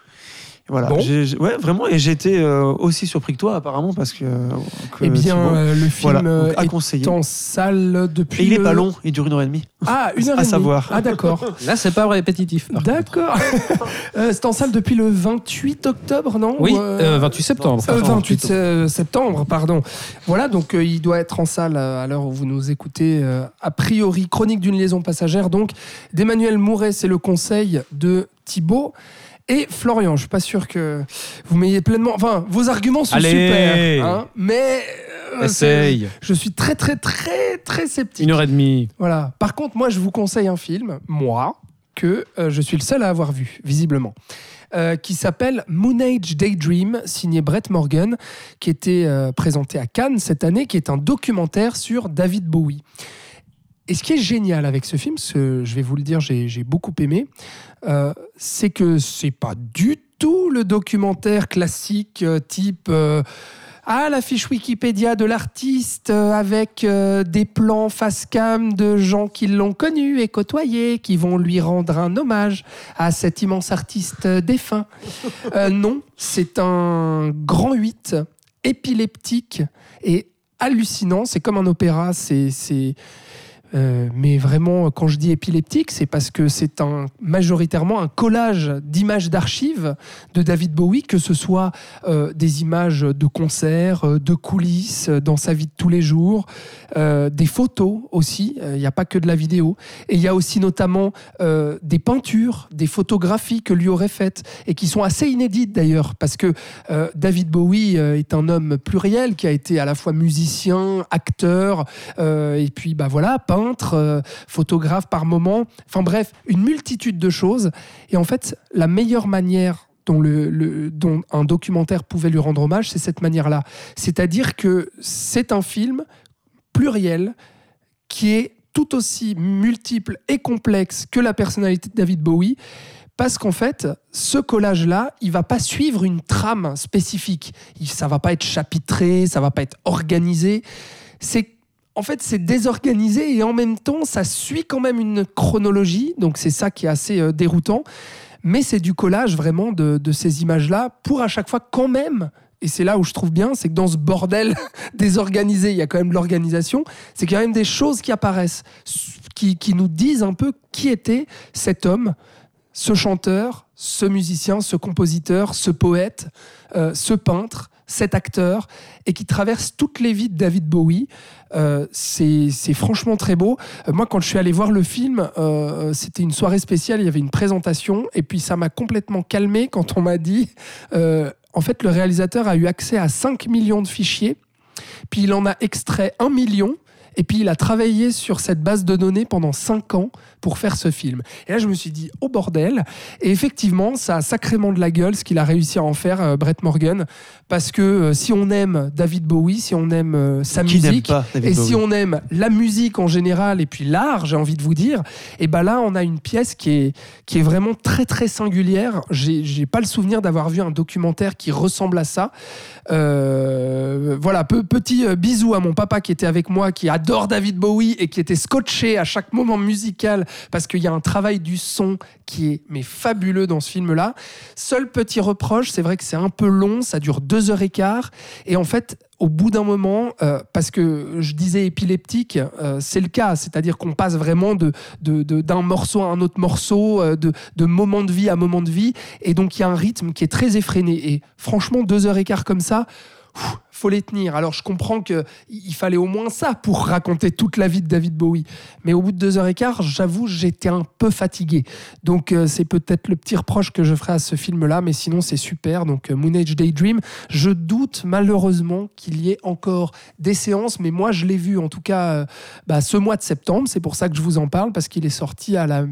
Voilà, Bon. Ouais, vraiment, et j'ai été euh, aussi surpris que toi apparemment parce que. que Eh bien, Thibaut- euh, le film voilà, à est conseiller. en salle depuis. Et il est le- pas long, il dure une heure et demie. Ah, une *laughs* heure à et demie. savoir. Ah, d'accord. *laughs* Là, c'est pas répétitif. D'accord. *laughs* Euh, c'est en salle depuis le 28 octobre, non Oui, Ou, euh, euh, 28 septembre. Euh, Pardon, 28 plutôt. euh, septembre, pardon. Voilà, donc euh, il doit être en salle à l'heure où vous nous écoutez. euh, a priori, Chronique d'une liaison passagère, donc d'Emmanuel Mouret, c'est le conseil de Thibaut. Et Florian, je suis pas sûr que vous m'ayez pleinement. Enfin, vos arguments sont Allez. super, hein, mais euh, Essaye. je suis très très très très sceptique. Une heure et demie. Voilà. Par contre, moi, je vous conseille un film, moi, que euh, je suis le seul à avoir vu, visiblement, euh, qui s'appelle Moon Age Daydream, signé Brett Morgan, qui était euh, présenté à Cannes cette année, qui est un documentaire sur David Bowie. Et ce qui est génial avec ce film, ce- je vais vous le dire, j'ai j'ai beaucoup aimé, euh, c'est que c'est pas du tout le documentaire classique euh, type euh, ah la fiche Wikipédia de l'artiste euh, avec euh, des plans face cam de gens qui l'ont connu et côtoyé, qui vont lui rendre un hommage à cet immense artiste euh, défunt. Euh, non, c'est un grand 8 épileptique et hallucinant. C'est comme un opéra. C'est, euh, mais vraiment, quand je dis épileptique, c'est parce que c'est un, majoritairement un collage d'images d'archives de David Bowie, que ce soit euh, des images de concerts, euh, de coulisses dans sa vie de tous les jours, des photos aussi. Il n'y a pas que de la vidéo. Et il y a aussi notamment des peintures, des photographies que lui aurait faites et qui sont assez inédites d'ailleurs, parce que David Bowie est un homme pluriel qui a été à la fois musicien, acteur, et puis bah voilà, peintre, euh, photographe par moment. Enfin bref, une multitude de choses. Et en fait, la meilleure manière dont, le, dont un documentaire pouvait lui rendre hommage, c'est cette manière-là. C'est-à-dire que c'est un film pluriel qui est tout aussi multiple et complexe que la personnalité de David Bowie. Parce qu'en fait, ce collage-là, il va pas suivre une trame spécifique. Ça va pas être chapitré, ça va pas être organisé. C'est en fait, c'est désorganisé et en même temps, ça suit quand même une chronologie. Donc, c'est ça qui est assez euh, déroutant. Mais c'est du collage vraiment de, ces images-là pour à chaque fois quand même. Et c'est là où je trouve bien, c'est que dans ce bordel *laughs* désorganisé, il y a quand même de l'organisation. C'est qu'il y a quand même des choses qui apparaissent, qui, qui nous disent un peu qui était cet homme, ce chanteur, ce musicien, ce compositeur, ce poète, euh, ce peintre, cet acteur, et qui traverse toutes les vies de David Bowie. Euh, c'est franchement très beau. Euh, moi, quand je suis allé voir le film, euh, c'était une soirée spéciale, il y avait une présentation, et puis ça m'a complètement calmé quand on m'a dit, euh, en fait, le réalisateur a eu accès à 5 millions de fichiers, puis il en a extrait 1 million, Et puis il a travaillé sur cette base de données pendant 5 ans pour faire ce film. Et là, je me suis dit, oh bordel. Et effectivement, ça a sacrément de la gueule ce qu'il a réussi à en faire, euh, Brett Morgan. Parce que euh, si on aime David Bowie, si on aime euh, sa Qui musique, pas et si on aime la musique en général et puis l'art, j'ai envie de vous dire, et ben là, on a une pièce qui est, qui est vraiment très très singulière. J'ai pas le souvenir d'avoir vu un documentaire qui ressemble à ça. Voilà, pe- petit bisou à mon papa qui était avec moi, qui adore David Bowie et qui était scotché à chaque moment musical parce qu'il y a un travail du son qui est mais fabuleux dans ce film-là. Seul petit reproche, c'est vrai que c'est un peu long, ça dure deux heures et quart, et en fait, au bout d'un moment, euh, parce que je disais épileptique, euh, c'est le cas, c'est-à-dire qu'on passe vraiment de, de- de- d'un morceau à un autre morceau, euh, de, de moment de vie à moment de vie, et donc il y a un rythme qui est très effréné. Et franchement, deux heures et quart comme ça, faut les tenir. Alors je comprends que il fallait au moins ça pour raconter toute la vie de David Bowie, mais au bout de deux heures et quart, j'avoue, j'étais un peu fatigué. Donc euh, c'est peut-être le petit reproche que je ferai à ce film-là, mais sinon c'est super. Donc euh, Moon Age Daydream, je doute malheureusement qu'il y ait encore des séances, mais moi je l'ai vu en tout cas euh, bah, ce mois de septembre. C'est pour ça que je vous en parle parce qu'il est sorti à la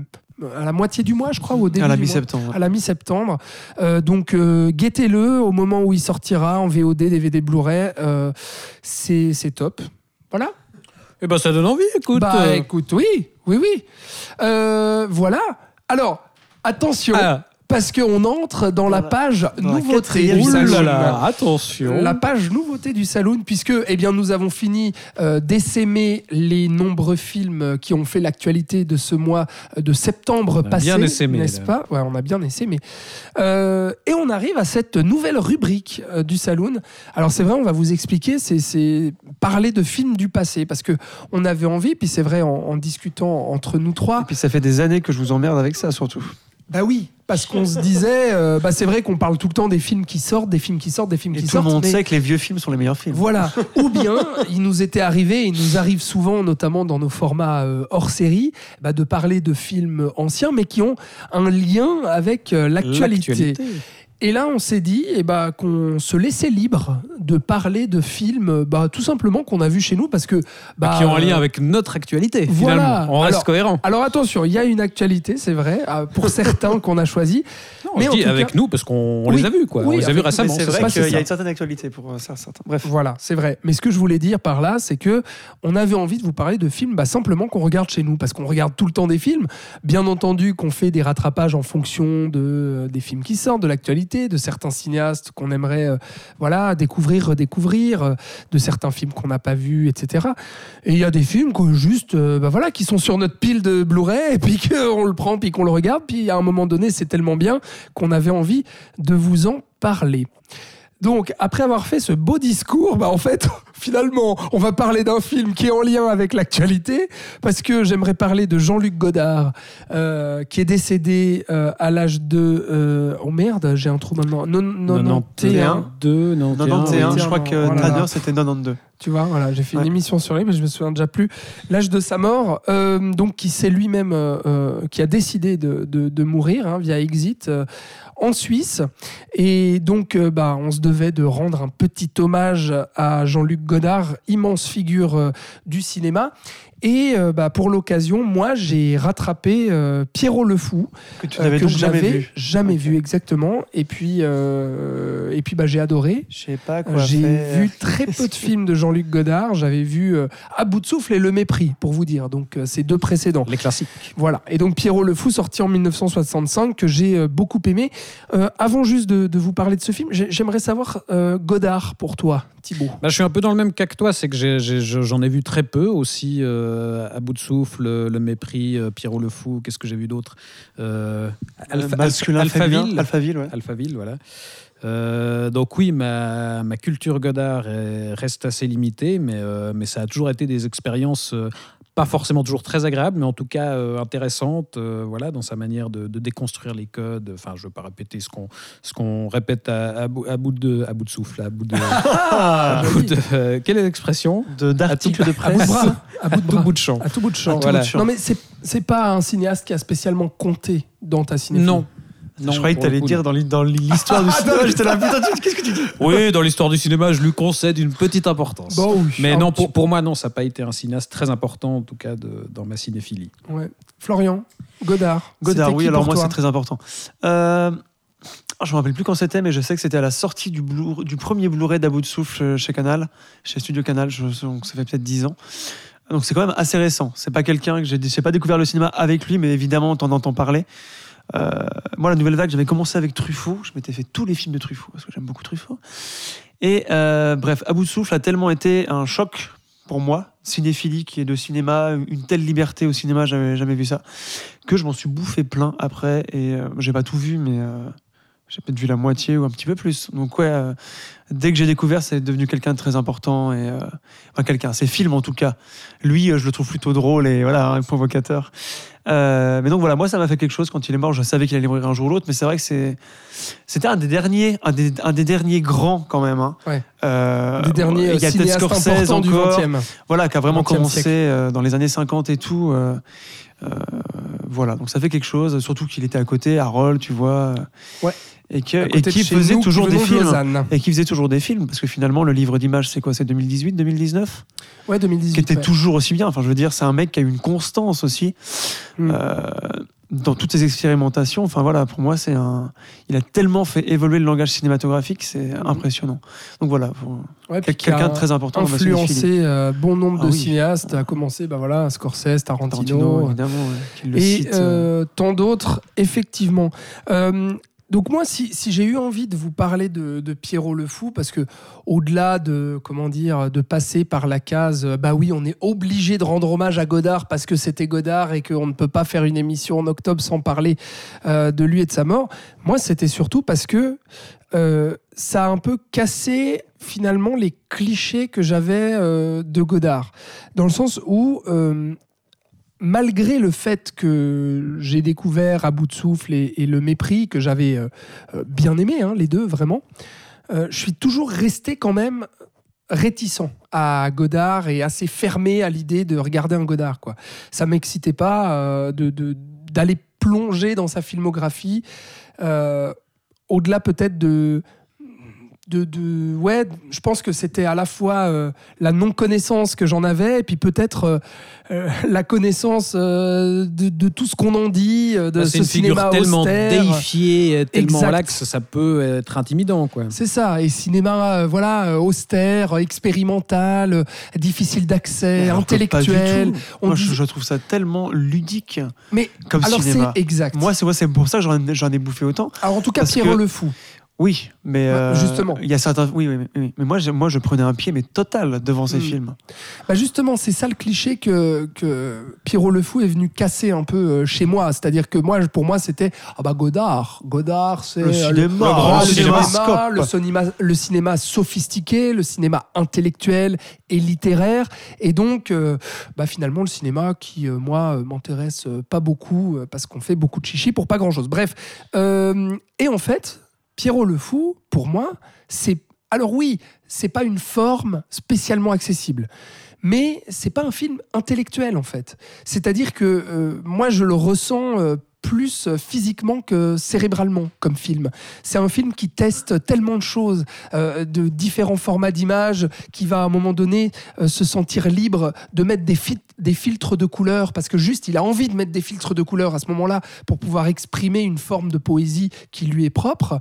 à la moitié du mois, je crois, ou au début À la mi-septembre. à la mi-septembre. Euh, donc euh, guettez-le au moment où il sortira en VOD, DVD, Blu-ray. Euh, c'est c'est top. Voilà. Eh ben, ça donne envie, écoute. bah écoute, oui, oui, oui. Euh, voilà. Alors, attention, ah, parce qu'on entre dans la la- page dans nouveauté du salon. là salon. attention. La page nouveauté du Saloon, puisque eh bien, nous avons fini euh, d'essaimer les nombreux films qui ont fait l'actualité de ce mois euh, de septembre On a passé. bien essaimé, N'est-ce pas? Ouais, on a bien essaimé. Euh, et on arrive à cette nouvelle rubrique euh, du Saloon. Alors, c'est vrai, on va vous expliquer, c'est- c'est parler de films du passé, parce que on avait envie, puis c'est vrai, en, en discutant entre nous trois, Et puis ça fait des années que je vous emmerde avec ça, surtout. Bah oui, parce qu'on se disait, euh, bah c'est vrai qu'on parle tout le temps des films qui sortent, des films qui sortent, des films Et qui tout le sortent. monde mais- sait que les vieux films sont les meilleurs films. Voilà. *laughs* Ou bien, il nous était arrivé, il nous arrive souvent, notamment dans nos formats euh, hors série, bah, de parler de films anciens, mais qui ont un lien avec euh, l'actualité. Et là, on s'est dit eh bah, qu'on se laissait libre de parler de films, bah, tout simplement qu'on a vus chez nous, parce que bah, qui ont un lien euh, avec notre actualité, voilà. finalement. On reste Alors, cohérent. Alors attention, il y a une actualité, c'est vrai, euh, pour *laughs* certains qu'on a choisi. Mais je dis avec cas- nous parce qu'on Oui, les a vus, quoi. oui, on les a vus récemment. C'est vrai qu'il y a une certaine actualité pour euh, ça, certains. Bref. Voilà, c'est vrai. Mais ce que je voulais dire par là, c'est que on avait envie de vous parler de films bah, simplement qu'on regarde chez nous, parce qu'on regarde tout le temps des films. Bien entendu qu'on fait des rattrapages en fonction de, euh, des films qui sortent, de l'actualité, de certains cinéastes qu'on aimerait euh, voilà, découvrir, redécouvrir, euh, de certains films qu'on n'a pas vus, etc. Et il y a des films que juste, euh, bah, voilà, qui sont sur notre pile de Blu-ray, *laughs* et puis qu'on le prend, puis qu'on le regarde, puis à un moment donné, c'est tellement bien qu'on avait envie de vous en parler. Donc, après avoir fait ce beau discours, bah en fait, *laughs* finalement, on va parler d'un film qui est en lien avec l'actualité, parce que j'aimerais parler de Jean-Luc Godard, euh, qui est décédé euh, à l'âge de... euh, oh merde, j'ai un trou maintenant. Non, 91. 2, 91, oui. je crois que Voilà. Trader c'était 92. Tu vois, voilà, j'ai fait une Ouais. émission sur lui, mais je me souviens déjà plus l'âge de sa mort. Euh, donc, qui s'est lui-même, euh, euh, qui a décidé de, de- de mourir hein, via Exit euh, en Suisse. Et donc, euh, bah, on se devait de rendre un petit hommage à Jean-Luc Godard, immense figure euh, du cinéma. Et euh, bah, pour l'occasion, moi, j'ai rattrapé euh, Pierrot le Fou, Que tu euh, n'avais je jamais vu. jamais vu exactement. Et puis, euh, et puis bah, j'ai adoré. Je sais pas quoi J'ai vu très peu de *laughs* films de Jean-Luc Godard. J'avais vu euh, À bout de souffle et Le Mépris, pour vous dire. Donc, euh, ces deux précédents. Les classiques. Voilà. Et donc, Pierrot le Fou, sorti en 1965, que j'ai euh, beaucoup aimé. Euh, avant juste de, de vous parler de ce film, j'ai- j'aimerais savoir euh, Godard pour toi, Bah, je suis un peu dans le même cas que toi, c'est que j'en ai, vu très peu aussi. euh, à bout de souffle, Le Mépris, euh, Pierrot le Fou, qu'est-ce que j'ai vu d'autre euh, Alpha- masculin Alphaville. Alphaville, ouais. Alphaville, voilà. Euh, donc oui, ma, ma culture Godard est- reste assez limitée, mais, euh, mais ça a toujours été des expériences euh, pas forcément toujours très agréables, mais en tout cas euh, intéressantes, euh, voilà, dans sa manière de, de déconstruire les codes. Enfin, je ne veux pas répéter ce qu'on ce qu'on répète à, à bout, à bout de à bout de souffle, à bout de, Ah, *laughs* à bout de- euh, quelle est l'expression? De- D'articles de À bout de presse. bras, à bout de bout de champ. À tout bout de champ. Voilà. Non, mais c'est c'est pas un cinéaste qui a spécialement compté dans ta cinéphilie. Non. Non, je croyais que le t'allais coup, dire dans l'hi- dans l'histoire du cinéma. J'étais là, putain, tu- qu'est-ce que tu dis *laughs* Oui, dans l'histoire du cinéma, je lui concède une petite importance. Bon, oui, Mais un non, pour, pour moi, non, ça n'a pas été un cinéaste très important, en tout cas, de- dans ma cinéphilie. Ouais. Florian, Godard. Godard, oui, qui alors pour moi c'est très important. Euh, ah, je me rappelle plus quand c'était, mais je sais que c'était à la sortie du, Blu- du premier Blu-ray d'À bout de souffle chez Canal, chez Studio Canal, je- donc ça fait peut-être 10 ans. Donc c'est quand même assez récent. C'est pas quelqu'un que j'ai pas découvert le cinéma avec lui, mais évidemment t'en entends parler. Euh, moi, la nouvelle vague, j'avais commencé avec Truffaut. Je m'étais fait tous les films de Truffaut parce que j'aime beaucoup Truffaut. Et euh, bref, À bout de souffle a tellement été un choc pour moi, cinéphilique et de cinéma, une telle liberté au cinéma, j'avais jamais vu ça, que je m'en suis bouffé plein après. Et euh, j'ai pas tout vu, mais euh, j'ai peut-être vu la moitié ou un petit peu plus. Donc ouais, euh, dès que j'ai découvert, c'est devenu quelqu'un de très important et euh, enfin quelqu'un, ses films en tout cas. Lui, euh, je le trouve plutôt drôle et voilà, provocateur. Euh, mais donc voilà, moi ça m'a fait quelque chose quand il est mort. Je savais qu'il allait mourir un jour ou l'autre, mais c'est vrai que c'est c'était un des derniers, un des, un des derniers grands quand même. Hein. Ouais. Euh, Des derniers il y a peut-être cinéastes Scorsese importants du encore, 20e. voilà, qui a vraiment 20e commencé euh, dans les années 50 et tout. Euh, voilà, donc ça fait quelque chose, surtout qu'il était à côté, Harold, tu vois. euh, Ouais. Et que- et qui faisait nous, toujours des films. Lausanne. Et qui faisait toujours des films, parce que finalement, le livre d'images, c'est quoi C'est 2018, 2019 Ouais, 2018. Qui était ouais. toujours aussi bien. Enfin, je veux dire, c'est un mec qui a une constance aussi Mm. euh, dans toutes ses expérimentations. Enfin, voilà, pour moi, c'est un. Il a tellement fait évoluer le langage cinématographique, c'est impressionnant. Donc voilà, Ouais, quelqu'un a de très important cinéphilie. influencé euh, bon nombre Ah de oui. cinéastes, à commencer bah voilà, Scorsese, Tarantino, Tarantino, évidemment, ouais, et cite. euh, tant d'autres, effectivement. Euh, donc moi, si, j'ai eu envie de vous parler de, Pierrot le Fou, parce que au-delà de comment dire, de passer par la case, bah oui, on est obligé de rendre hommage à Godard parce que c'était Godard et qu'on ne peut pas faire une émission en octobre sans parler euh, de lui et de sa mort. Moi, c'était surtout parce que euh, ça a un peu cassé finalement les clichés que j'avais euh, de Godard, dans le sens où malgré le fait que j'ai découvert à bout de souffle et, le mépris que j'avais euh, euh, bien aimé, hein, les deux vraiment, euh, je suis toujours resté quand même réticent à Godard et assez fermé à l'idée de regarder un Godard. Quoi. Ça m'excitait pas de- d'aller plonger dans sa filmographie, au-delà peut-être de, de, de- Ouais, je pense que c'était à la fois euh, la non-connaissance que j'en avais, et puis peut-être euh, euh, la connaissance euh, de, de tout ce qu'on en dit, de Bah, ce c'est une figure cinéma tellement austère. déifiée, tellement Exact. laxe, ça peut être intimidant. Quoi. C'est ça, et cinéma euh, voilà austère, expérimental, euh, difficile d'accès, intellectuel. tout. On Moi, dit- je, je trouve ça tellement ludique Mais comme alors cinéma. c'est exact. Moi, c'est ouais, pour ça que j'en ai- j'en ai bouffé autant. alors en tout cas, Pierrot que- le fou. Oui, mais Ouais, euh, justement. il y a certains. Oui, oui, oui, oui. mais moi, je- moi, je prenais un pied mais total devant ces Mm. films. Bah justement, c'est ça le cliché que, que Pierrot le Fou est venu casser un peu euh, chez moi. C'est-à-dire que moi, pour moi, c'était ah bah Godard. Godard, c'est Le euh, cinéma, grand le cinéma, le cinéma, le cinéma sophistiqué, le cinéma intellectuel et littéraire. Et donc, euh, bah finalement, le cinéma qui, euh, moi, m'intéresse pas beaucoup parce qu'on fait beaucoup de chichi pour pas grand-chose. Bref. Euh, et en fait, Pierrot le Fou, pour moi, c'est. Alors oui, c'est pas une forme spécialement accessible. Mais c'est pas un film intellectuel en fait. C'est-à-dire que euh, moi je le ressens euh, plus euh, physiquement que cérébralement comme film. C'est un film qui teste tellement de choses, euh, de différents formats d'images, qui va à un moment donné euh, se sentir libre de mettre des, des filtres de couleurs, parce que juste il a envie de mettre des filtres de couleurs à ce moment-là pour pouvoir exprimer une forme de poésie qui lui est propre.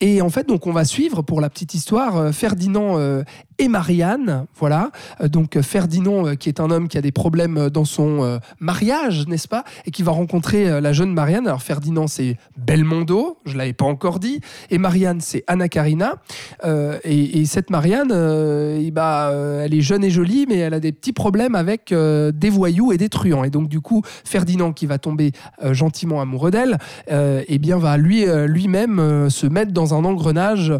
Et en fait, donc, on va suivre pour la petite histoire Ferdinand et Marianne. Voilà. Euh, donc, euh, Ferdinand, euh, qui est un homme qui a des problèmes dans son mariage, n'est-ce pas Et qui va rencontrer la jeune Marianne. Alors, Ferdinand, c'est Belmondo, je ne l'avais pas encore dit. Et Marianne, c'est Anna Karina. Et, et cette Marianne, bah, elle est jeune et jolie, mais elle a des petits problèmes avec des voyous et des truands. Et donc, du coup, Ferdinand, qui va tomber gentiment amoureux d'elle, eh bien, va lui, lui-même se mettre dans un engrenage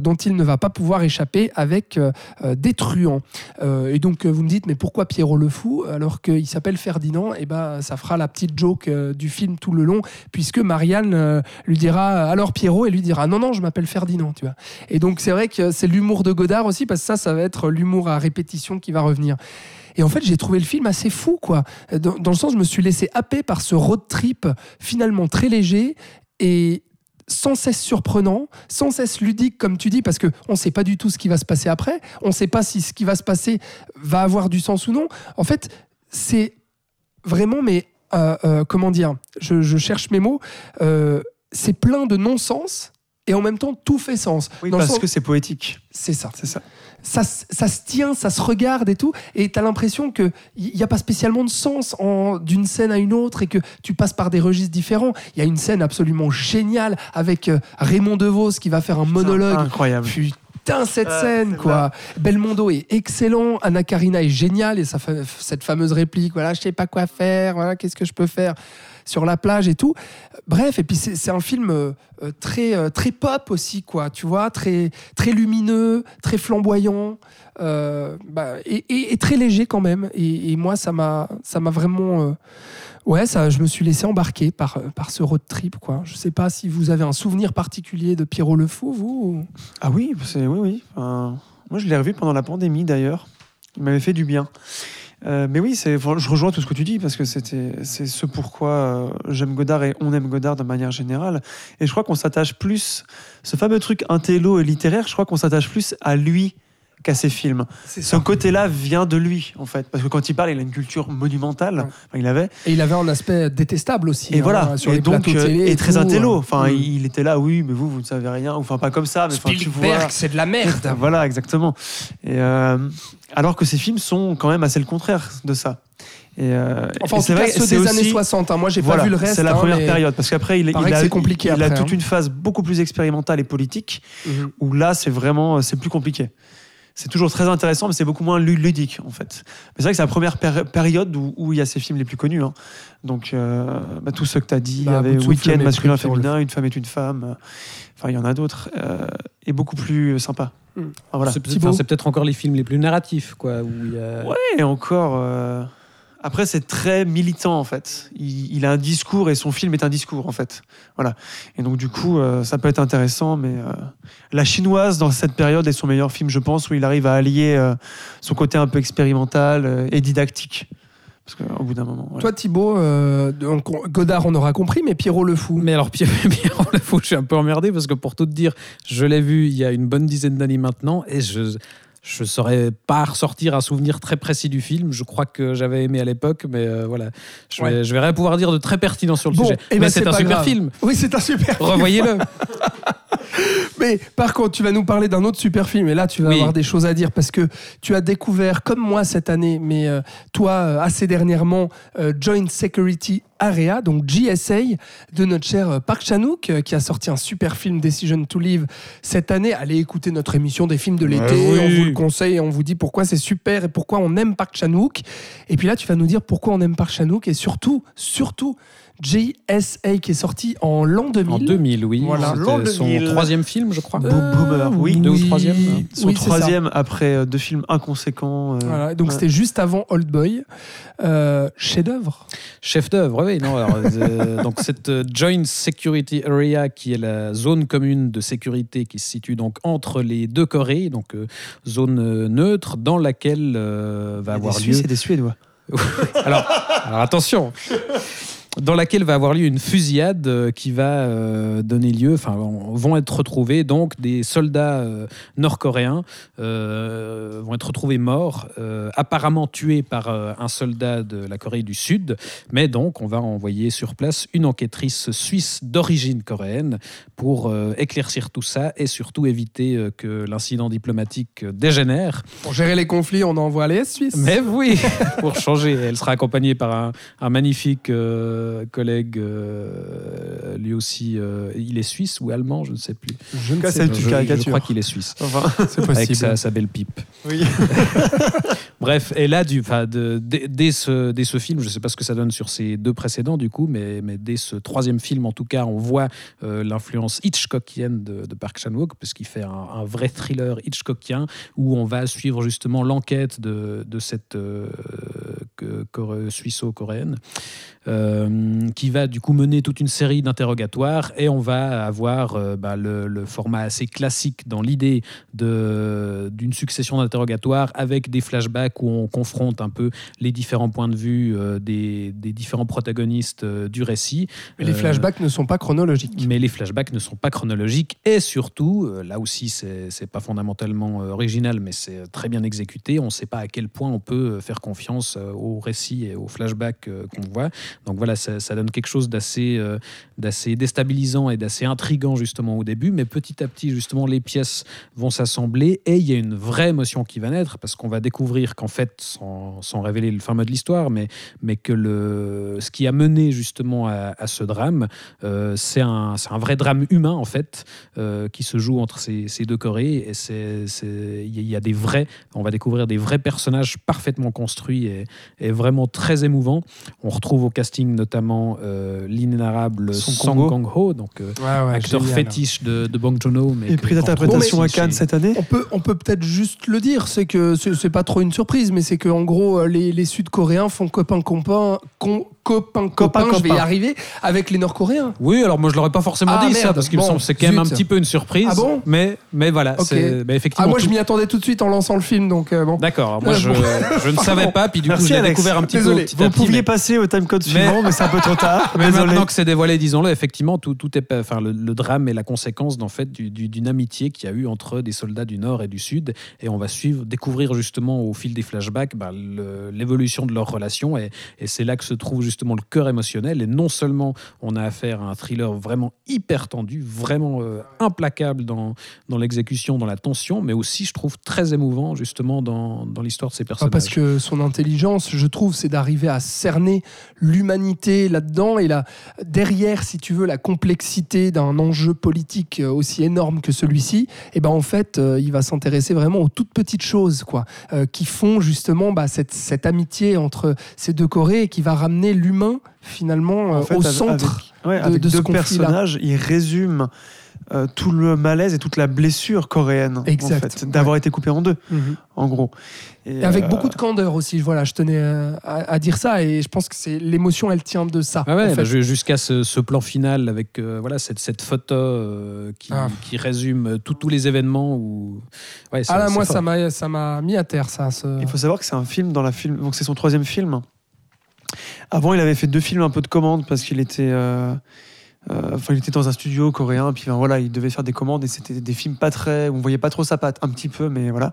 dont il ne va pas pouvoir échapper avec des truands. Euh, et donc, euh, vous me dites, mais pourquoi Pierrot le Fou alors qu'il s'appelle Ferdinand Et ben, ça fera la petite joke euh, du film tout le long, puisque Marianne euh, lui dira alors Pierrot et lui dira non non je m'appelle Ferdinand tu vois et donc c'est vrai que c'est l'humour de Godard aussi parce que ça ça va être l'humour à répétition qui va revenir et en fait, j'ai trouvé le film assez fou, quoi. Dans, dans le sens, je me suis laissé happer par ce road trip finalement très léger et sans cesse surprenant, sans cesse ludique, comme tu dis, parce qu'on ne sait pas du tout ce qui va se passer après. On ne sait pas si ce qui va se passer va avoir du sens ou non. En fait, c'est vraiment, mais euh, euh, comment dire je, cherche mes mots. euh, c'est plein de non-sens et en même temps tout fait sens. Oui, Dans parce sens- que c'est poétique. c'est ça. C'est ça. Ça, ça se tient, ça se regarde et tout, et tu as l'impression qu'il n'y a pas spécialement de sens en- d'une scène à une autre et que tu passes par des registres différents. Il y a une scène absolument géniale avec euh, Raymond DeVos qui va faire un monologue. Incroyable. Putain, cette Ah, scène, quoi. Belmondo est excellent, Anna Karina est géniale, et fait cette fameuse réplique, voilà, je sais pas quoi faire, voilà, qu'est-ce que je peux faire sur la plage et tout. Bref, et puis c'est un film euh, très, euh, très pop aussi, quoi, tu vois, très, très lumineux, très flamboyant, euh, bah, et, très léger quand même. Et, moi, ça m'a vraiment... Ouais, ça, je me suis laissé embarquer par, par ce road trip. Quoi. Je sais pas si vous avez un souvenir particulier de Pierrot le Fou, vous ou- Ah oui, oui, oui. Moi, je l'ai revu pendant la pandémie d'ailleurs. Il m'avait fait du bien. Euh, mais oui, je rejoins tout ce que tu dis parce que c'est ce pourquoi euh, j'aime Godard et on aime Godard de manière générale. Et je crois qu'on s'attache plus, ce fameux truc intello et littéraire, je crois qu'on s'attache plus à lui qu'à ses films. Ce côté-là vient de lui, en fait. Parce que quand il parle, il a une culture monumentale. Ouais. Enfin, il avait. Et il avait un aspect détestable aussi. Et hein, voilà. sur et les donc, euh, télé et très tout, intello. euh. Enfin, Mm. il était là, oui, mais vous, vous ne savez rien. Enfin, pas comme ça, mais enfin, tu vois. Spielberg, c'est de la merde. *laughs* Voilà, exactement. Et euh, alors que ces films sont quand même assez le contraire de ça. Et, euh, Enfin, tout cas, ceux c'est des aussi- années 60. hein. Moi, j'ai voilà, pas vu le reste. C'est la hein, première période parce qu'après il, il a, c'est compliqué il a toute hein. une phase beaucoup plus expérimentale et politique Mhm. où là c'est vraiment c'est plus compliqué. C'est toujours très intéressant, mais c'est beaucoup moins lu- ludique en fait. Mais c'est vrai que c'est la première péri- période où, où il y a ces films les plus connus. hein. Donc euh, bah, tous ceux que tu as dit, Bah, il y avait Bout de souffle, Weekend, masculin, féminin, Une femme est une femme. euh, Enfin, il y en a d'autres. euh, et beaucoup plus sympa. Mm. Enfin, voilà. C'est peut- Thibaut. enfin, c'est peut-être encore les films les plus narratifs, quoi. Où y a... Ouais, et encore. Après, c'est très militant en fait. Il, il a un discours et son film est un discours en fait. Voilà. Et donc du coup, euh, ça peut être intéressant, mais euh, la chinoise dans cette période est son meilleur film, je pense, où il arrive à allier euh, son côté un peu expérimental euh, et didactique. Parce qu'au bout d'un moment. Toi, Thibaut, euh, Godard, on aura compris, mais Pierrot le Fou. Mais alors, *laughs* Pierrot le Fou, je suis un peu emmerdé parce que pour tout te dire, je l'ai vu il y a une bonne dizaine d'années maintenant et je je saurais pas ressortir un souvenir très précis du film. Je crois que j'avais aimé à l'époque, mais euh, voilà, je, vais, Ouais. je vais rien pouvoir dire de très pertinent sur le Bon, sujet. eh ben, mais c'est c'est un super film. Oui, c'est un super *laughs* film. Revoyez-le. *laughs* *laughs* Mais par contre, tu vas nous parler d'un autre super film. Et là, tu vas Oui. avoir des choses à dire parce que tu as découvert, comme moi cette année, mais euh, toi euh, assez dernièrement, euh, Joint Security Area, donc GSA, de notre cher Park Chan-wook, qui a sorti un super film Decision to Live cette année. Allez écouter notre émission des films de l'été. oui. On vous le conseille et on vous dit pourquoi c'est super et pourquoi on aime Park Chan-wook. Et puis là, tu vas nous dire pourquoi on aime Park Chan-wook et surtout, surtout, GSA qui est sorti en l'an 2000. En 2000, oui. Voilà. C'était son 2000. troisième film, je crois. Bo- Boomer, oui. Deux ou troisième, oui, Son oui, ça. troisième après euh, deux films inconséquents. euh, Voilà, donc ouais. c'était juste avant Old Boy. Euh, Chef-d'œuvre. Chef d'œuvre, oui. Non, alors, euh, *laughs* donc cette euh, Joint Security Area, qui est la zone commune de sécurité qui se situe donc entre les deux Corées, donc euh, zone euh, neutre, dans laquelle euh, va avoir des lieu. Suisses et des Suédois. *laughs* Alors, alors attention dans laquelle va avoir lieu une fusillade euh, qui va euh, donner lieu, enfin, on- vont être retrouvés donc des soldats euh, nord-coréens euh, vont être retrouvés morts, apparemment tués par un soldat de la Corée du Sud, mais donc on va envoyer sur place une enquêtrice suisse d'origine coréenne pour éclaircir tout ça et surtout éviter que l'incident diplomatique dégénère. Pour gérer les conflits, on envoie les Suisses. Mais oui, *laughs* pour changer. Elle sera accompagnée par un, un magnifique euh, collègue, euh, lui aussi, euh, il est suisse ou allemand, je ne sais plus. je ne sais une Je, crois qu'il est suisse, Enfin, *laughs* C'est avec possible. sa, sa belle pipe. oui. *laughs* Bref, et là, du, de- dès, dès ce, dès ce film, je ne sais pas ce que ça donne sur ces deux précédents, du coup, mais, mais dès ce troisième film, en tout cas, on voit l'influence Hitchcockienne de, de Park Chan-wook, puisqu'il fait un, un vrai thriller Hitchcockien où on va suivre justement l'enquête de, de cette euh, suisse-coréenne, euh, qui va du coup mener toute une série d'interrogatoires et on va avoir euh, bah, le, le format assez classique dans l'idée d'une succession d'interrogatoires avec des flashbacks où on confronte un peu les différents points de vue des, des différents protagonistes du récit. Mais les flashbacks ne sont pas chronologiques. mais les flashbacks ne sont pas chronologiques et surtout, là aussi, c'est pas fondamentalement original, mais c'est très bien exécuté. On ne sait pas à quel point on peut faire confiance euh, au récit et aux flashbacks euh, qu'on voit. Donc voilà, ça, donne quelque chose d'assez euh, d'assez déstabilisant et d'assez intrigant justement au début, mais petit à petit, justement, les pièces vont s'assembler. Et il y a une vraie émotion qui va naître parce qu'on va découvrir qu'en fait, sans, révéler le fin mot de l'histoire, mais, mais que le, ce qui a mené justement à, ce drame, euh, c'est un, un vrai drame humain en fait qui se joue entre ces, deux Corées. Et c'est il y a des vrais on va découvrir des vrais personnages parfaitement construits et, et vraiment très émouvants on retrouve au casting notamment euh, l'inénarrable Song Song Kang-ho. Donc euh, Ouais, ouais, acteur génial. fétiche de, de Bong Joon-ho Et prix d'interprétation à Cannes cette année. On peut, on peut peut-être juste le dire, c'est que c'est pas trop une surprise, mais c'est que en gros euh, les, les Sud-Coréens font copain copain, copain copain, je vais y arriver avec les Nord-Coréens. Oui, alors moi je l'aurais pas forcément Ah, dit ça parce qu'il me semble que c'est quand même un petit peu une surprise. Ah bon Mais mais voilà, Ok. c'est mais effectivement. Ah moi je m'y attendais tout de suite en lançant le film, donc euh, bon. D'accord. Moi Euh, je, je ne savais pas puis du coup Merci, j'ai Alex. découvert un petit Désolé. peu petit Vous petit, pouviez mais- passer au timecode suivant, mais, c'est un peu trop tard. *laughs* Mais Désolé. maintenant que c'est dévoilé, disons-le, effectivement, tout, tout est, enfin, le, le drame est la conséquence d'en fait du- du- d'une amitié qu'il y a eu entre des soldats du Nord et du Sud, et on va suivre, découvrir justement au fil des flashbacks bah, l'évolution de leur relation, et, et c'est là que se trouve justement le cœur émotionnel. Et non seulement on a affaire à un thriller vraiment hyper tendu, vraiment euh, implacable dans, dans l'exécution, dans la tension, mais aussi, je trouve, très émouvant justement dans, dans l'histoire de ces Ah, personnages. parce que son intelligence, je trouve, c'est d'arriver à cerner l'humanité là-dedans et là derrière, si tu veux, la complexité d'un enjeu politique euh, aussi énorme que celui-ci. Et ben en fait, euh, il va s'intéresser vraiment aux toutes petites choses, quoi, euh, qui font justement bah, cette, cette amitié entre ces deux Corées et qui va ramener l'humain finalement euh, En fait, au avec- centre. Ouais, de- avec de ce deux personnages, ils résument euh, tout le malaise et toute la blessure coréenne, en Exact, fait, d'avoir été coupé en deux, Mhm. en gros. Et avec euh, beaucoup de candeur aussi. Voilà, je tenais à, à dire ça et je pense que c'est l'émotion, elle tient de ça. Ah ouais, en bah, jusqu'à ce, ce plan final avec euh, voilà cette, cette photo euh, qui, Ah. qui résume tout- tous les événements où ouais, c'est- Ah là, moi, fort. ça m'a, ça m'a mis à terre, ça. ce- Il faut savoir que c'est un film dans la film, donc c'est son troisième film. Avant, il avait fait deux films un peu de commande parce qu'il était, euh, euh, il était dans un studio coréen, puis voilà, il devait faire des commandes et c'était des films pas très, on voyait pas trop sa patte, un petit peu, mais voilà.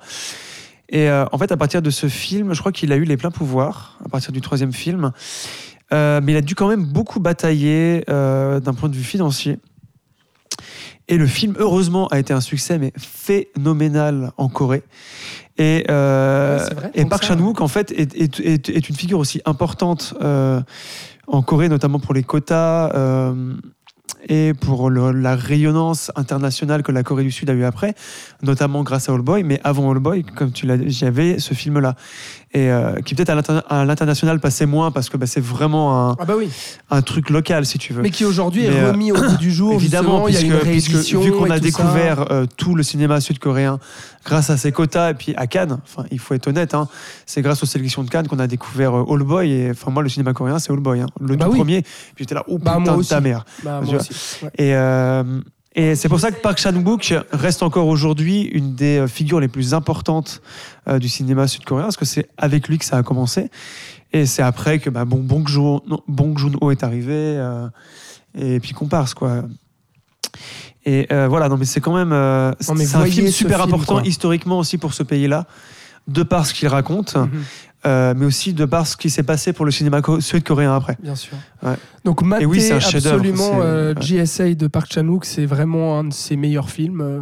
Et euh, en fait, à partir de ce film, je crois qu'il a eu les pleins pouvoirs à partir du troisième film, mais il a dû quand même beaucoup batailler d'un point de vue financier. Et le film, heureusement, a été un succès, mais phénoménal en Corée. Et, euh, vrai, et Park Chan-wook, en fait, est, est- est- est une figure aussi importante euh, en Corée, notamment pour les quotas euh, et pour le- la rayonnance internationale que la Corée du Sud a eu après, notamment grâce à All Boy. Mais avant All Boy, comme tu l'as dit, j'avais ce film-là. Et euh, qui peut-être à l'inter- à l'international passait moins parce que bah, c'est vraiment un, Ah bah oui. un truc local, si tu veux. Mais qui aujourd'hui est euh, remis au bout du jour. Évidemment, justement, il y a puisque, une puisque réédition. vu qu'on a découvert euh, tout le cinéma sud-coréen grâce à ses quotas et puis à Cannes, enfin, il faut être honnête, hein, c'est grâce aux sélections de Cannes qu'on a découvert euh, All Boy. Et enfin, moi, le cinéma coréen, c'est All Boy, hein, le Bah tout oui. premier. Puis j'étais là, oh Bah, putain de ta mère. Bah, Tu moi vois. aussi. ouais. Et, euh, et c'est pour ça que Park Chan-wook reste encore aujourd'hui une des euh, figures les plus importantes euh, du cinéma sud-coréen, parce que c'est avec lui que ça a commencé. Et c'est après que bah, bon, Bong Joon-ho est arrivé, euh, et puis qu'on passe, quoi. Et euh, voilà, non, mais c'est quand même euh, c'est un film super film, important quoi. historiquement aussi pour ce pays-là, de par ce qu'il raconte, Mhm. Euh, mais aussi de par ce qui s'est passé pour le cinéma co- sud-coréen après. Bien sûr. Ouais. Donc, oui, un absolument c'est- euh. GSA de Park Chan-wook, c'est vraiment un de ses meilleurs films. euh,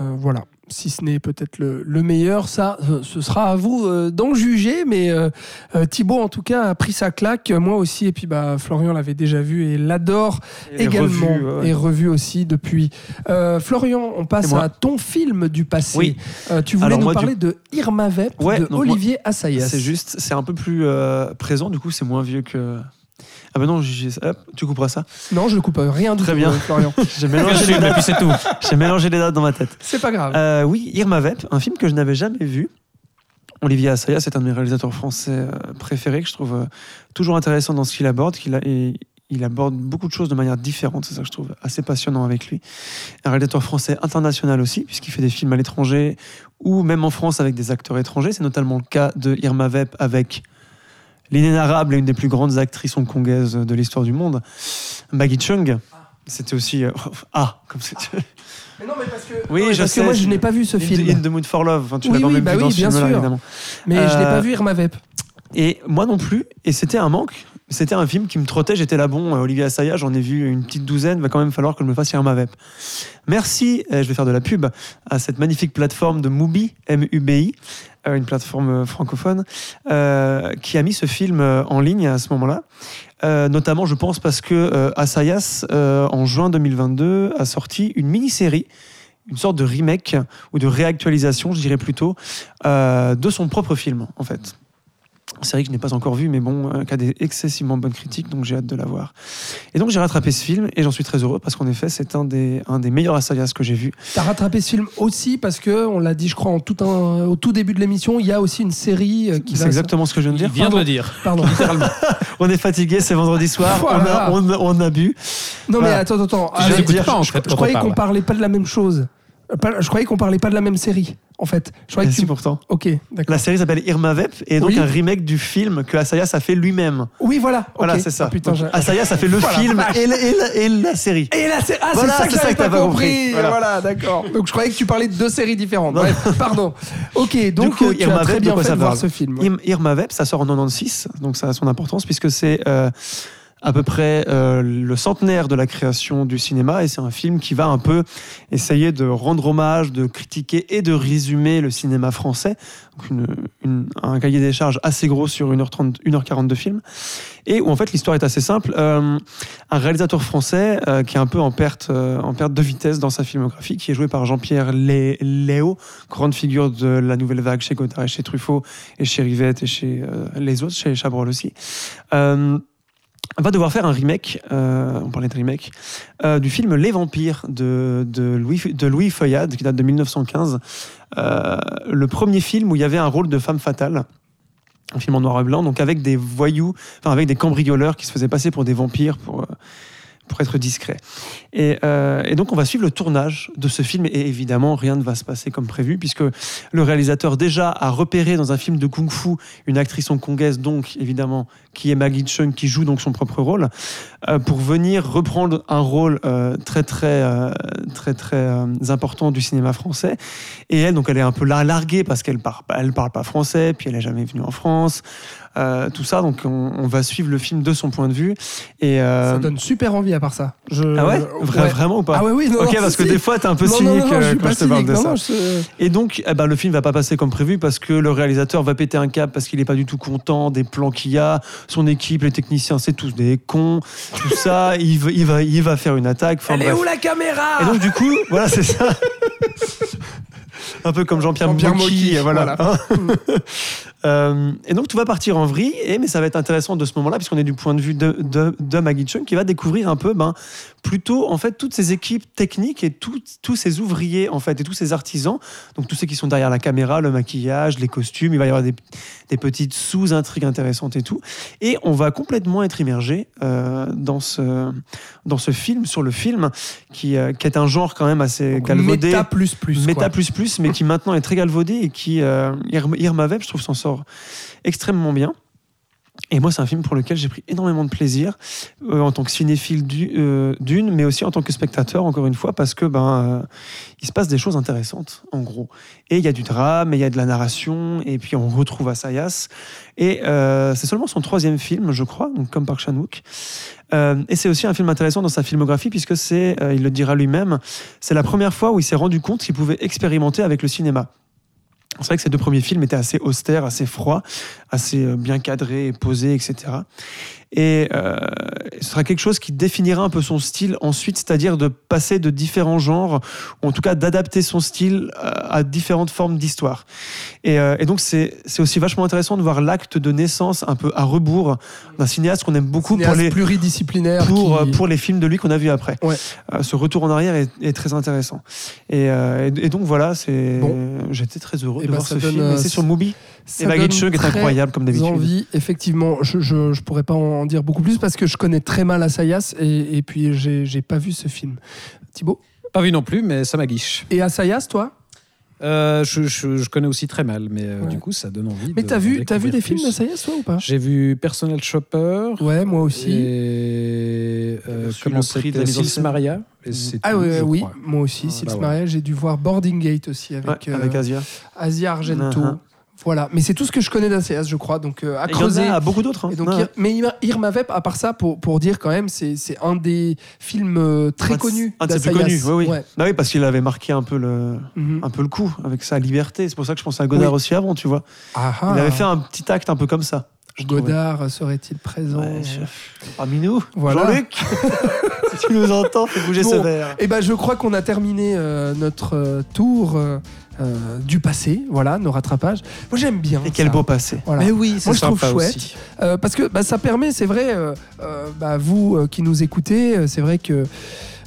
euh, voilà. Si ce n'est peut-être le, le meilleur, ça, ce sera à vous euh, d'en juger. Mais euh, euh, Thibaut, en tout cas, a pris sa claque. Moi aussi. Et puis, bah, Florian l'avait déjà vu et l'adore également. revu, ouais, ouais. Et revu aussi depuis. Euh, Florian, on passe à ton film du passé. Oui. Tu voulais Alors nous moi, du- parler de Irma Vep Ouais, de Olivier Assayas. C'est juste, c'est un peu plus présent, du coup, c'est moins vieux que. Ah ben non, j'ai- hop, tu couperas ça. Non, je coupe rien du Très tout, bien. euh, Florian. *laughs* *laughs* J'ai mélangé, les dates, puis c'est tout. j'ai mélangé les dates dans ma tête. C'est pas grave. Euh, oui, Irma Vep, un film que je n'avais jamais vu. Olivier Assayas c'est un de mes réalisateurs français euh, préférés que je trouve euh, toujours intéressant dans ce qu'il aborde. Qu'il a, et il aborde beaucoup de choses de manière différente. C'est ça que je trouve assez passionnant avec lui. Un réalisateur français international aussi, puisqu'il fait des films à l'étranger ou même en France avec des acteurs étrangers. C'est notamment le cas de Irma Vep avec l'inénarrable et une des plus grandes actrices hongkongaises de l'histoire du monde, Maggie Chung. C'était aussi. euh, *laughs* ah, comme c'est. Mais non, mais parce que, Oui, non, je parce sais, que moi, je n'ai pas vu ce In, film. In the Mood for Love. Enfin, tu Oui, l'as quand oui, même bah vu oui, dans ce film-là, évidemment. Mais je n'ai Euh, pas vu Irma Vep. Et moi non plus. Et c'était un manque. C'était un film qui me trottait. J'étais là, bon, euh, Olivier Assayas, j'en ai vu une petite douzaine. Va quand même falloir que je me fasse Irma Vep. Merci, euh, je vais faire de la pub, à cette magnifique plateforme de Mubi, M-U-B-I, euh, une plateforme euh, francophone, euh, qui a mis ce film euh, en ligne à ce moment-là. Notamment, je pense, parce que euh, Assayas, euh, en juin 2022, a sorti une mini-série une sorte de remake ou de réactualisation, je dirais plutôt, de son propre film, en fait. Série que je n'ai pas encore vue, mais bon, euh, qui a des excessivement bonnes critiques, donc j'ai hâte de la voir. Et donc j'ai rattrapé ce film, et j'en suis très heureux, parce qu'en effet, c'est un des, un des meilleurs Assayas que j'ai vu. T'as rattrapé ce film aussi parce que, on l'a dit, je crois, en tout un, au tout début de l'émission, il y a aussi une série euh, qui C'est va. exactement ce que je viens de Il dire. vient de le dire. Pardon. *laughs* On est fatigué, c'est vendredi soir, on, Voilà. a, on, a- on a bu. Non, mais attends, attends. Je pas, en je, fait, je on croyais qu'on parlait pas de la même chose. Je croyais qu'on parlait pas de la même série, en fait. Je croyais Et que si tu... pourtant. Ok, d'accord. La série s'appelle Irma Vep, et donc Oui. un remake du film que Assayas a fait lui-même. Oui, voilà. Voilà, ok. c'est ça. Ah, putain, Donc, Assayas a fait le Voilà, film et, la- et la- et la série. Et là, c'est ah, Voilà, c'est ça que ça j'avais que t'as pas pas compris. compris. Voilà, Voilà. d'accord. Donc je croyais que tu parlais de deux séries différentes. Bref, pardon. Ok, donc coup, euh, tu Irma as très Vep, bien fait de voir ce film. ouais. Irma Vep, ça sort en 96, donc ça a son importance puisque c'est euh, à peu près euh, le centenaire de la création du cinéma et c'est un film qui va un peu essayer de rendre hommage, de critiquer et de résumer le cinéma français. Donc une- une- un cahier des charges assez gros sur 1h30, 1h40 de film et où en fait l'histoire est assez simple. Euh, un réalisateur français euh, qui est un peu en perte, euh, en perte de vitesse dans sa filmographie, qui est joué par Jean-Pierre Lé- Léo, grande figure de la nouvelle vague chez Godard et chez Truffaut et chez Rivette et chez euh, les autres, chez Chabrol aussi. Euh, va devoir faire un remake, euh, on parlait de remake, euh, du film Les Vampires de, de, Louis, de Louis Feuillade, qui date de 1915. Euh, le premier film où il y avait un rôle de femme fatale. Un film en noir et blanc, donc avec des voyous, enfin avec des cambrioleurs qui se faisaient passer pour des vampires pour, pour être discrets. Et, euh, et donc on va suivre le tournage de ce film. Et évidemment rien ne va se passer comme prévu puisque le réalisateur déjà a repéré dans un film de kung-fu une actrice hongkongaise donc évidemment qui est Maggie Chung qui joue donc son propre rôle euh, pour venir reprendre un rôle euh, très très très très important du cinéma français. Et elle donc elle est un peu là larguée parce qu'elle parle parle pas français puis elle est jamais venue en France euh, tout ça donc on, on va suivre le film de son point de vue et euh, Ça donne super envie à part ça. Je- ah ouais, Vra- Ouais. vraiment ou pas Ah ouais, oui, non, ok non, parce que si. des fois t'es un peu Non, cynique non, non, je euh, quand pas je te parle de Non, ça non, je- et donc, eh ben, le film va pas passer comme prévu parce que le réalisateur va péter un câble parce qu'il est pas du tout content des plans qu'il y a. Son équipe, les techniciens, c'est tous des cons. Tout ça, *laughs* il va, il va, il va faire une attaque. Enfin, Elle est où la caméra? Et donc, du coup, voilà, c'est ça. *laughs* un peu comme Jean-Pierre Mocky, voilà. voilà. Euh, et donc tout va partir en vrille, et, mais ça va être intéressant de ce moment-là, puisqu'on est du point de vue de, de, de Maggie Chung, qui va découvrir un peu ben, plutôt en fait toutes ces équipes techniques et tout- tous ces ouvriers en fait et tous ces artisans, donc tous ceux qui sont derrière la caméra, le maquillage, les costumes, il va y avoir des, des petites sous-intrigues intéressantes et tout, et on va complètement être immergé euh, dans, ce, dans ce film, sur le film, qui, euh, qui est un genre quand même assez galvaudé. Méta plus plus. Méta quoi. plus plus, mais qui maintenant est très galvaudé et qui, Irma Vep, je trouve, s'en sort extrêmement bien. Et moi, c'est un film pour lequel j'ai pris énormément de plaisir euh, en tant que cinéphile euh, d'une, mais aussi en tant que spectateur, encore une fois, parce que ben, euh, il se passe des choses intéressantes, en gros. Et il y a du drame, et il y a de la narration, et puis on retrouve Assayas. Et c'est seulement son troisième film, je crois, donc comme Park Chan-wook. Euh, et c'est aussi un film intéressant dans sa filmographie, puisque c'est, il le dira lui-même, c'est la première fois où il s'est rendu compte qu'il pouvait expérimenter avec le cinéma. C'est vrai que ces deux premiers films étaient assez austères, assez froids, assez euh, bien cadrés, posés, etc. Et euh, ce sera quelque chose qui définira un peu son style ensuite, c'est-à-dire de passer de différents genres, ou en tout cas d'adapter son style euh, à différentes formes d'histoire. Et, euh, et donc c'est aussi vachement intéressant de voir l'acte de naissance un peu à rebours d'un cinéaste qu'on aime beaucoup pour les, pluridisciplinaire. pour, qui- pour les films de lui qu'on a vus après. Ouais. Euh, ce retour en arrière est, est très intéressant. Et, et- et donc voilà, c'est Bon. j'étais très heureux Eh de ben, voir ce donne, film. c'est sur Mubi. Ça Eva donne Gitschuk est incroyable comme d'habitude. envie, effectivement. Je, je, je pourrais pas en dire beaucoup plus parce que je connais très mal Assayas et, et puis j'ai j'ai pas vu ce film. Thibaut Pas vu non plus, mais ça m'aguiche. Et Assayas, toi? Euh, je, je- je connais aussi très mal, mais euh, Ouais. du coup, ça donne envie. Mais t'as vu, t'as vu des films plus. d'Assayas, toi ou pas? J'ai vu Personal Shopper. Ouais, moi aussi. Et euh, comment c'était Sils. Maria. Et c'est Ah tout, ouais, oui, crois. moi aussi, Ah, Sils bah ouais. Maria. J'ai dû voir Boarding Gate aussi avec, Ouais, avec euh, Asia. Asia Argento. Uh-huh. Voilà, mais c'est tout ce que je connais d'Assayas, je crois. Donc euh, à Et Il y en creuser. a beaucoup d'autres. hein. Et mais Irma- Vep, à part ça, pour, pour dire quand même, c'est un des films euh, très connus. Un de ses plus connus, oui, oui. Ouais. Bah oui, parce qu'il avait marqué un peu le, Mhm. un peu le coup avec sa liberté. C'est pour ça que je pensais à Godard Oui. aussi avant, tu vois. Ah, ah. Il avait fait un petit acte un peu comme ça. Godard serait-il présent Ouais, chef. Parmi nous, Voilà. Jean-Luc, *laughs* si tu nous entends, fais bouger ce verre. Eh ben, je crois qu'on a terminé euh, notre euh, tour euh, du passé, voilà, nos rattrapages. Moi, j'aime bien. Et quel ça. beau passé. Voilà. Mais oui, c'est Moi, je trouve sympa chouette. aussi. Euh, parce que bah, ça permet, c'est vrai, euh, bah, vous euh, qui nous écoutez, euh, c'est vrai que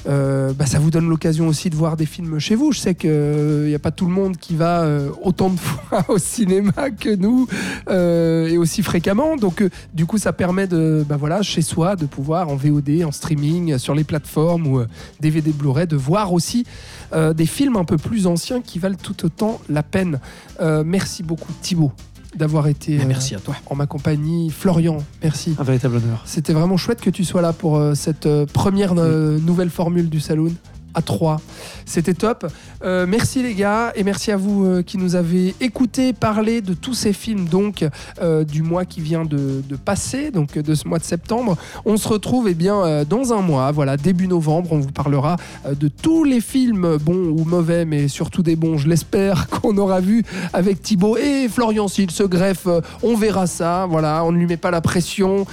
euh, bah, ça vous donne l'occasion aussi de voir des films chez vous. Je sais qu'il n'y a pas tout le monde qui va euh, autant de *laughs* fois au cinéma que nous euh, et aussi fréquemment. Donc, euh, du coup, ça permet de, bah, voilà, chez soi, de pouvoir en VOD, en streaming, euh, sur les plateformes ou euh, DVD Blu-ray, de voir aussi euh, des films un peu plus anciens qui valent tout autant la peine. Euh, merci beaucoup, Thibaut, d'avoir été euh, Merci à toi. en ma compagnie. Florian, merci. Un véritable honneur. C'était vraiment chouette que tu sois là pour euh, cette euh, première euh, nouvelle formule du Saloon à 3. C'était top. Euh, merci les gars et merci à vous euh, qui nous avez écouté parler de tous ces films donc euh, du mois qui vient de, passer, donc de ce mois de septembre. On se retrouve eh bien dans un mois, voilà début novembre. On vous parlera de tous les films bons ou mauvais, mais surtout des bons, je l'espère, *laughs* qu'on aura vu avec Thibaut et Florian s'il se greffe. on verra ça. Voilà, on ne lui met pas la pression.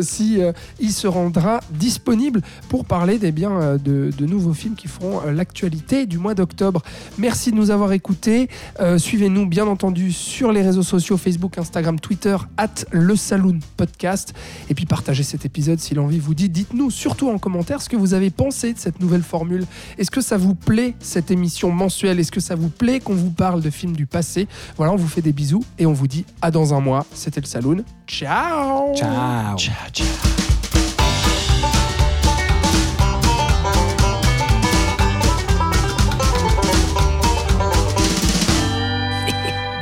Si il se rendra disponible pour parler des biens euh, de, de nouveaux films qui feront euh, l'actualité du mois d'octobre. Merci de nous avoir écoutés. Euh, Suivez-nous bien entendu sur les réseaux sociaux Facebook, Instagram, Twitter, at le Saloon Podcast. Et puis partagez cet épisode si l'envie vous dit. Dites-nous surtout en commentaire ce que vous avez pensé de cette nouvelle formule. Est-ce que ça vous plaît cette émission mensuelle? Est-ce que ça vous plaît qu'on vous parle de films du passé? Voilà, on vous fait des bisous et on vous dit à dans un mois. C'était le Saloon. Ciao Ciao.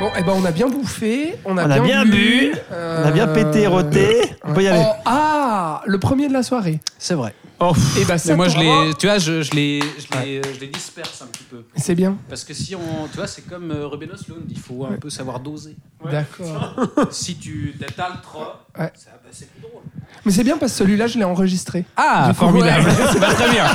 Bon, eh ben on a bien bouffé, on a, On a bien bu, euh, On a bien pété, roté. On peut y aller. oh, ah, le premier de la soirée. C'est vrai. Oh, Et ben Mais moi, je les. tu vois, je, je les, je les, je les disperse un petit peu. C'est bien. Parce que si on, tu vois, c'est comme euh, Ruben Östlund, il faut un peu savoir doser. D'accord. *laughs* si tu t'étales trop, Ouais. ça- bah, c'est plus drôle. Mais c'est bien parce que celui-là, je l'ai enregistré. Ah, formidable. ouais. *laughs* C'est pas très bien. *laughs*